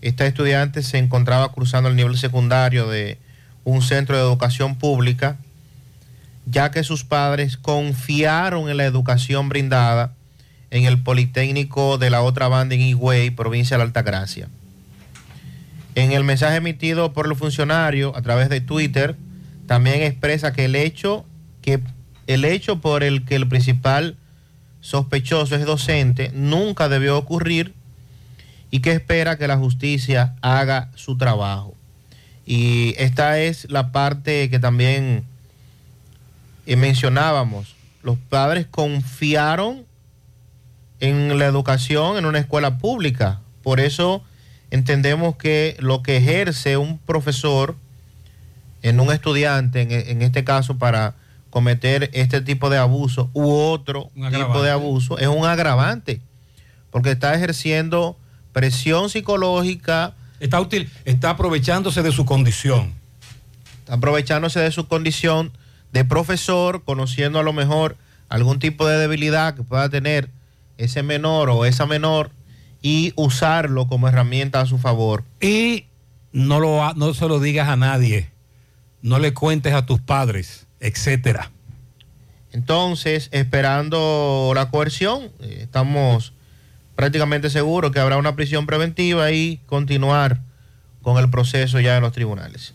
Esta estudiante se encontraba cruzando el nivel secundario de un centro de educación pública, ya que sus padres confiaron en la educación brindada en el Politécnico de la otra banda en Higüey, provincia de la Altagracia. En el mensaje emitido por el funcionario a través de Twitter, también expresa que el hecho, que el hecho por el que el principal sospechoso es docente nunca debió ocurrir y que espera que la justicia haga su trabajo. Y esta es la parte que también eh, mencionábamos. Los padres confiaron en la educación en una escuela pública. Por eso entendemos que lo que ejerce un profesor en un estudiante, en, en este caso para cometer este tipo de abuso u otro tipo de abuso, es un agravante, porque está ejerciendo presión psicológica. Está, útil, está aprovechándose de su condición. Está aprovechándose de su condición de profesor, conociendo a lo mejor algún tipo de debilidad que pueda tener ese menor o esa menor y usarlo como herramienta a su favor. Y no, lo, no se lo digas a nadie. No le cuentes a tus padres, etcétera. Entonces, esperando la coerción, eh, estamos prácticamente seguros que habrá una prisión preventiva y continuar con el proceso ya en los tribunales.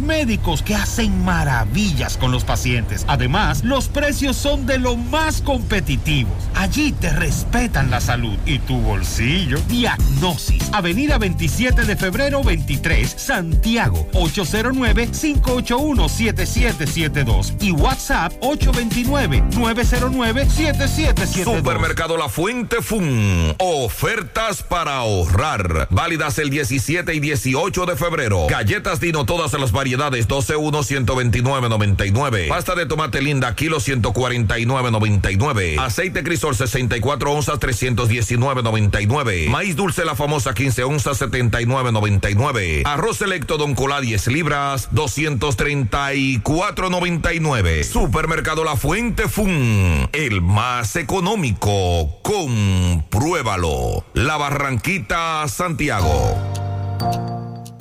médicos que hacen maravillas con los pacientes. Además, los precios son de lo más competitivos. Allí te respetan la salud y tu bolsillo. Diagnosis. Avenida 27 de febrero 23, Santiago. 809-581-7772. Y WhatsApp 829-909-7772. Supermercado La Fuente Fun. Ofertas para ahorrar. Válidas el 17 y 18 de febrero. Galletas Dino todas las variedades 12 1 129 99. Pasta de tomate linda kilo 149 99. Aceite crisol 64 onzas 319 99. Maíz dulce la famosa 15 onzas 79 99. Arroz selecto Don Colá 10 libras 234 99. Supermercado La Fuente Fun. El más económico. Compruébalo. La Barranquita Santiago.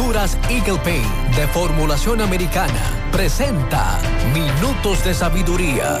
Pinturas Eagle Paint de formulación americana presenta Minutos de Sabiduría.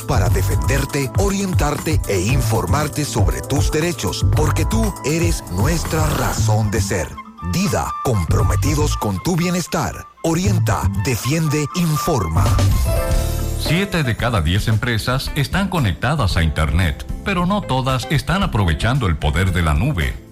para defenderte, orientarte e informarte sobre tus derechos, porque tú eres nuestra razón de ser. Dida, comprometidos con tu bienestar. Orienta, defiende, informa. Siete de cada diez empresas están conectadas a Internet, pero no todas están aprovechando el poder de la nube.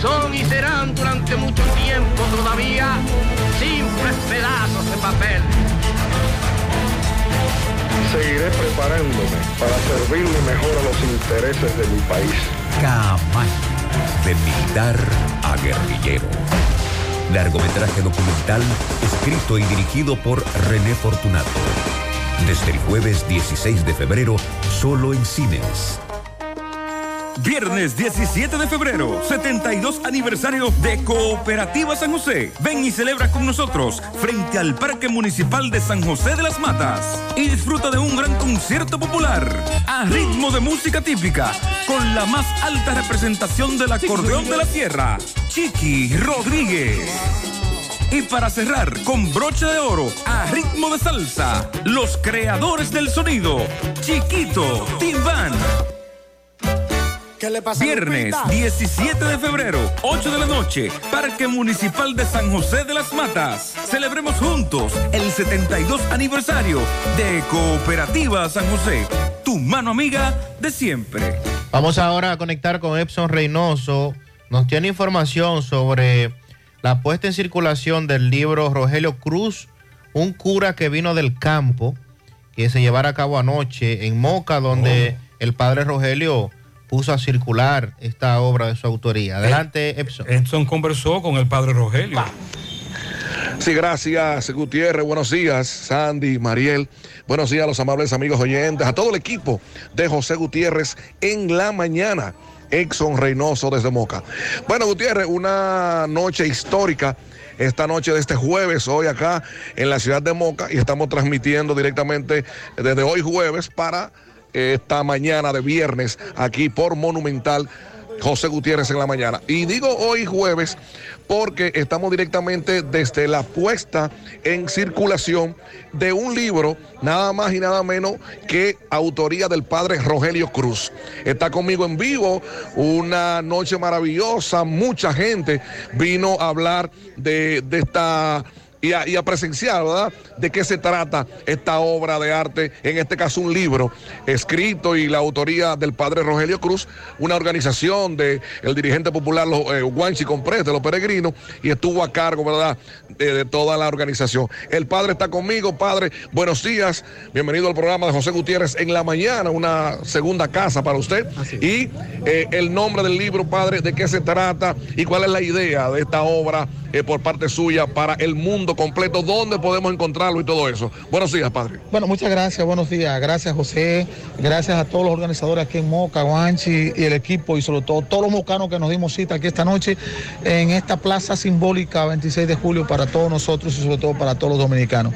son y serán durante mucho tiempo todavía simples pedazos de papel. Seguiré preparándome para servirle mejor a los intereses de mi país. Camaño, de militar a guerrillero. Largometraje documental escrito y dirigido por René Fortunato. Desde el jueves 16 de febrero, solo en cines. Viernes 17 de febrero, 72 aniversario de Cooperativa San José. Ven y celebra con nosotros frente al Parque Municipal de San José de las Matas y disfruta de un gran concierto popular a ritmo de música típica con la más alta representación del acordeón de la tierra, Chiqui Rodríguez. Y para cerrar con broche de oro a ritmo de salsa, los creadores del sonido, Chiquito, Timbán. Viernes 17 de febrero, 8 de la noche, Parque Municipal de San José de las Matas. Celebremos juntos el 72 aniversario de Cooperativa San José, tu mano amiga de siempre. Vamos ahora a conectar con Epson Reynoso. Nos tiene información sobre la puesta en circulación del libro Rogelio Cruz, un cura que vino del campo, que se llevara a cabo anoche en Moca, donde el padre Rogelio puso a circular esta obra de su autoría. Adelante, Epson. Edson conversó con el padre Rogelio. Sí, gracias, Gutiérrez. Buenos días, Sandy, Mariel. Buenos días a los amables amigos oyentes, a todo el equipo de José Gutiérrez en la mañana. Exxon Reynoso desde Moca. Bueno, Gutiérrez, una noche histórica esta noche de este jueves, hoy acá en la ciudad de Moca, y estamos transmitiendo directamente desde hoy jueves para esta mañana de viernes aquí por Monumental. José Gutiérrez en la mañana. Y digo hoy jueves porque estamos directamente desde la puesta en circulación de un libro, nada más y nada menos que autoría del padre Rogelio Cruz. Está conmigo en vivo, una noche maravillosa, mucha gente vino a hablar de, de esta y a, y a, presenciar, ¿verdad? De qué se trata esta obra de arte, en este caso un libro escrito y la autoría del padre Rogelio Cruz, una organización del el dirigente popular los, eh, Guanchi Comprés de los peregrinos y estuvo a cargo, ¿verdad? De, de, toda la organización. El padre está conmigo, padre, buenos días, bienvenido al programa de José Gutiérrez en la mañana, una segunda casa para usted. Y eh, el nombre del libro, padre, de qué se trata y cuál es la idea de esta obra eh, por parte suya para el mundo completo, dónde podemos encontrarlo y todo eso. Buenos días, padre. Bueno, muchas gracias, buenos días. Gracias, José. Gracias a todos los organizadores aquí en Moca, Guanchi y el equipo y sobre todo todos los mocanos que nos dimos cita aquí esta noche en esta plaza simbólica 26 de julio para todos nosotros y sobre todo para todos los dominicanos.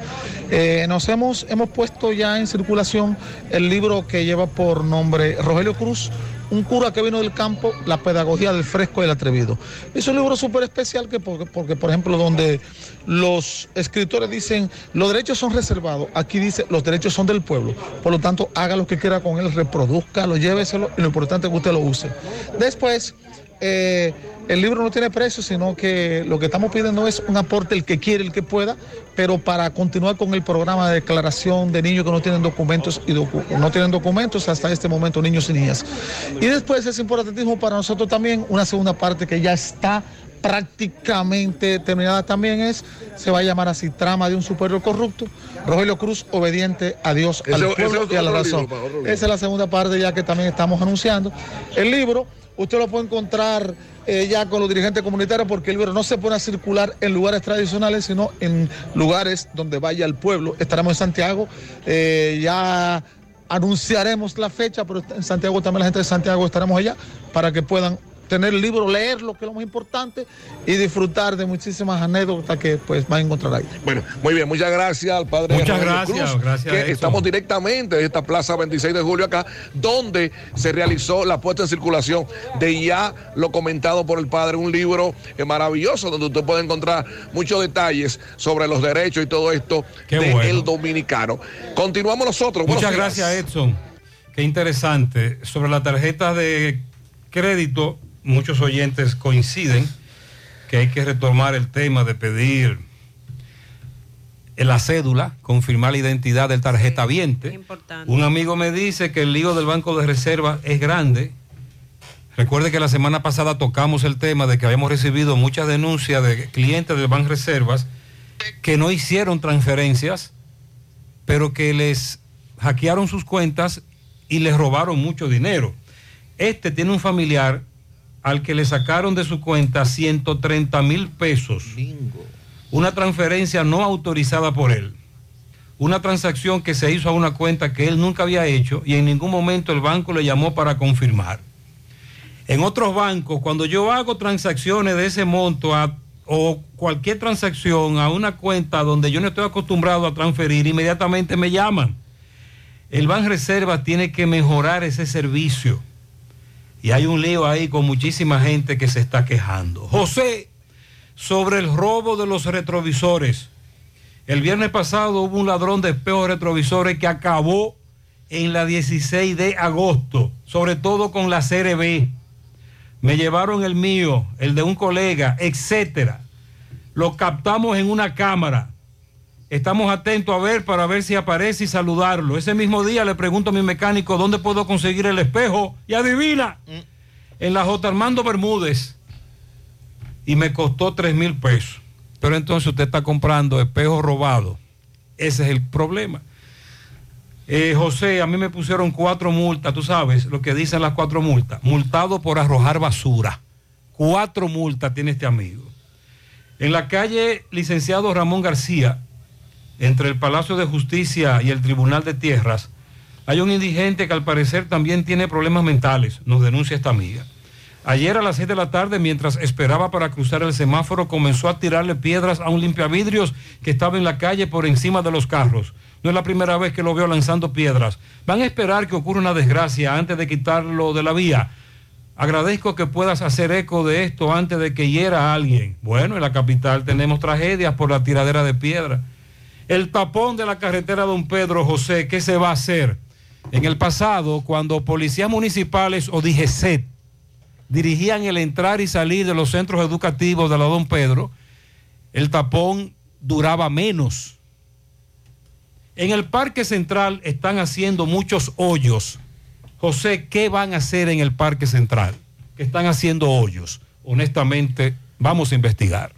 Eh, nos hemos, hemos puesto ya en circulación el libro que lleva por nombre Rogelio Cruz, un cura que vino del campo, la pedagogía del fresco y el atrevido. Es un libro súper especial que porque, porque, por ejemplo, donde los escritores dicen los derechos son reservados, aquí dice los derechos son del pueblo. Por lo tanto, haga lo que quiera con él, reproduzca, lo lléveselo y lo importante es que usted lo use. Después, eh, el libro no tiene precio, sino que lo que estamos pidiendo es un aporte el que quiere, el que pueda, pero para continuar con el programa de declaración de niños que no tienen documentos y docu no tienen documentos hasta este momento, niños y niñas. Y después es importantísimo para nosotros también una segunda parte que ya está prácticamente terminada también es, se va a llamar así, trama de un superior corrupto, Rogelio Cruz obediente a Dios, al pueblo y a la razón. libro. Esa es la segunda parte ya que también estamos anunciando. El libro, usted lo puede encontrar eh, ya con los dirigentes comunitarios porque el libro no se pone a circular en lugares tradicionales, sino en lugares donde vaya el pueblo. Estaremos en Santiago, eh, ya anunciaremos la fecha, pero en Santiago también la gente de Santiago estaremos allá para que puedan tener el libro, leerlo, que es lo más importante, y disfrutar de muchísimas anécdotas que pues van a encontrar ahí. Bueno, muy bien, muchas gracias al padre Muchas gracias, Cruz, gracias a que estamos directamente de esta plaza 26 de julio acá, donde se realizó la puesta en circulación de ya lo comentado por el padre, un libro eh, maravilloso donde usted puede encontrar muchos detalles sobre los derechos y todo esto del bueno. dominicano. Continuamos nosotros. Buenos Muchas días. gracias, Edson. Qué interesante. Sobre la tarjeta de crédito, muchos oyentes coinciden que hay que retomar el tema de pedir la cédula, confirmar la identidad del tarjeta viente. Un amigo me dice que el lío del Banco de Reserva es grande Recuerde que la semana pasada tocamos el tema de que habíamos recibido muchas denuncias de clientes del Ban Reservas que no hicieron transferencias, pero que les hackearon sus cuentas y les robaron mucho dinero. Este tiene un familiar al que le sacaron de su cuenta 130 mil pesos. Una transferencia no autorizada por él. Una transacción que se hizo a una cuenta que él nunca había hecho y en ningún momento el banco le llamó para confirmar. En otros bancos, cuando yo hago transacciones de ese monto a- o cualquier transacción a una cuenta donde yo no estoy acostumbrado a transferir, inmediatamente me llaman. El Ban Reserva tiene que mejorar ese servicio. Y hay un lío ahí con muchísima gente que se está quejando. José, sobre el robo de los retrovisores. El viernes pasado hubo un ladrón de espejos retrovisores que acabó en la 16 de agosto, sobre todo con la CRB. Me llevaron el mío, el de un colega, etcétera. Lo captamos en una cámara. Estamos atentos a ver para ver si aparece y saludarlo. Ese mismo día le pregunto a mi mecánico dónde puedo conseguir el espejo y adivina, en la J. Armando Bermúdez. Y me costó 3 mil pesos. Pero entonces usted está comprando espejo robado. Ese es el problema. Eh, José, a mí me pusieron cuatro multas, tú sabes lo que dicen las cuatro multas. Multado por arrojar basura. Cuatro multas tiene este amigo. En la calle licenciado Ramón García, entre el Palacio de Justicia y el Tribunal de Tierras, hay un indigente que al parecer también tiene problemas mentales, nos denuncia esta amiga. Ayer a las 6 de la tarde, mientras esperaba para cruzar el semáforo, comenzó a tirarle piedras a un limpiavidrios que estaba en la calle por encima de los carros. No es la primera vez que lo veo lanzando piedras. Van a esperar que ocurra una desgracia antes de quitarlo de la vía. Agradezco que puedas hacer eco de esto antes de que hiera a alguien. Bueno, en la capital tenemos tragedias por la tiradera de piedra. El tapón de la carretera Don Pedro José, ¿qué se va a hacer? En el pasado, cuando policías municipales o DGCET dirigían el entrar y salir de los centros educativos de la Don Pedro, el tapón duraba menos. En el Parque Central están haciendo muchos hoyos. José, ¿qué van a hacer en el Parque Central? Que están haciendo hoyos. Honestamente, vamos a investigar.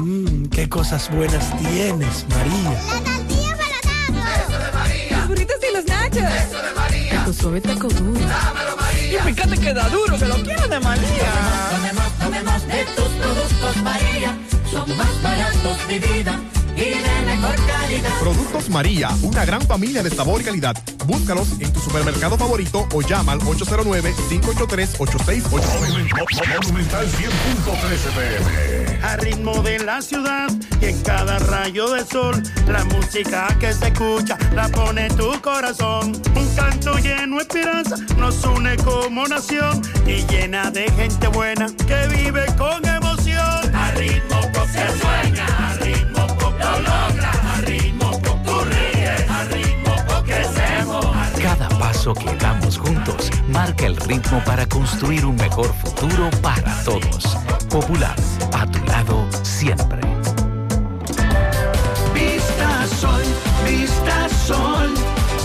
Mmm, qué cosas buenas tienes, María. La tortilla para Eso de María. Los burritos y los nachos. Eso de María. Tu suave taco duro. Dámelo, María. Y fíjate que da duro, que lo quiero de María. Tomemos, tomemos de tus productos, María. Son más baratos, mi vida. Y de mejor calidad. Productos María, una gran familia de sabor y calidad. Búscalos en tu supermercado favorito o llama al 809-583-8689. Monumental 100.13 pm. A ritmo de la ciudad y en cada rayo de sol, la música que se escucha la pone tu corazón. Un canto lleno de esperanza nos une como nación y llena de gente buena que vive con emoción. A ritmo que sueña, paso que damos juntos marca el ritmo para construir un mejor futuro para todos. Popular, a tu lado siempre. Vista Sol, Vista Sol,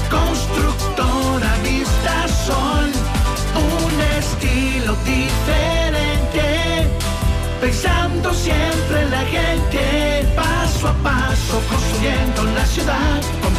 constructora Vista Sol, un estilo diferente, pensando siempre en la gente, paso a paso construyendo la ciudad,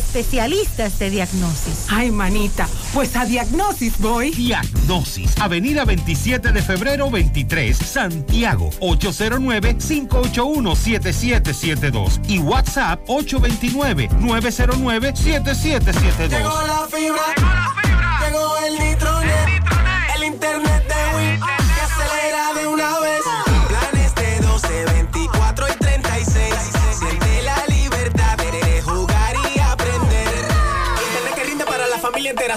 especialistas de diagnosis. Ay, manita, pues a Diagnosis voy. Diagnosis, Avenida 27 de febrero 23, Santiago, 809-581-7772 y WhatsApp 829-909-7772. Llegó la fibra. Llegó el nitronet. El, internet de Win. Que acelera de una vez.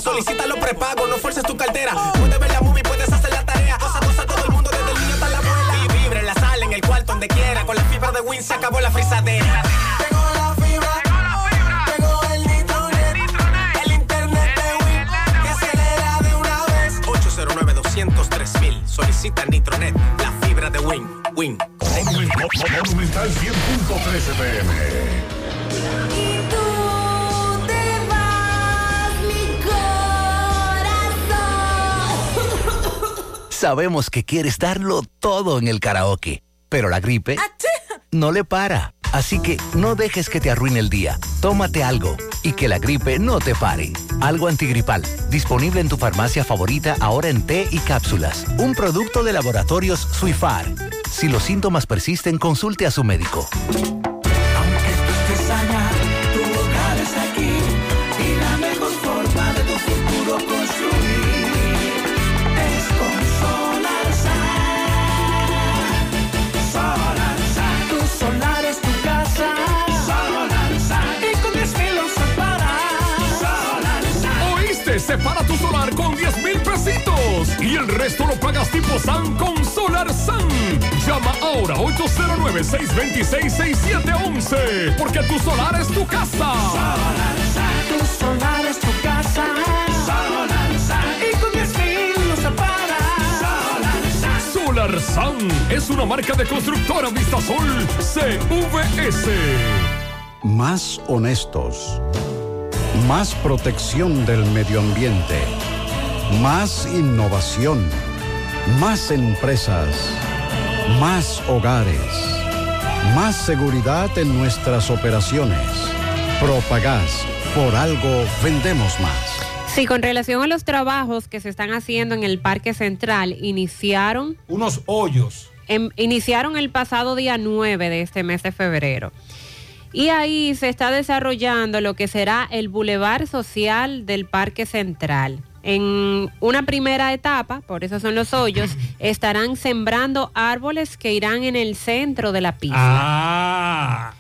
Solicita los prepagos, no fuerces tu cartera. Puedes ver la movie, puedes hacer la tarea. Cosa, cosa, todo el mundo, desde el niño hasta la abuela. Y vibra en la sala, en el cuarto, donde quiera. Con la fibra de Win se acabó la frisadera. Llegó la fibra. Llegó el nitronet. El internet de Win. Que acelera de una vez. 809 203 Solicita Nitronet. La fibra de Win. Win. Monumental 100.13 pm. Sabemos que quieres darlo todo en el karaoke, pero la gripe no le para. Así que no dejes que te arruine el día. Tómate algo y que la gripe no te pare. Algo antigripal, disponible en tu farmacia favorita ahora en té y cápsulas. Un producto de laboratorios Suifar. Si los síntomas persisten, consulte a su médico. Separa tu solar con 10 mil pesitos y el resto lo pagas tipo SAN con Solar SAN. Llama ahora 809-626-6711 porque tu solar es tu casa. Tu solar es tu casa. Y con 10 mil lo. Solar SAN es una marca de constructora Vistasol CVS. Más honestos. Más protección del medio ambiente. Más innovación. Más empresas. Más hogares. Más seguridad en nuestras operaciones. Propagás. Por algo vendemos más. Sí, con relación a los trabajos que se están haciendo en el Parque Central, iniciaron... Unos hoyos. em- iniciaron el pasado día 9 de este mes de febrero. Y ahí se está desarrollando lo que será el Boulevard Social del Parque Central. En una primera etapa, por eso son los hoyos, *clears throat* estarán sembrando árboles que irán en el centro de la pista. Ah,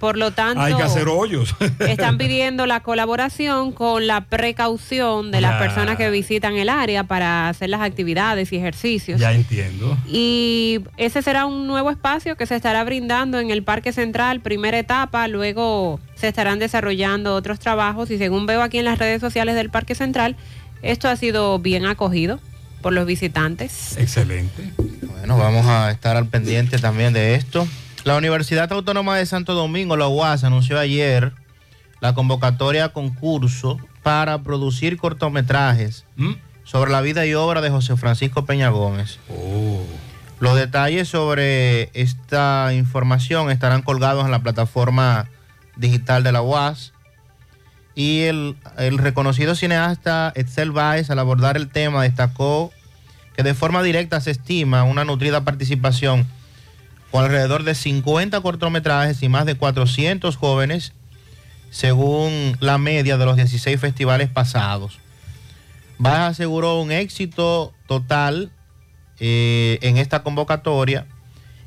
Por lo tanto, hay que hacer hoyos. están pidiendo la colaboración con la precaución de las personas que visitan el área para hacer las actividades y ejercicios. ya entiendo. Y ese será un nuevo espacio que se estará brindando en el Parque Central, primera etapa, luego se estarán desarrollando otros trabajos y según veo aquí en las redes sociales del Parque Central, esto ha sido bien acogido por los visitantes. Excelente. Bueno, vamos a estar al pendiente también de esto. La Universidad Autónoma de Santo Domingo, la UAS, anunció ayer la convocatoria a concurso para producir cortometrajes sobre la vida y obra de José Francisco Peña Gómez. Los detalles sobre esta información estarán colgados en la plataforma digital de la UAS. Y el, el reconocido cineasta Etzel Baez, al abordar el tema, destacó que de forma directa se estima una nutrida participación con alrededor de 50 cortometrajes y más de 400 jóvenes, según la media de los 16 festivales pasados. Baez aseguró un éxito total eh, en esta convocatoria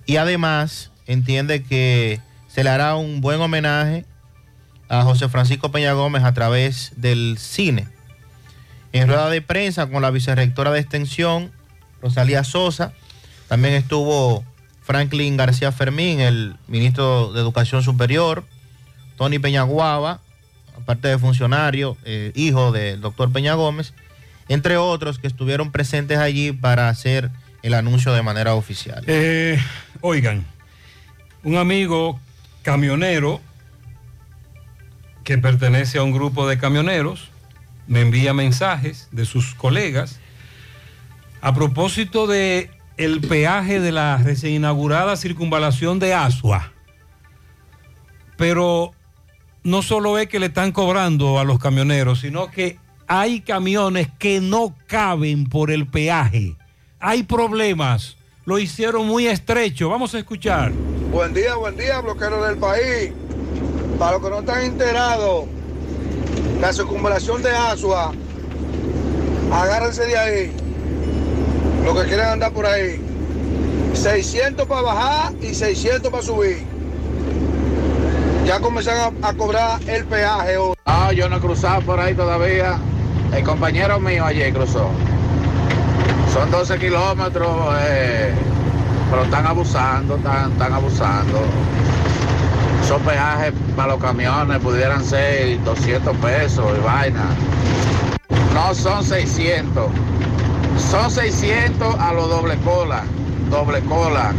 y además entiende que se le hará un buen homenaje a José Francisco Peña Gómez a través del cine. En rueda de prensa con la vicerrectora de Extensión, Rosalía Sosa, también estuvo Franklin García Fermín, el ministro de Educación Superior, Tony Peñaguaba, aparte de funcionario, eh, hijo del doctor Peña Gómez, entre otros que estuvieron presentes allí para hacer el anuncio de manera oficial. Eh, oigan, un amigo camionero que pertenece a un grupo de camioneros me envía mensajes de sus colegas a propósito de el peaje de la recién inaugurada circunvalación de Asua. Pero no solo es que le están cobrando a los camioneros, sino que hay camiones que no caben por el peaje. Hay problemas. Lo hicieron muy estrecho. Vamos a escuchar. Buen día, buen día, bloqueros del país. Para los que no están enterados, la circunvalación de Asua, agárrense de ahí. Los que quieren andar por ahí. 600 para bajar y 600 para subir. Ya comenzaron a, cobrar el peaje hoy. Ah, yo no he cruzado por ahí todavía. El compañero mío ayer cruzó. Son 12 kilómetros, eh, pero están abusando, están, están abusando. Esos peajes para los camiones pudieran ser 200 pesos y vaina. No son 600. Son 600 a los doble cola. Doble cola.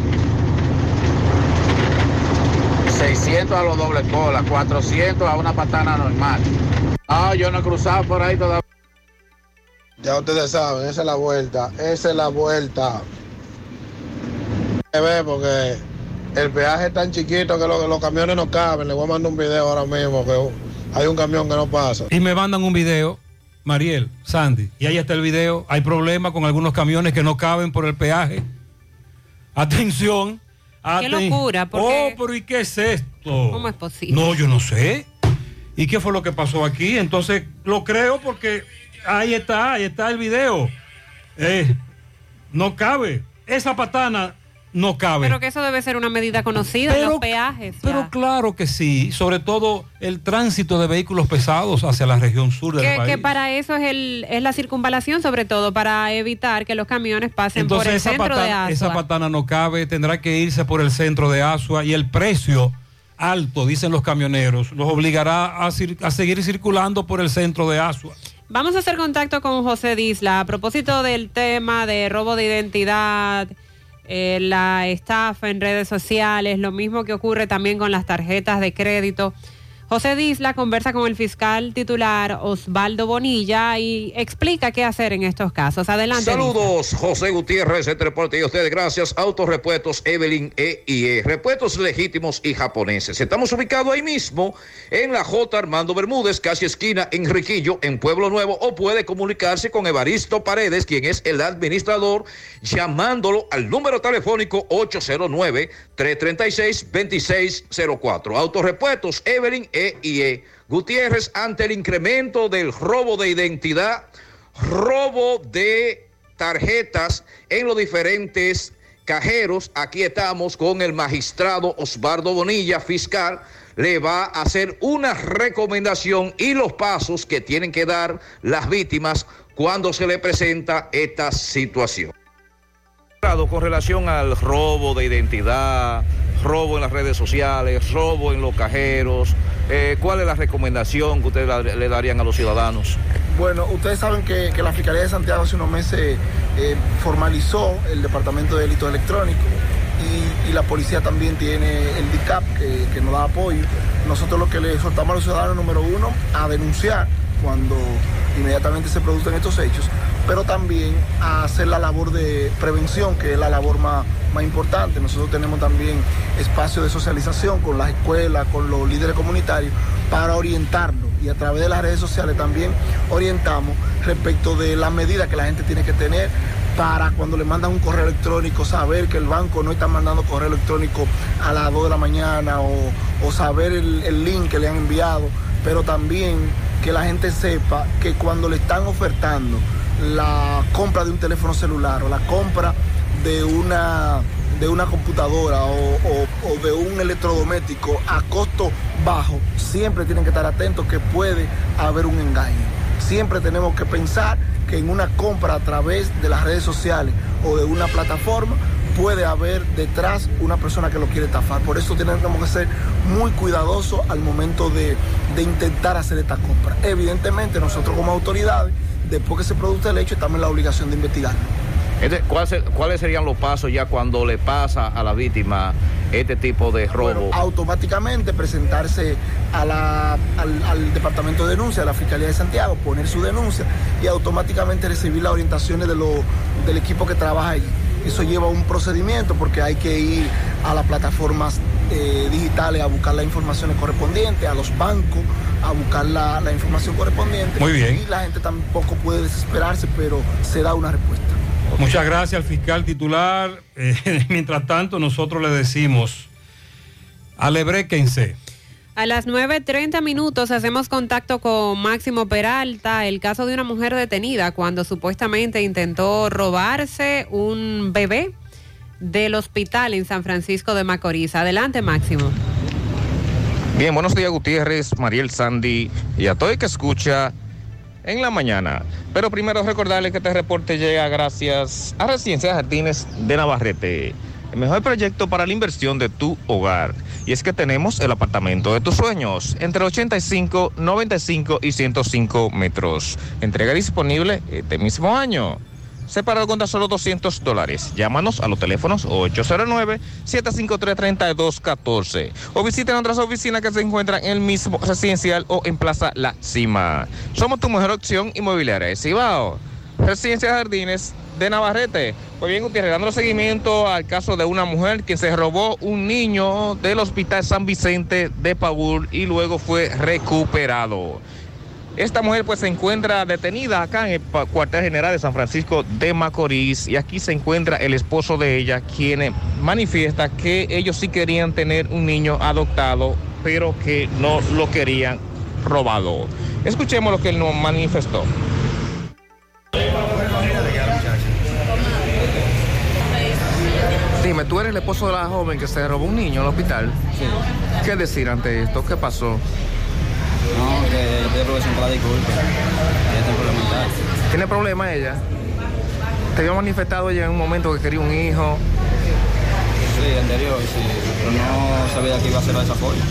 600 a los doble cola. 400 a una patana normal. No, yo no he cruzado por ahí todavía. Ya ustedes saben, esa es la vuelta, esa es la vuelta. Ve, porque el peaje es tan chiquito que los, los camiones no caben. Le voy a mandar un video ahora mismo que hay un camión que no pasa. Y me mandan un video, Mariel, Sandy, y ahí está el video. Hay problemas con algunos camiones que no caben por el peaje. Atención. Qué locura, porque- Oh, pero ¿y qué es esto? ¿Cómo es posible? No, yo no sé. ¿Y qué fue lo que pasó aquí? Entonces, lo creo porque ahí está, ahí está el video. Eh, no cabe. Esa patana no cabe. Pero que eso debe ser una medida conocida Pero- los peajes. Pero claro que sí, sobre todo el tránsito de vehículos pesados hacia la región sur del que, país. que para eso es, el, es la circunvalación, sobre todo para evitar que los camiones pasen por el esa centro de patana, esa patana no cabe, tendrá que irse por el centro de Asua y el precio alto, dicen los camioneros, los obligará a, a seguir circulando por el centro de Asua. Vamos a hacer contacto con José Disla a propósito del tema de robo de identidad, eh, la estafa en redes sociales, lo mismo que ocurre también con las tarjetas de crédito. José Disla conversa con el fiscal titular Osvaldo Bonilla y explica qué hacer en estos casos. Adelante. Saludos, José Gutiérrez, reporte y a ustedes gracias. Autorepuestos Evelyn E&E, repuestos legítimos y japoneses. Estamos ubicados ahí mismo en la J. Armando Bermúdez, casi esquina Enriquillo, en Pueblo Nuevo, o puede comunicarse con Evaristo Paredes, quien es el administrador, llamándolo al número telefónico 809-336-2604. Autorepuestos Evelyn E&E. Gutiérrez, ante el incremento del robo de identidad, robo de tarjetas en los diferentes cajeros. Aquí estamos con el magistrado Osvaldo Bonilla, fiscal. Le va a hacer una recomendación y los pasos que tienen que dar las víctimas cuando se le presenta esta situación. Con relación al robo de identidad, robo en las redes sociales, robo en los cajeros, eh, ¿cuál es la recomendación que ustedes le darían a los ciudadanos? Bueno, ustedes saben que, la Fiscalía de Santiago hace unos meses eh, formalizó el Departamento de Delitos Electrónicos y, la policía también tiene el DICAP que, nos da apoyo. Nosotros lo que le exhortamos a los ciudadanos, número uno, a denunciar cuando inmediatamente se producen estos hechos, pero también a hacer la labor de prevención, que es la labor más, más importante. Nosotros tenemos también espacio de socialización con las escuelas, con los líderes comunitarios, para orientarlos y a través de las redes sociales también orientamos respecto de las medidas que la gente tiene que tener para cuando le mandan un correo electrónico saber que el banco no está mandando correo electrónico a las 2 de la mañana o, saber el link que le han enviado, pero también que la gente sepa que cuando le están ofertando la compra de un teléfono celular o la compra de una, de una computadora o, o- o de un electrodoméstico a costo bajo, siempre tienen que estar atentos que puede haber un engaño. Siempre tenemos que pensar que en una compra a través de las redes sociales o de una plataforma puede haber detrás una persona que lo quiere estafar. Por eso tenemos que ser muy cuidadosos al momento de, de intentar hacer esta compra. Evidentemente nosotros como autoridades, después que se produce el hecho, estamos en la obligación de investigar. Este, ¿cuál se- ¿Cuáles serían los pasos ya cuando le pasa a la víctima este tipo de robo? automáticamente presentarse a la- al, al Departamento de Denuncia, a la Fiscalía de Santiago, poner su denuncia y automáticamente recibir las orientaciones de lo- del equipo que trabaja allí. Eso lleva un procedimiento porque hay que ir a las plataformas eh, digitales a buscar las informaciones correspondientes, a los bancos a buscar la, la información correspondiente. Muy bien. Y la gente tampoco puede desesperarse, pero se da una respuesta. Muchas gracias al fiscal titular. *laughs* Eh, mientras tanto, nosotros le decimos, alebréquense. A las 9.30 minutos hacemos contacto con Máximo Peralta, el caso de una mujer detenida cuando supuestamente intentó robarse un bebé del hospital en San Francisco de Macorís. Adelante, Máximo. Bien, buenos días Gutiérrez, Mariel Sandy y a todo el que escucha en la mañana. Pero primero recordarle que este reporte llega gracias a Residencias Jardines de Navarrete, el mejor proyecto para la inversión de tu hogar. Y es que tenemos el apartamento de tus sueños, entre 85, 95 y 105 metros. Entrega disponible este mismo año. Separado con tan solo 200 dólares. Llámanos a los teléfonos 809-753-3214 o visiten otras oficinas que se encuentran en el mismo residencial o en Plaza La Cima. Somos tu mejor opción inmobiliaria de Cibao. Residencia Jardines de Navarrete. Pues bien, Gutiérrez, dando seguimiento al caso de una mujer que se robó un niño del Hospital San Vicente de Paul y luego fue recuperado. Esta mujer pues se encuentra detenida acá en el cuartel general de San Francisco de Macorís y aquí se encuentra el esposo de ella quien manifiesta que ellos sí querían tener un niño adoptado pero que no lo querían robado. Escuchemos lo que él nos manifestó. Dime, tú eres el esposo de la joven que se robó un niño en el hospital. Sí. ¿Qué decir ante esto? ¿Qué pasó? No, que yo pido profesión para la disculpa. Ella está problemática. ¿Tiene problema ella? ¿Te había manifestado ella en un momento que quería un hijo? Sí, anterior, sí. Pero no sabía que iba a ser de esa forma.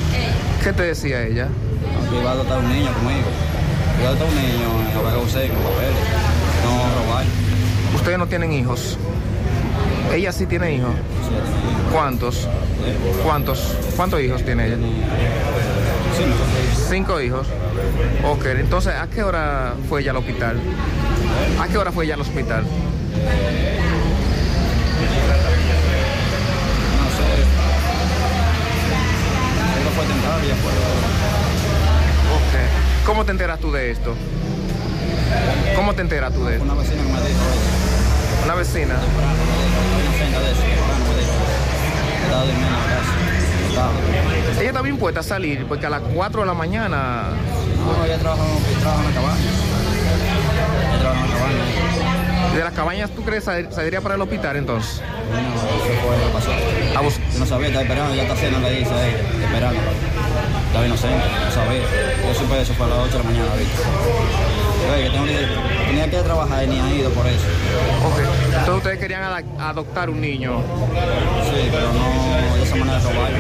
¿Qué te decía ella? No, que iba a adoptar un niño conmigo. Iba a adoptar un niño en Obrega José con papeles. No robar. Ustedes no tienen hijos. Ella sí tiene hijos. ¿Cuántos? ¿Cuántos? ¿Cuántos hijos tiene ella? Cinco. Cinco hijos. Ok, entonces, ¿a qué hora fue ella al hospital? ¿A qué hora fue ella al hospital? No sé. Ella fue temprano y ya fue. Ok. ¿Cómo te enteras tú de esto? ¿Cómo te enteras tú de esto? Una vecina que me dijo eso. ¿Una vecina? Eso. Ella estaba impuesta a salir porque a las 4 de la mañana... No, ella trabaja en, trabaja en la cabaña. Ella trabaja en la cabaña. ¿De las cabañas tú crees sal- saldría para el hospital entonces? Bueno, eso fue lo que pasó. Yo no sabía, estaba esperando, ya está cena, le dice a ella, esperando. Estaba inocente, no sabía. Yo supe eso fue a las 8 de la mañana. Oye, que tengo que, tenía que trabajar y ni ha ido por eso. Ok. Entonces ustedes querían adoptar un niño. Sí, pero no de esa manera de robar.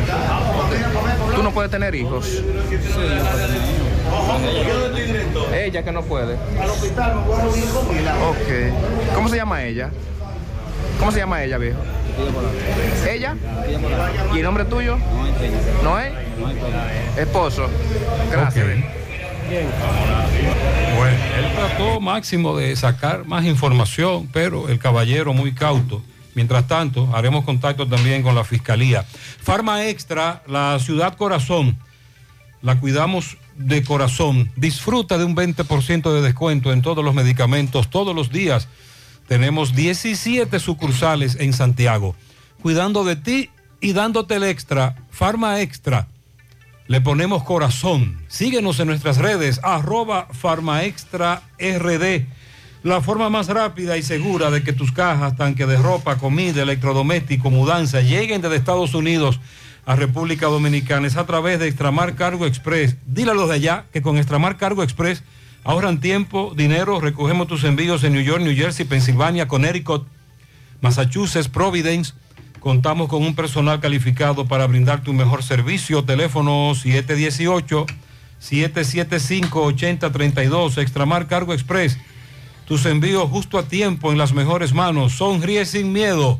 ¿Tú no puedes tener hijos? Sí, yo puedo tener hijos. Ella que no puede. Ok. ¿Cómo se llama ella? ¿Cómo se llama ella, viejo? ¿Ella? ¿Y el nombre tuyo? ¿Noé? Esposo. Gracias. Bueno, él trató máximo de sacar más información, pero el caballero muy cauto. Mientras tanto, haremos contacto también con la fiscalía. Farma Extra, la ciudad corazón, la cuidamos de corazón. Disfruta de un 20% de descuento en todos los medicamentos todos los días. Tenemos 17 sucursales en Santiago, cuidando de ti y dándote el extra. Farma Extra. Le ponemos corazón. Síguenos en nuestras redes, arroba farmaextra rd. La forma más rápida y segura de que tus cajas, tanque de ropa, comida, electrodoméstico, mudanza, lleguen desde Estados Unidos a República Dominicana es a través de Extramar Cargo Express. Dile a los de allá que con Extramar Cargo Express ahorran tiempo, dinero, recogemos tus envíos en New York, New Jersey, Pensilvania, Connecticut, Massachusetts, Providence. Contamos con un personal calificado para brindarte un mejor servicio. Teléfono 718-775-8032. Extramar Cargo Express. Tus envíos justo a tiempo en las mejores manos. Sonríe sin miedo.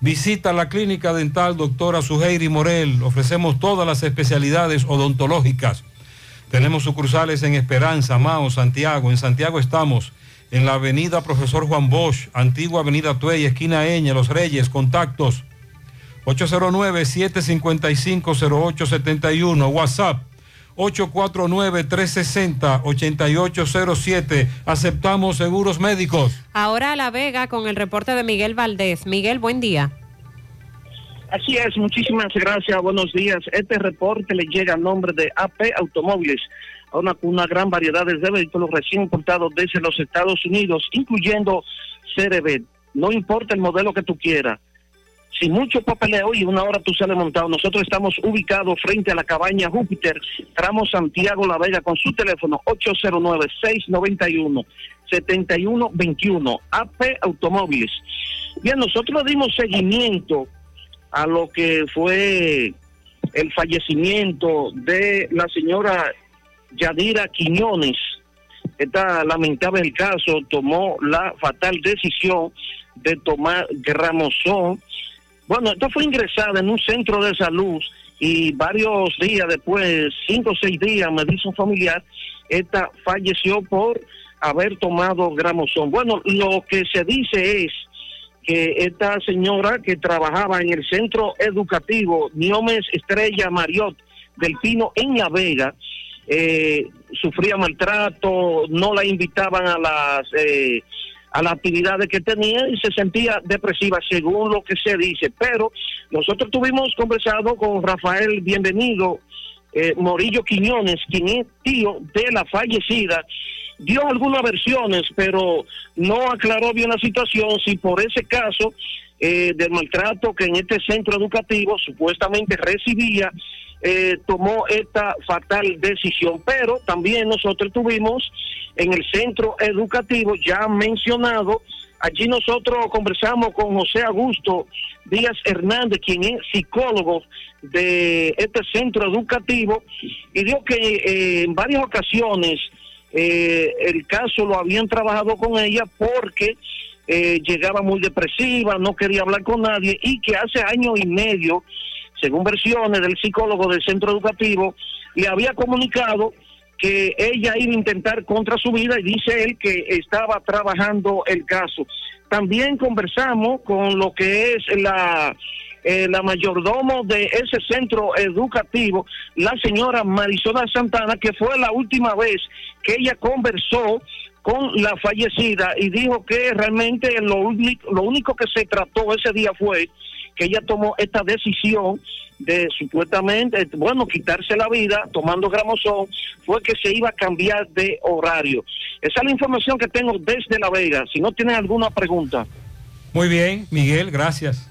Visita la clínica dental doctora Suheiri Morel. Ofrecemos todas las especialidades odontológicas. Tenemos sucursales en Esperanza, Mao, Santiago. En Santiago estamos en la avenida Profesor Juan Bosch, antigua avenida Tuey, esquina Eña, Los Reyes, contactos 809-755-0871. WhatsApp 849-360-8807. Aceptamos seguros médicos. Ahora a La Vega con el reporte de Miguel Valdés. Miguel, buen día. Así es, muchísimas gracias, buenos días. Este reporte le llega a nombre de AP Automóviles, una, gran variedad de vehículos recién importados desde los Estados Unidos, incluyendo CRB. No importa el modelo que tú quieras. Sin mucho papeleo y una hora tú sales montado. Nosotros estamos ubicados frente a la cabaña Júpiter, tramo Santiago La Vega, con su teléfono 809-691-7121. AP Automóviles. Bien, nosotros dimos seguimiento a lo que fue el fallecimiento de la señora Yadira Quiñones. Esta lamentable el caso tomó la fatal decisión de tomar gramosón. Bueno, esta fue ingresada en un centro de salud y varios días después, cinco o seis días, me dice un familiar, esta falleció por haber tomado gramosón. Bueno, lo que se dice es que esta señora que trabajaba en el centro educativo Niomes Estrella Mariot del Pino en La Vega, eh, sufría maltrato, no la invitaban a las eh, a las actividades que tenía y se sentía depresiva según lo que se dice. Pero nosotros tuvimos conversado con Rafael Bienvenido eh, Morillo Quiñones, quien es tío de la fallecida, dio algunas versiones, pero no aclaró bien la situación si por ese caso eh, del maltrato que en este centro educativo supuestamente recibía, eh, tomó esta fatal decisión. Pero también nosotros tuvimos en el centro educativo ya mencionado, allí nosotros conversamos con José Augusto Díaz Hernández, quien es psicólogo de este centro educativo, y dijo que eh, en varias ocasiones eh, el caso lo habían trabajado con ella porque eh, llegaba muy depresiva, no quería hablar con nadie y que hace año y medio, según versiones del psicólogo del centro educativo, le había comunicado que ella iba a intentar contra su vida y dice él que estaba trabajando el caso. También conversamos con lo que es la eh, la mayordomo de ese centro educativo, la señora Marisol Santana, que fue la última vez que ella conversó con la fallecida y dijo que realmente lo, lo único que se trató ese día fue que ella tomó esta decisión de supuestamente, bueno, quitarse la vida tomando gramosón, fue que se iba a cambiar de horario. Esa es la información que tengo desde La Vega. Si no tienen alguna pregunta. Muy bien, Miguel, gracias.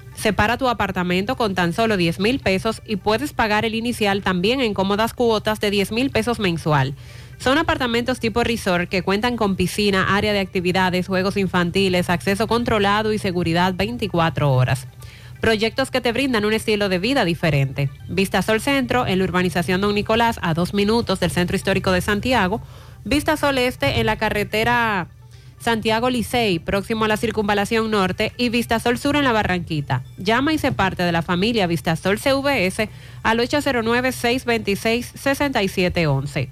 Separa tu apartamento con tan solo 10 mil pesos y puedes pagar el inicial también en cómodas cuotas de 10 mil pesos mensual. Son apartamentos tipo resort que cuentan con piscina, área de actividades, juegos infantiles, acceso controlado y seguridad 24 horas. Proyectos que te brindan un estilo de vida diferente. Vistasol Centro en la urbanización Don Nicolás a dos minutos del Centro Histórico de Santiago. Vistasol Este en la carretera Santiago Licey, próximo a la Circunvalación Norte, y Vistasol Sur en la Barranquita. Llama y se parte de la familia Vistasol CVS al 809-626-6711.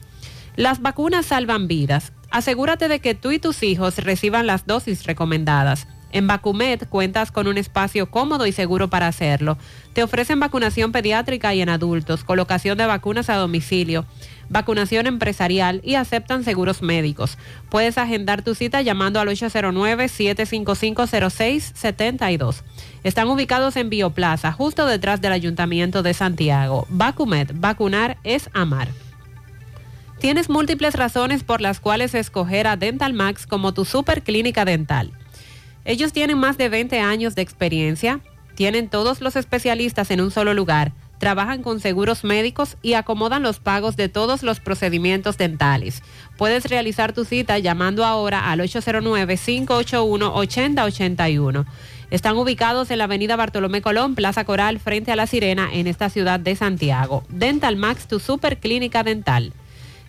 Las vacunas salvan vidas. Asegúrate de que tú y tus hijos reciban las dosis recomendadas. En Vacumet cuentas con un espacio cómodo y seguro para hacerlo. Te ofrecen vacunación pediátrica y en adultos, colocación de vacunas a domicilio vacunación empresarial y aceptan seguros médicos. Puedes agendar tu cita llamando al 809-755-0672. Están ubicados en Bioplaza, justo detrás del Ayuntamiento de Santiago. Vacumet, vacunar es amar. Tienes múltiples razones por las cuales escoger a Dental Max como tu super clínica dental. Ellos tienen más de 20 años de experiencia, tienen todos los especialistas en un solo lugar trabajan con seguros médicos y acomodan los pagos de todos los procedimientos dentales. Puedes realizar tu cita llamando ahora al 809-581-8081. Están ubicados en la avenida Bartolomé Colón, Plaza Coral, frente a La Sirena, en esta ciudad de Santiago. Dental Max, tu super clínica dental.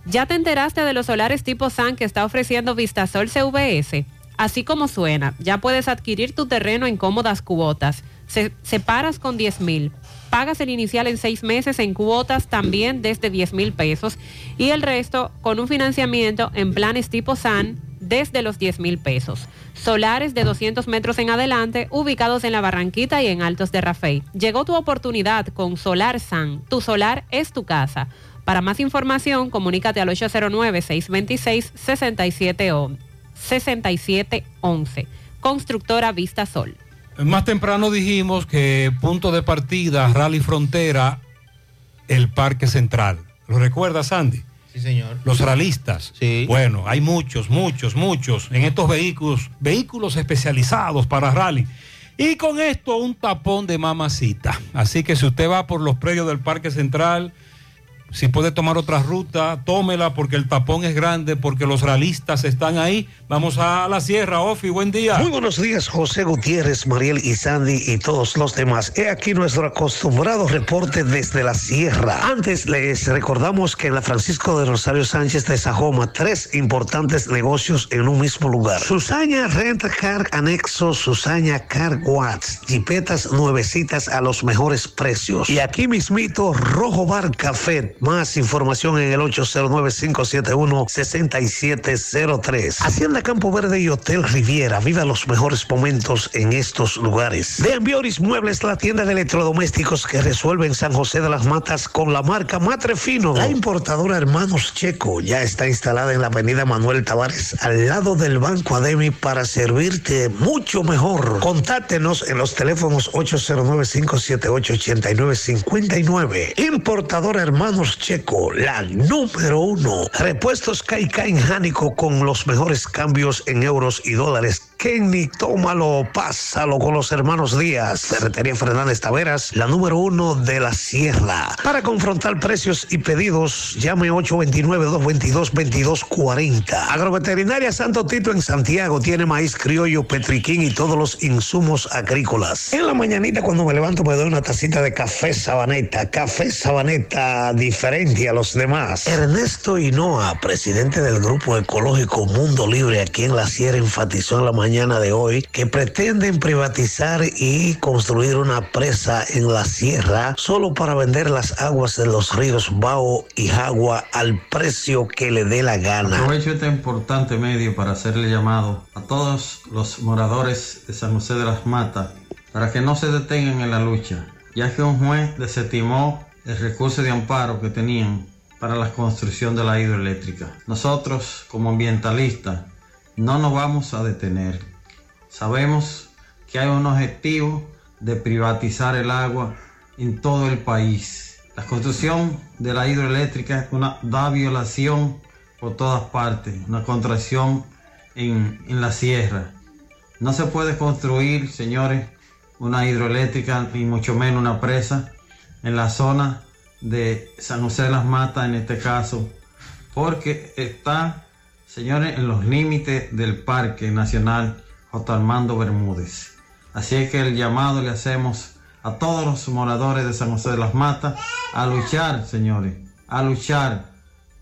¿Ya te enteraste de los solares tipo SAN que está ofreciendo Vistasol CVS? Así como suena, ya puedes adquirir tu terreno en cómodas cuotas. Se, separas con 10 mil. Pagas el inicial en seis meses en cuotas también desde 10 mil pesos y el resto con un financiamiento en planes tipo SAN desde los 10 mil pesos. Solares de 200 metros en adelante, ubicados en la Barranquita y en Altos de Rafey. Llegó tu oportunidad con Solar SAN. Tu solar es tu casa. Para más información, comunícate al 809-626-6711. Constructora Vista Sol. Más temprano dijimos que punto de partida, Rally Frontera, el Parque Central. ¿Lo recuerdas, Sandy? Sí, señor. Los realistas. Sí. Bueno, hay muchos, muchos, muchos en estos vehículos, vehículos especializados para rally. Y con esto un tapón de mamacita. Así que si usted va por los predios del Parque Central, si puede tomar otra ruta, tómela porque el tapón es grande, porque los realistas están ahí. Vamos a la sierra, Ofi, buen día. Muy buenos días, José Gutiérrez, Mariel y Sandy y todos los demás. He aquí nuestro acostumbrado reporte desde la sierra. Antes les recordamos que en la Francisco de Rosario Sánchez de Sajoma, tres importantes negocios en un mismo lugar. Susaña Rent Car Anexo, Susaña Car Watts, jipetas nuevecitas a los mejores precios. Y aquí mismito, Rojo Bar Café. Más información en el 809-571-6703. Hacienda Campo Verde y Hotel Riviera. Viva los mejores momentos en estos lugares. De Ambioris Muebles, la tienda de electrodomésticos que resuelve en San José de las Matas con la marca Matre Fino. La importadora Hermanos Checo ya está instalada en la avenida Manuel Tavares, al lado del Banco Ademi, para servirte mucho mejor. Contáctenos en los teléfonos 809-578-8959. Importadora Hermanos Checo, la número uno. Repuestos Caica en Jánico con los mejores cambios en euros y dólares. Kenny, tómalo, pásalo con los hermanos Díaz. Ferretería Fernández Taveras, la número uno de la sierra. Para confrontar precios y pedidos, llame 829-222-2240. Agroveterinaria Santo Tito en Santiago tiene maíz criollo, petriquín y todos los insumos agrícolas. En la mañanita cuando me levanto me doy una tacita de café sabaneta. Café sabaneta diferente a los demás. Ernesto Hinoa, presidente del Grupo Ecológico Mundo Libre aquí en la Sierra, enfatizó en la mañana de hoy que pretenden privatizar y construir una presa en la sierra solo para vender las aguas de los ríos Bao y Jagua al precio que le dé la gana. Aprovecho este importante medio para hacerle llamado a todos los moradores de San José de las Matas para que no se detengan en la lucha, ya que un juez desestimó el recurso de amparo que tenían para la construcción de la hidroeléctrica. Nosotros, como ambientalistas, no nos vamos a detener. Sabemos que hay un objetivo de privatizar el agua en todo el país. La construcción de la hidroeléctrica una da violación por todas partes, una contracción en, en la sierra. No se puede construir, señores, una hidroeléctrica, ni mucho menos una presa, en la zona de San José de las Matas, en este caso, porque está, señores, en los límites del Parque Nacional J. Armando Bermúdez. Así es que el llamado le hacemos a todos los moradores de San José de las Matas a luchar, señores, a luchar.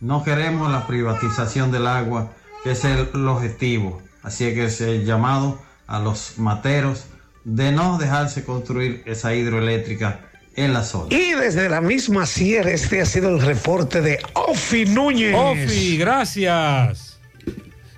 No queremos la privatización del agua, que es el, el objetivo. Así es que es el llamado a los materos de no dejarse construir esa hidroeléctrica en la zona. Y desde la misma sierra, este ha sido el reporte de Ofi Núñez. Ofi, gracias.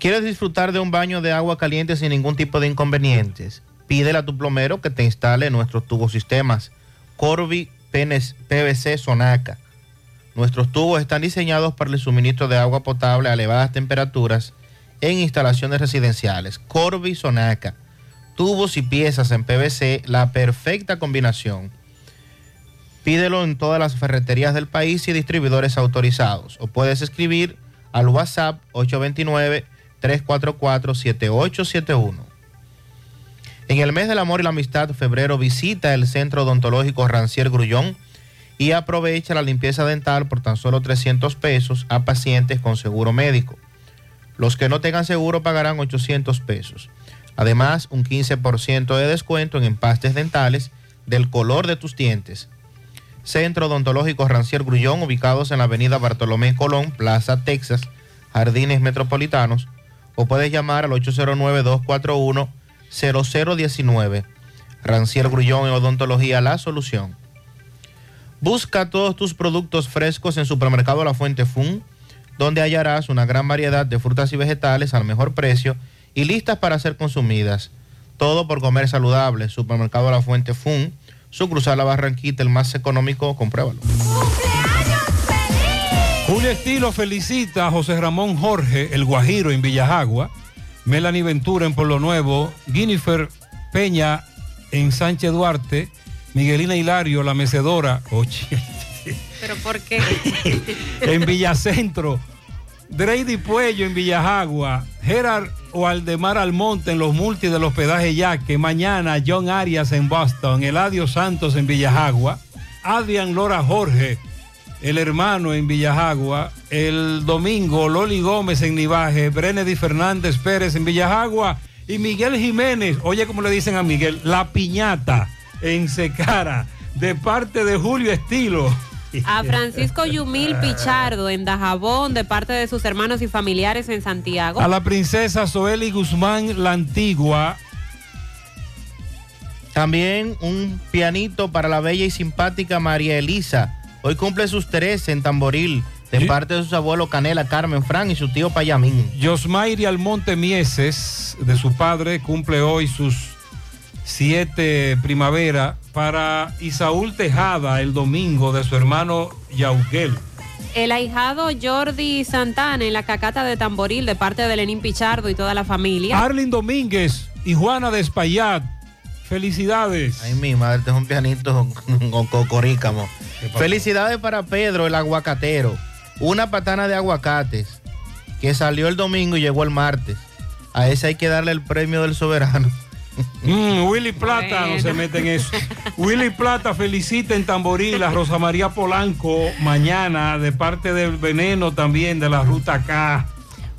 ¿Quieres disfrutar de un baño de agua caliente sin ningún tipo de inconvenientes? Pídele a tu plomero que te instale nuestros tubos sistemas Corby PVC Sonaca. Nuestros tubos están diseñados para el suministro de agua potable a elevadas temperaturas en instalaciones residenciales. Corby Sonaca. Tubos y piezas en PVC, la perfecta combinación. Pídelo en todas las ferreterías del país y distribuidores autorizados. O puedes escribir al WhatsApp 829 344-7871. En el mes del amor y la amistad, febrero, visita el Centro Odontológico Rancier Grullón y aprovecha la limpieza dental por tan solo 300 pesos a pacientes con seguro médico. Los que no tengan seguro pagarán 800 pesos. Además, un 15% de descuento en empastes dentales del color de tus dientes. Centro Odontológico Rancier Grullón, ubicados en la avenida Bartolomé Colón, Plaza Texas, Jardines Metropolitanos, puedes llamar al 809-241-0019. Rancier Grullón en Odontología La Solución. Busca todos tus productos frescos en Supermercado La Fuente Fun, donde hallarás una gran variedad de frutas y vegetales al mejor precio y listas para ser consumidas. Todo por comer saludable. Supermercado La Fuente Fun, su cruzar la Barranquita, el más económico, compruébalo. Julio Estilo felicita a José Ramón Jorge, el Guajiro en Villajagua, Melanie Ventura en Pueblo Nuevo, Guinifer Peña en Sánchez Duarte, Miguelina Hilario, la mecedora, oye, ¿Pero por qué? *laughs* en Villacentro, Dreydi Puello en Villajagua, Gerard Waldemar Almonte en los multis del hospedaje Yaque, mañana John Arias en Boston, Eladio Santos en Villajagua, Adrián Lora Jorge, el hermano en Villajagua, el domingo Loli Gómez en Nivaje, Brenedy Fernández Pérez en Villajagua y Miguel Jiménez, oye como le dicen a Miguel, la piñata en Secara, de parte de Julio Estilo. A Francisco Yumil Pichardo en Dajabón, de parte de sus hermanos y familiares en Santiago. A la princesa Zoeli Guzmán La Antigua. También un pianito para la bella y simpática María Elisa. Hoy cumple sus 13 en Tamboril, de parte de sus abuelos Canela, Carmen, Fran y su tío Payamín. Yosmairi Almonte Mieses, de su padre, cumple hoy sus siete primavera. Para Isaúl Tejada, el domingo, de su hermano Yauquel. El ahijado Jordi Santana en la cacata de Tamboril, de parte de Lenín Pichardo y toda la familia. Arlin Domínguez y Juana de Espaillat. Felicidades. Ay, mi madre, este es un pianito con, cocorícamo. Felicidades para Pedro, el aguacatero. Una patana de aguacates que salió el domingo y llegó el martes. A ese hay que darle el premio del soberano. Mm, Willy Plata, no se mete en eso. Willy Plata felicita en Tamboril a Rosa María Polanco mañana de parte del veneno también de la ruta K.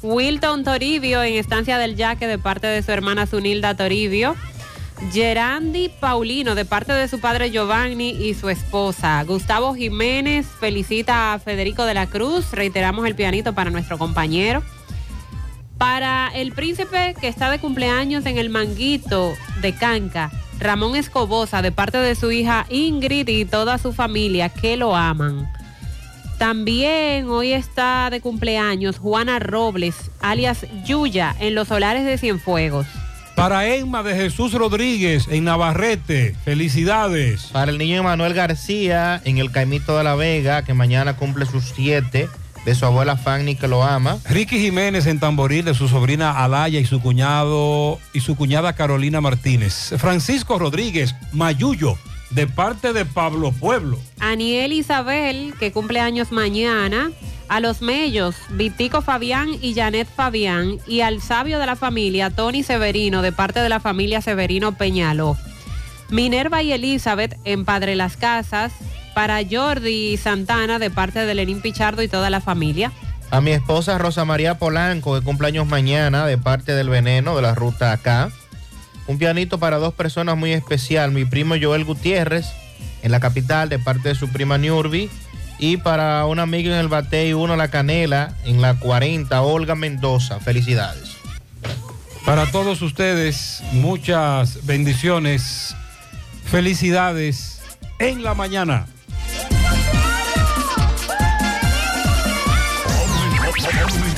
Wilton Toribio en Estancia del Yaque, de parte de su hermana Zunilda Toribio. Gerandi Paulino, de parte de su padre Giovanni y su esposa. Gustavo Jiménez felicita a Federico de la Cruz. Reiteramos el pianito para nuestro compañero. Para el príncipe que está de cumpleaños en el Manguito de Canca, Ramón Escobosa, de parte de su hija Ingrid y toda su familia que lo aman. También hoy está de cumpleaños Juana Robles, alias Yuya, en los solares de Cienfuegos. Para Emma de Jesús Rodríguez en Navarrete, felicidades. Para el niño Emanuel García en el Caimito de la Vega, que mañana cumple sus siete, de su abuela Fanny que lo ama. Ricky Jiménez en Tamboril de su sobrina Alaya y su cuñado y su cuñada Carolina Martínez. Francisco Rodríguez Mayuyo de parte de Pablo Pueblo. Aniel Isabel, que cumple años mañana. A los Mellos, Vitico Fabián y Janet Fabián. Y al sabio de la familia, Tony Severino, de parte de la familia Severino Peñaló. Minerva y Elizabeth en Padre Las Casas. Para Jordi Santana, de parte de Lenín Pichardo y toda la familia. A mi esposa Rosa María Polanco, de cumpleaños mañana, de parte del veneno de la ruta acá. Un pianito para dos personas muy especial. Mi primo Joel Gutiérrez, en la capital, de parte de su prima Nurbi. Y para un amigo en el Bate y uno La Canela, en la 40, Olga Mendoza. Felicidades. Para todos ustedes, muchas bendiciones, felicidades en la mañana.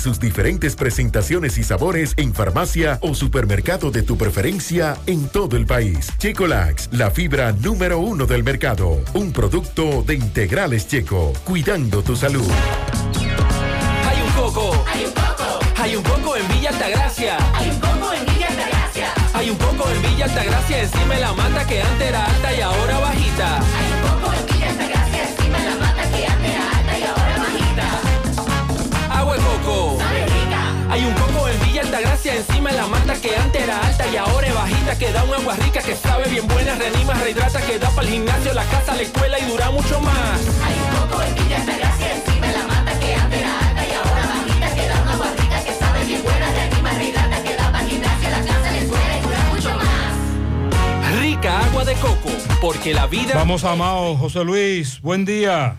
sus diferentes presentaciones y sabores en farmacia o supermercado de tu preferencia en todo el país. Checolax, la fibra número uno del mercado. Un producto de integrales checo, cuidando tu salud. Hay un coco. Hay un coco. Hay un coco en Villa Altagracia. Hay un coco en Villa Altagracia. Hay un coco en Villa Altagracia encima la mata que antes era alta y ahora bajita. Hay un coco en Villa Altagracia encima de la mata que antes era alta y ahora es bajita que da un agua rica que sabe bien buena, reanima, rehidrata, que da para el gimnasio, la casa, la escuela y dura mucho más. Hay un coco en Villa Altagracia encima de la mata que antes era alta y ahora bajita que da un agua rica que sabe bien buena, reanima, rehidrata, que da para el gimnasio, la casa, la escuela y dura mucho más. Rica agua de coco, porque la vida... Vamos a Mao, José Luis, buen día.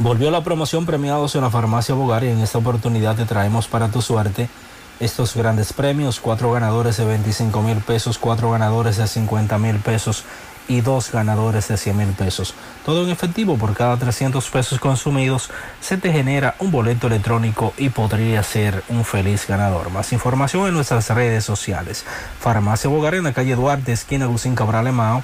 Volvió la promoción premiados en la farmacia Bogar y en esta oportunidad te traemos para tu suerte estos grandes premios, cuatro ganadores de 25 mil pesos, cuatro ganadores de 50 mil pesos y dos ganadores de 100 mil pesos. Todo en efectivo por cada 300 pesos consumidos se te genera un boleto electrónico y podría ser un feliz ganador. Más información en nuestras redes sociales. Farmacia Bogar en la calle Duarte, esquina Lucín Cabral Emao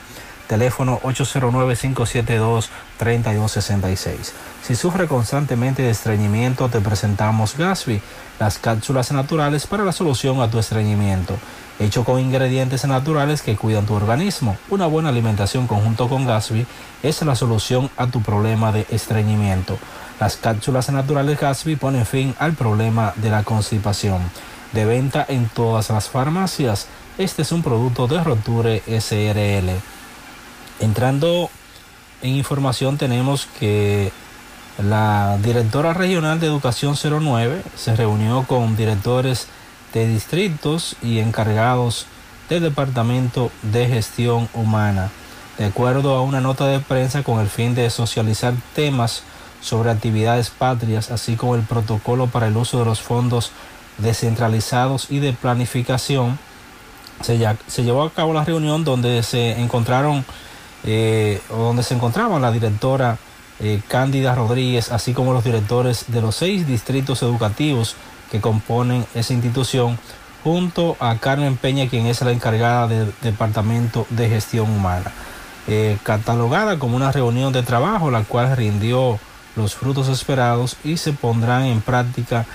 teléfono 809-572-3266. Si sufre constantemente de estreñimiento, te presentamos Gasby, las cápsulas naturales para la solución a tu estreñimiento. Hecho con ingredientes naturales que cuidan tu organismo. Una buena alimentación conjunto con Gasby es la solución a tu problema de estreñimiento. Las cápsulas naturales Gasby ponen fin al problema de la constipación. De venta en todas las farmacias. Este es un producto de Roture SRL. Entrando en información tenemos que la directora regional de Educación 09 se reunió con directores de distritos y encargados del Departamento de Gestión Humana. De acuerdo a una nota de prensa con el fin de socializar temas sobre actividades patrias, así como el protocolo para el uso de los fondos descentralizados y de planificación, se, llevó a cabo la reunión donde se encontraron eh, donde se encontraban la directora eh, Cándida Rodríguez, así como los directores de los seis distritos educativos que componen esa institución, junto a Carmen Peña, quien es la encargada del Departamento de Gestión Humana. Eh, catalogada como una reunión de trabajo, la cual rindió los frutos esperados y se pondrán en práctica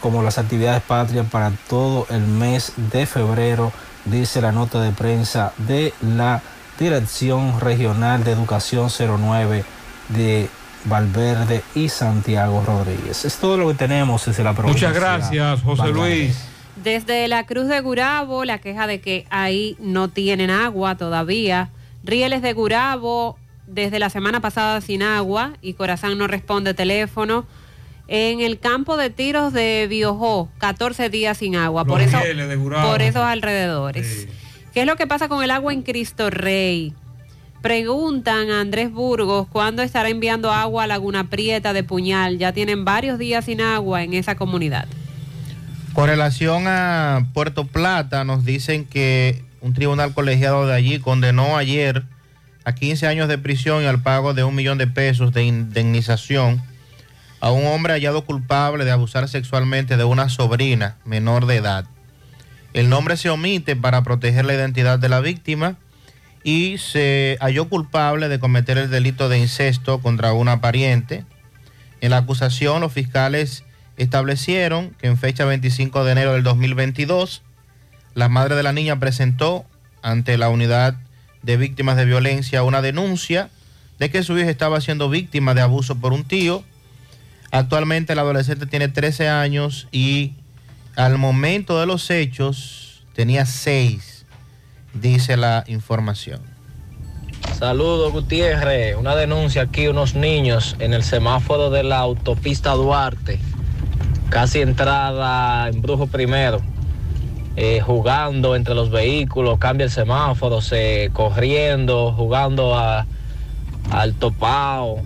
como las actividades patrias para todo el mes de febrero, dice la nota de prensa de la Dirección Regional de Educación 09 de Valverde y Santiago Rodríguez. Es todo lo que tenemos desde la provincia. Muchas gracias, José Valverde. Luis. Desde la Cruz de Gurabo, la queja de que ahí no tienen agua todavía. Rieles de Gurabo, desde la semana pasada sin agua y Corazán no responde teléfono. En el campo de tiros de Biojó, 14 días sin agua. por eso, Rieles de Gurabo. por esos alrededores. ¿Qué es lo que pasa con el agua en Cristo Rey? Preguntan a Andrés Burgos cuándo estará enviando agua a Laguna Prieta de Puñal. Ya tienen varios días sin agua en esa comunidad. Con relación a Puerto Plata, nos dicen que un tribunal colegiado de allí condenó ayer a 15 años de prisión y al pago de un millón de pesos de indemnización a un hombre hallado culpable de abusar sexualmente de una sobrina menor de edad. El nombre se omite para proteger la identidad de la víctima y se halló culpable de cometer el delito de incesto contra una pariente. En la acusación, los fiscales establecieron que en fecha 25 de enero del 2022, la madre de la niña presentó ante la unidad de víctimas de violencia una denuncia de que su hija estaba siendo víctima de abuso por un tío. Actualmente la adolescente tiene 13 años y al momento de los hechos tenía 6, dice la información. Saludos Gutiérrez, una denuncia aquí, unos niños en el semáforo de la autopista Duarte, casi entrada en Brujo primero, eh, jugando entre los vehículos, cambia el semáforo, se corriendo, jugando a, al topao.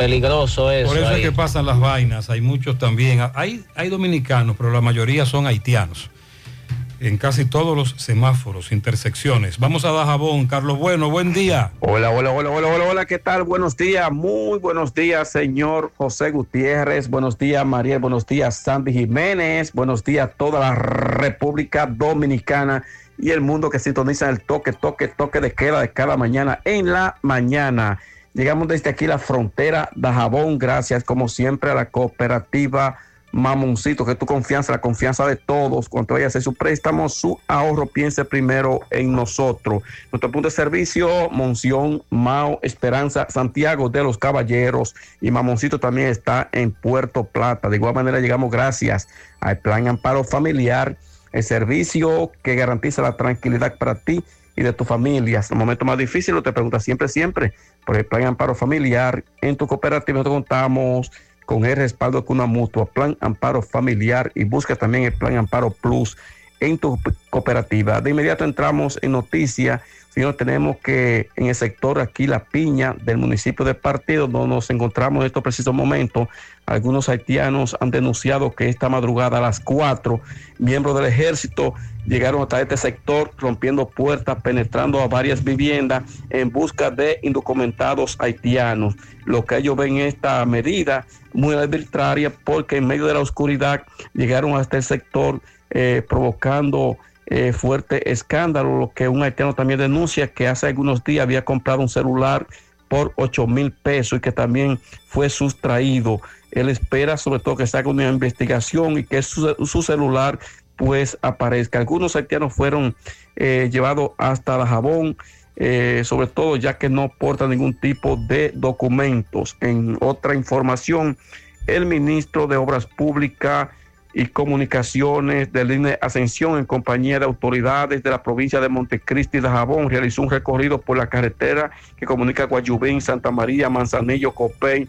Peligroso eso. Por eso ahí. es que pasan las vainas. Hay muchos también. Hay, hay dominicanos, pero la mayoría son haitianos. En casi todos los semáforos, intersecciones. Vamos a Dajabón. Carlos Bueno, buen día. Hola, hola, hola, hola, hola, hola, ¿qué tal? Buenos días, muy buenos días, señor José Gutiérrez, buenos días, María, buenos días, Sandy Jiménez, buenos días, toda la República Dominicana y el mundo que sintoniza el toque, toque, toque de queda de cada mañana en la mañana. Llegamos desde aquí la frontera de Jabón, gracias como siempre a la cooperativa Mamoncito, que tu confianza, la confianza de todos, cuando vaya a hacer su préstamo, su ahorro, piense primero en nosotros. Nuestro punto de servicio, Monción, Mao, Esperanza, Santiago de los Caballeros y Mamoncito también está en Puerto Plata. De igual manera llegamos gracias al Plan Amparo Familiar, el servicio que garantiza la tranquilidad para ti y de tu familia. En el momento más difícil, te preguntas siempre, siempre por el Plan Amparo Familiar. En tu cooperativa nosotros contamos con el respaldo de una mutua, Plan Amparo Familiar y busca también el Plan Amparo Plus en tu cooperativa. De inmediato entramos en noticias. Señor, tenemos que en el sector aquí La Piña del municipio de Partido, donde nos encontramos en estos precisos momentos, algunos haitianos han denunciado que esta madrugada a las 4, miembros del ejército llegaron hasta este sector rompiendo puertas, penetrando a varias viviendas en busca de indocumentados haitianos. Lo que ellos ven esta medida muy arbitraria porque en medio de la oscuridad llegaron hasta el sector eh, provocando eh, fuerte escándalo, lo que un haitiano también denuncia que hace algunos días había comprado un celular por 8 mil pesos y que también fue sustraído. Él espera sobre todo que se haga una investigación y que su, celular pues aparezca. Algunos haitianos fueron eh, llevados hasta la jabón, eh, sobre todo ya que no portan ningún tipo de documentos. En otra información, el ministro de Obras Públicas y Comunicaciones de Línea Ascensión en compañía de autoridades de la provincia de Montecristi y de Jabón realizó un recorrido por la carretera que comunica Guayubín, Santa María, Manzanillo, Copey,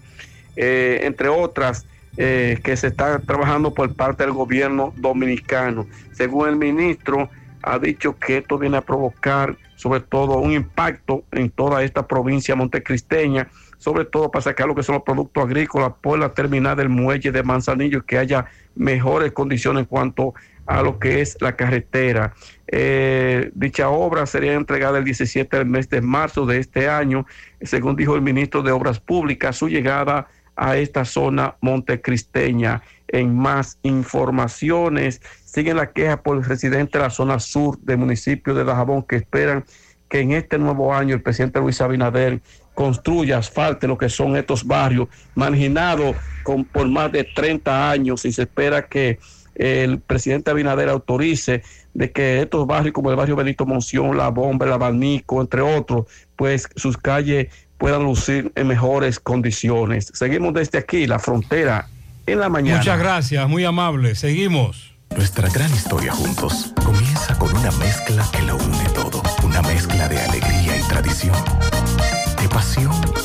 eh, entre otras, eh, que se está trabajando por parte del gobierno dominicano. Según el ministro, ha dicho que esto viene a provocar sobre todo un impacto en toda esta provincia montecristeña, sobre todo para sacar lo que son los productos agrícolas por la terminal del muelle de Manzanillo que haya mejores condiciones en cuanto a lo que es la carretera. Eh, dicha obra sería entregada el 17 del mes de marzo de este año, según dijo el ministro de Obras Públicas, su llegada a esta zona montecristeña. En más informaciones, siguen la queja por el residente de la zona sur del municipio de Dajabón que esperan que en este nuevo año el presidente Luis Abinader construya, asfalte lo que son estos barrios marginados con, por más de 30 años y se espera que el presidente Abinader autorice de que estos barrios como el barrio Benito Monción, La Bomba, El Abanico, entre otros, pues sus calles puedan lucir en mejores condiciones. Seguimos desde aquí, la frontera, en la mañana. Muchas gracias, muy amable. Seguimos. Nuestra gran historia juntos comienza con una mezcla que lo une todo. Una mezcla de alegría y tradición,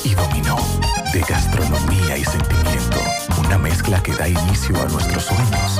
y dominó, de gastronomía y sentimiento. Una mezcla que da inicio a nuestros sueños,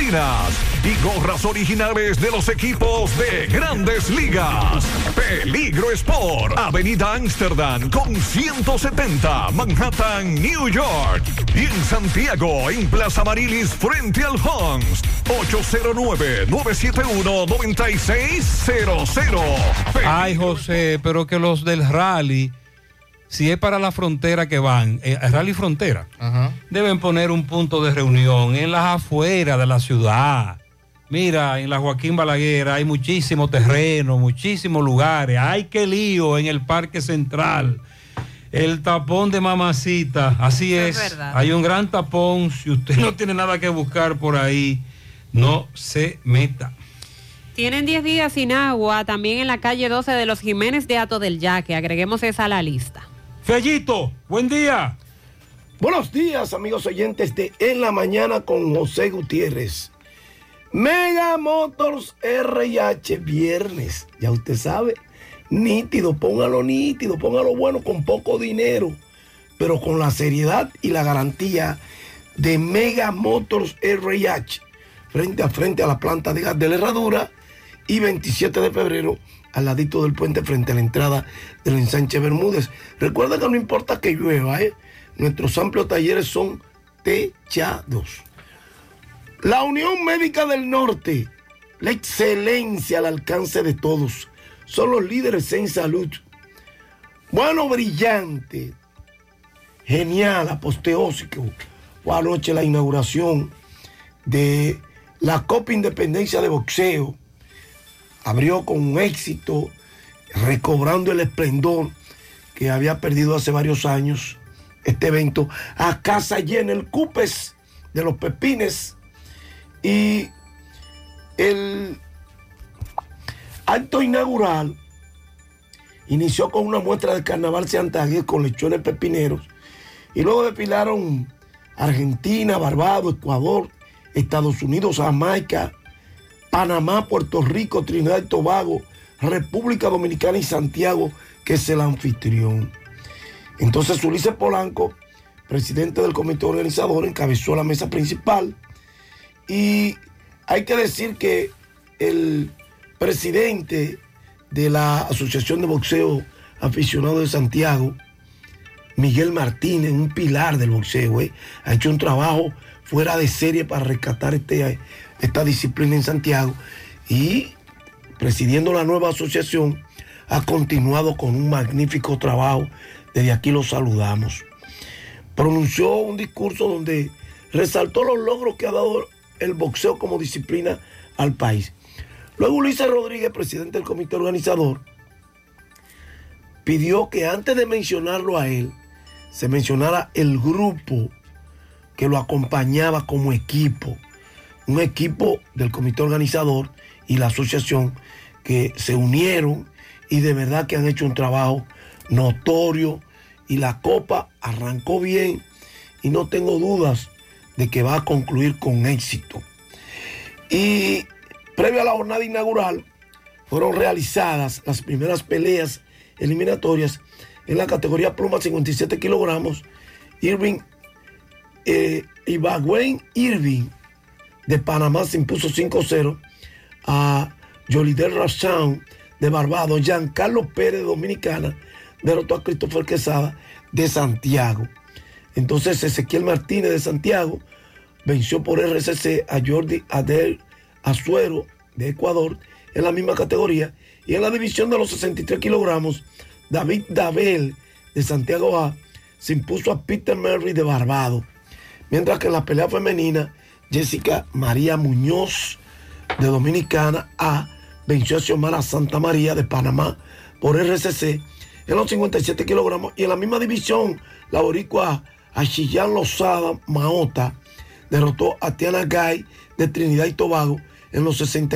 y gorras originales de los equipos de grandes ligas. Peligro Sport, Avenida Amsterdam con 170, Manhattan, New York. Y en Santiago, en Plaza Marilis, frente al Hans, 809-971-9600. Ay, José, pero que los del rally, si es para la frontera que van, eh, rally frontera, deben poner un punto de reunión en las afueras de la ciudad. Mira, en la Joaquín Balaguer hay muchísimo terreno, muchísimos lugares. Hay que lío en el Parque Central. El tapón de mamacita, así es es. verdad. hay un gran tapón. Si usted no tiene nada que buscar por ahí, no se meta. Tienen 10 días sin agua también en la calle 12 de los Jiménez de Ato del Yaque. Agreguemos esa a la lista. Fellito, buen día. Buenos días, amigos oyentes de En la Mañana con José Gutiérrez. Mega Motors RH, viernes, ya usted sabe. Nítido, póngalo nítido, póngalo bueno con poco dinero, pero con la seriedad y la garantía de Mega Motors RH, frente a frente a la planta de gas de la herradura y 27 de febrero al ladito del puente frente a la entrada del ensanche Bermúdez. Recuerda que no importa que llueva, ¿eh? nuestros amplios talleres son techados. La Unión Médica del Norte, la excelencia al alcance de todos, son los líderes en salud. Bueno, brillante, genial, aposteósico. Fue anoche la inauguración de la Copa Independencia de Boxeo. Abrió con éxito, recobrando el esplendor que había perdido hace varios años este evento. A casa llena el Cupes de los Pepines. Y el acto inaugural inició con una muestra de carnaval Santagués con lechones pepineros y luego desfilaron Argentina, Barbados, Ecuador, Estados Unidos, Jamaica, Panamá, Puerto Rico, Trinidad y Tobago, República Dominicana y Santiago, que es el anfitrión. Entonces Ulises Polanco, presidente del comité organizador, encabezó la mesa principal y hay que decir que el presidente de la Asociación de Boxeo Aficionado de Santiago, Miguel Martínez, un pilar del boxeo, ¿eh? ha hecho un trabajo fuera de serie para rescatar este, esta disciplina en Santiago y presidiendo la nueva asociación ha continuado con un magnífico trabajo. Desde aquí lo saludamos. Pronunció un discurso donde resaltó los logros que ha dado el boxeo como disciplina al país. Luego Ulises Rodríguez, presidente del comité organizador, pidió que antes de mencionarlo a él, se mencionara el grupo que lo acompañaba como equipo. Un equipo del comité organizador y la asociación que se unieron y de verdad que han hecho un trabajo notorio y la copa arrancó bien y no tengo dudas de que va a concluir con éxito. Y previo a la jornada inaugural fueron realizadas las primeras peleas eliminatorias en la categoría pluma 57 kilogramos. Irving eh, Ibagüen Irving de Panamá se impuso 5-0 a Jolider Rachan de Barbados. Giancarlo Pérez de Dominicana derrotó a Christopher Quesada de Santiago. Entonces Ezequiel Martínez de Santiago venció por RCC a Jordi Adel Azuero de Ecuador en la misma categoría. Y en la división de los 63 kilogramos, David Dabel de Santiago A se impuso a Peter Murray de Barbados. Mientras que en la pelea femenina, Jessica María Muñoz de Dominicana A venció a Xiomara Santa María de Panamá por RCC en los 57 kilogramos. Y en la misma división, la boricua Achillán Lozada Maota derrotó a Tiana Gay de Trinidad y Tobago en los 65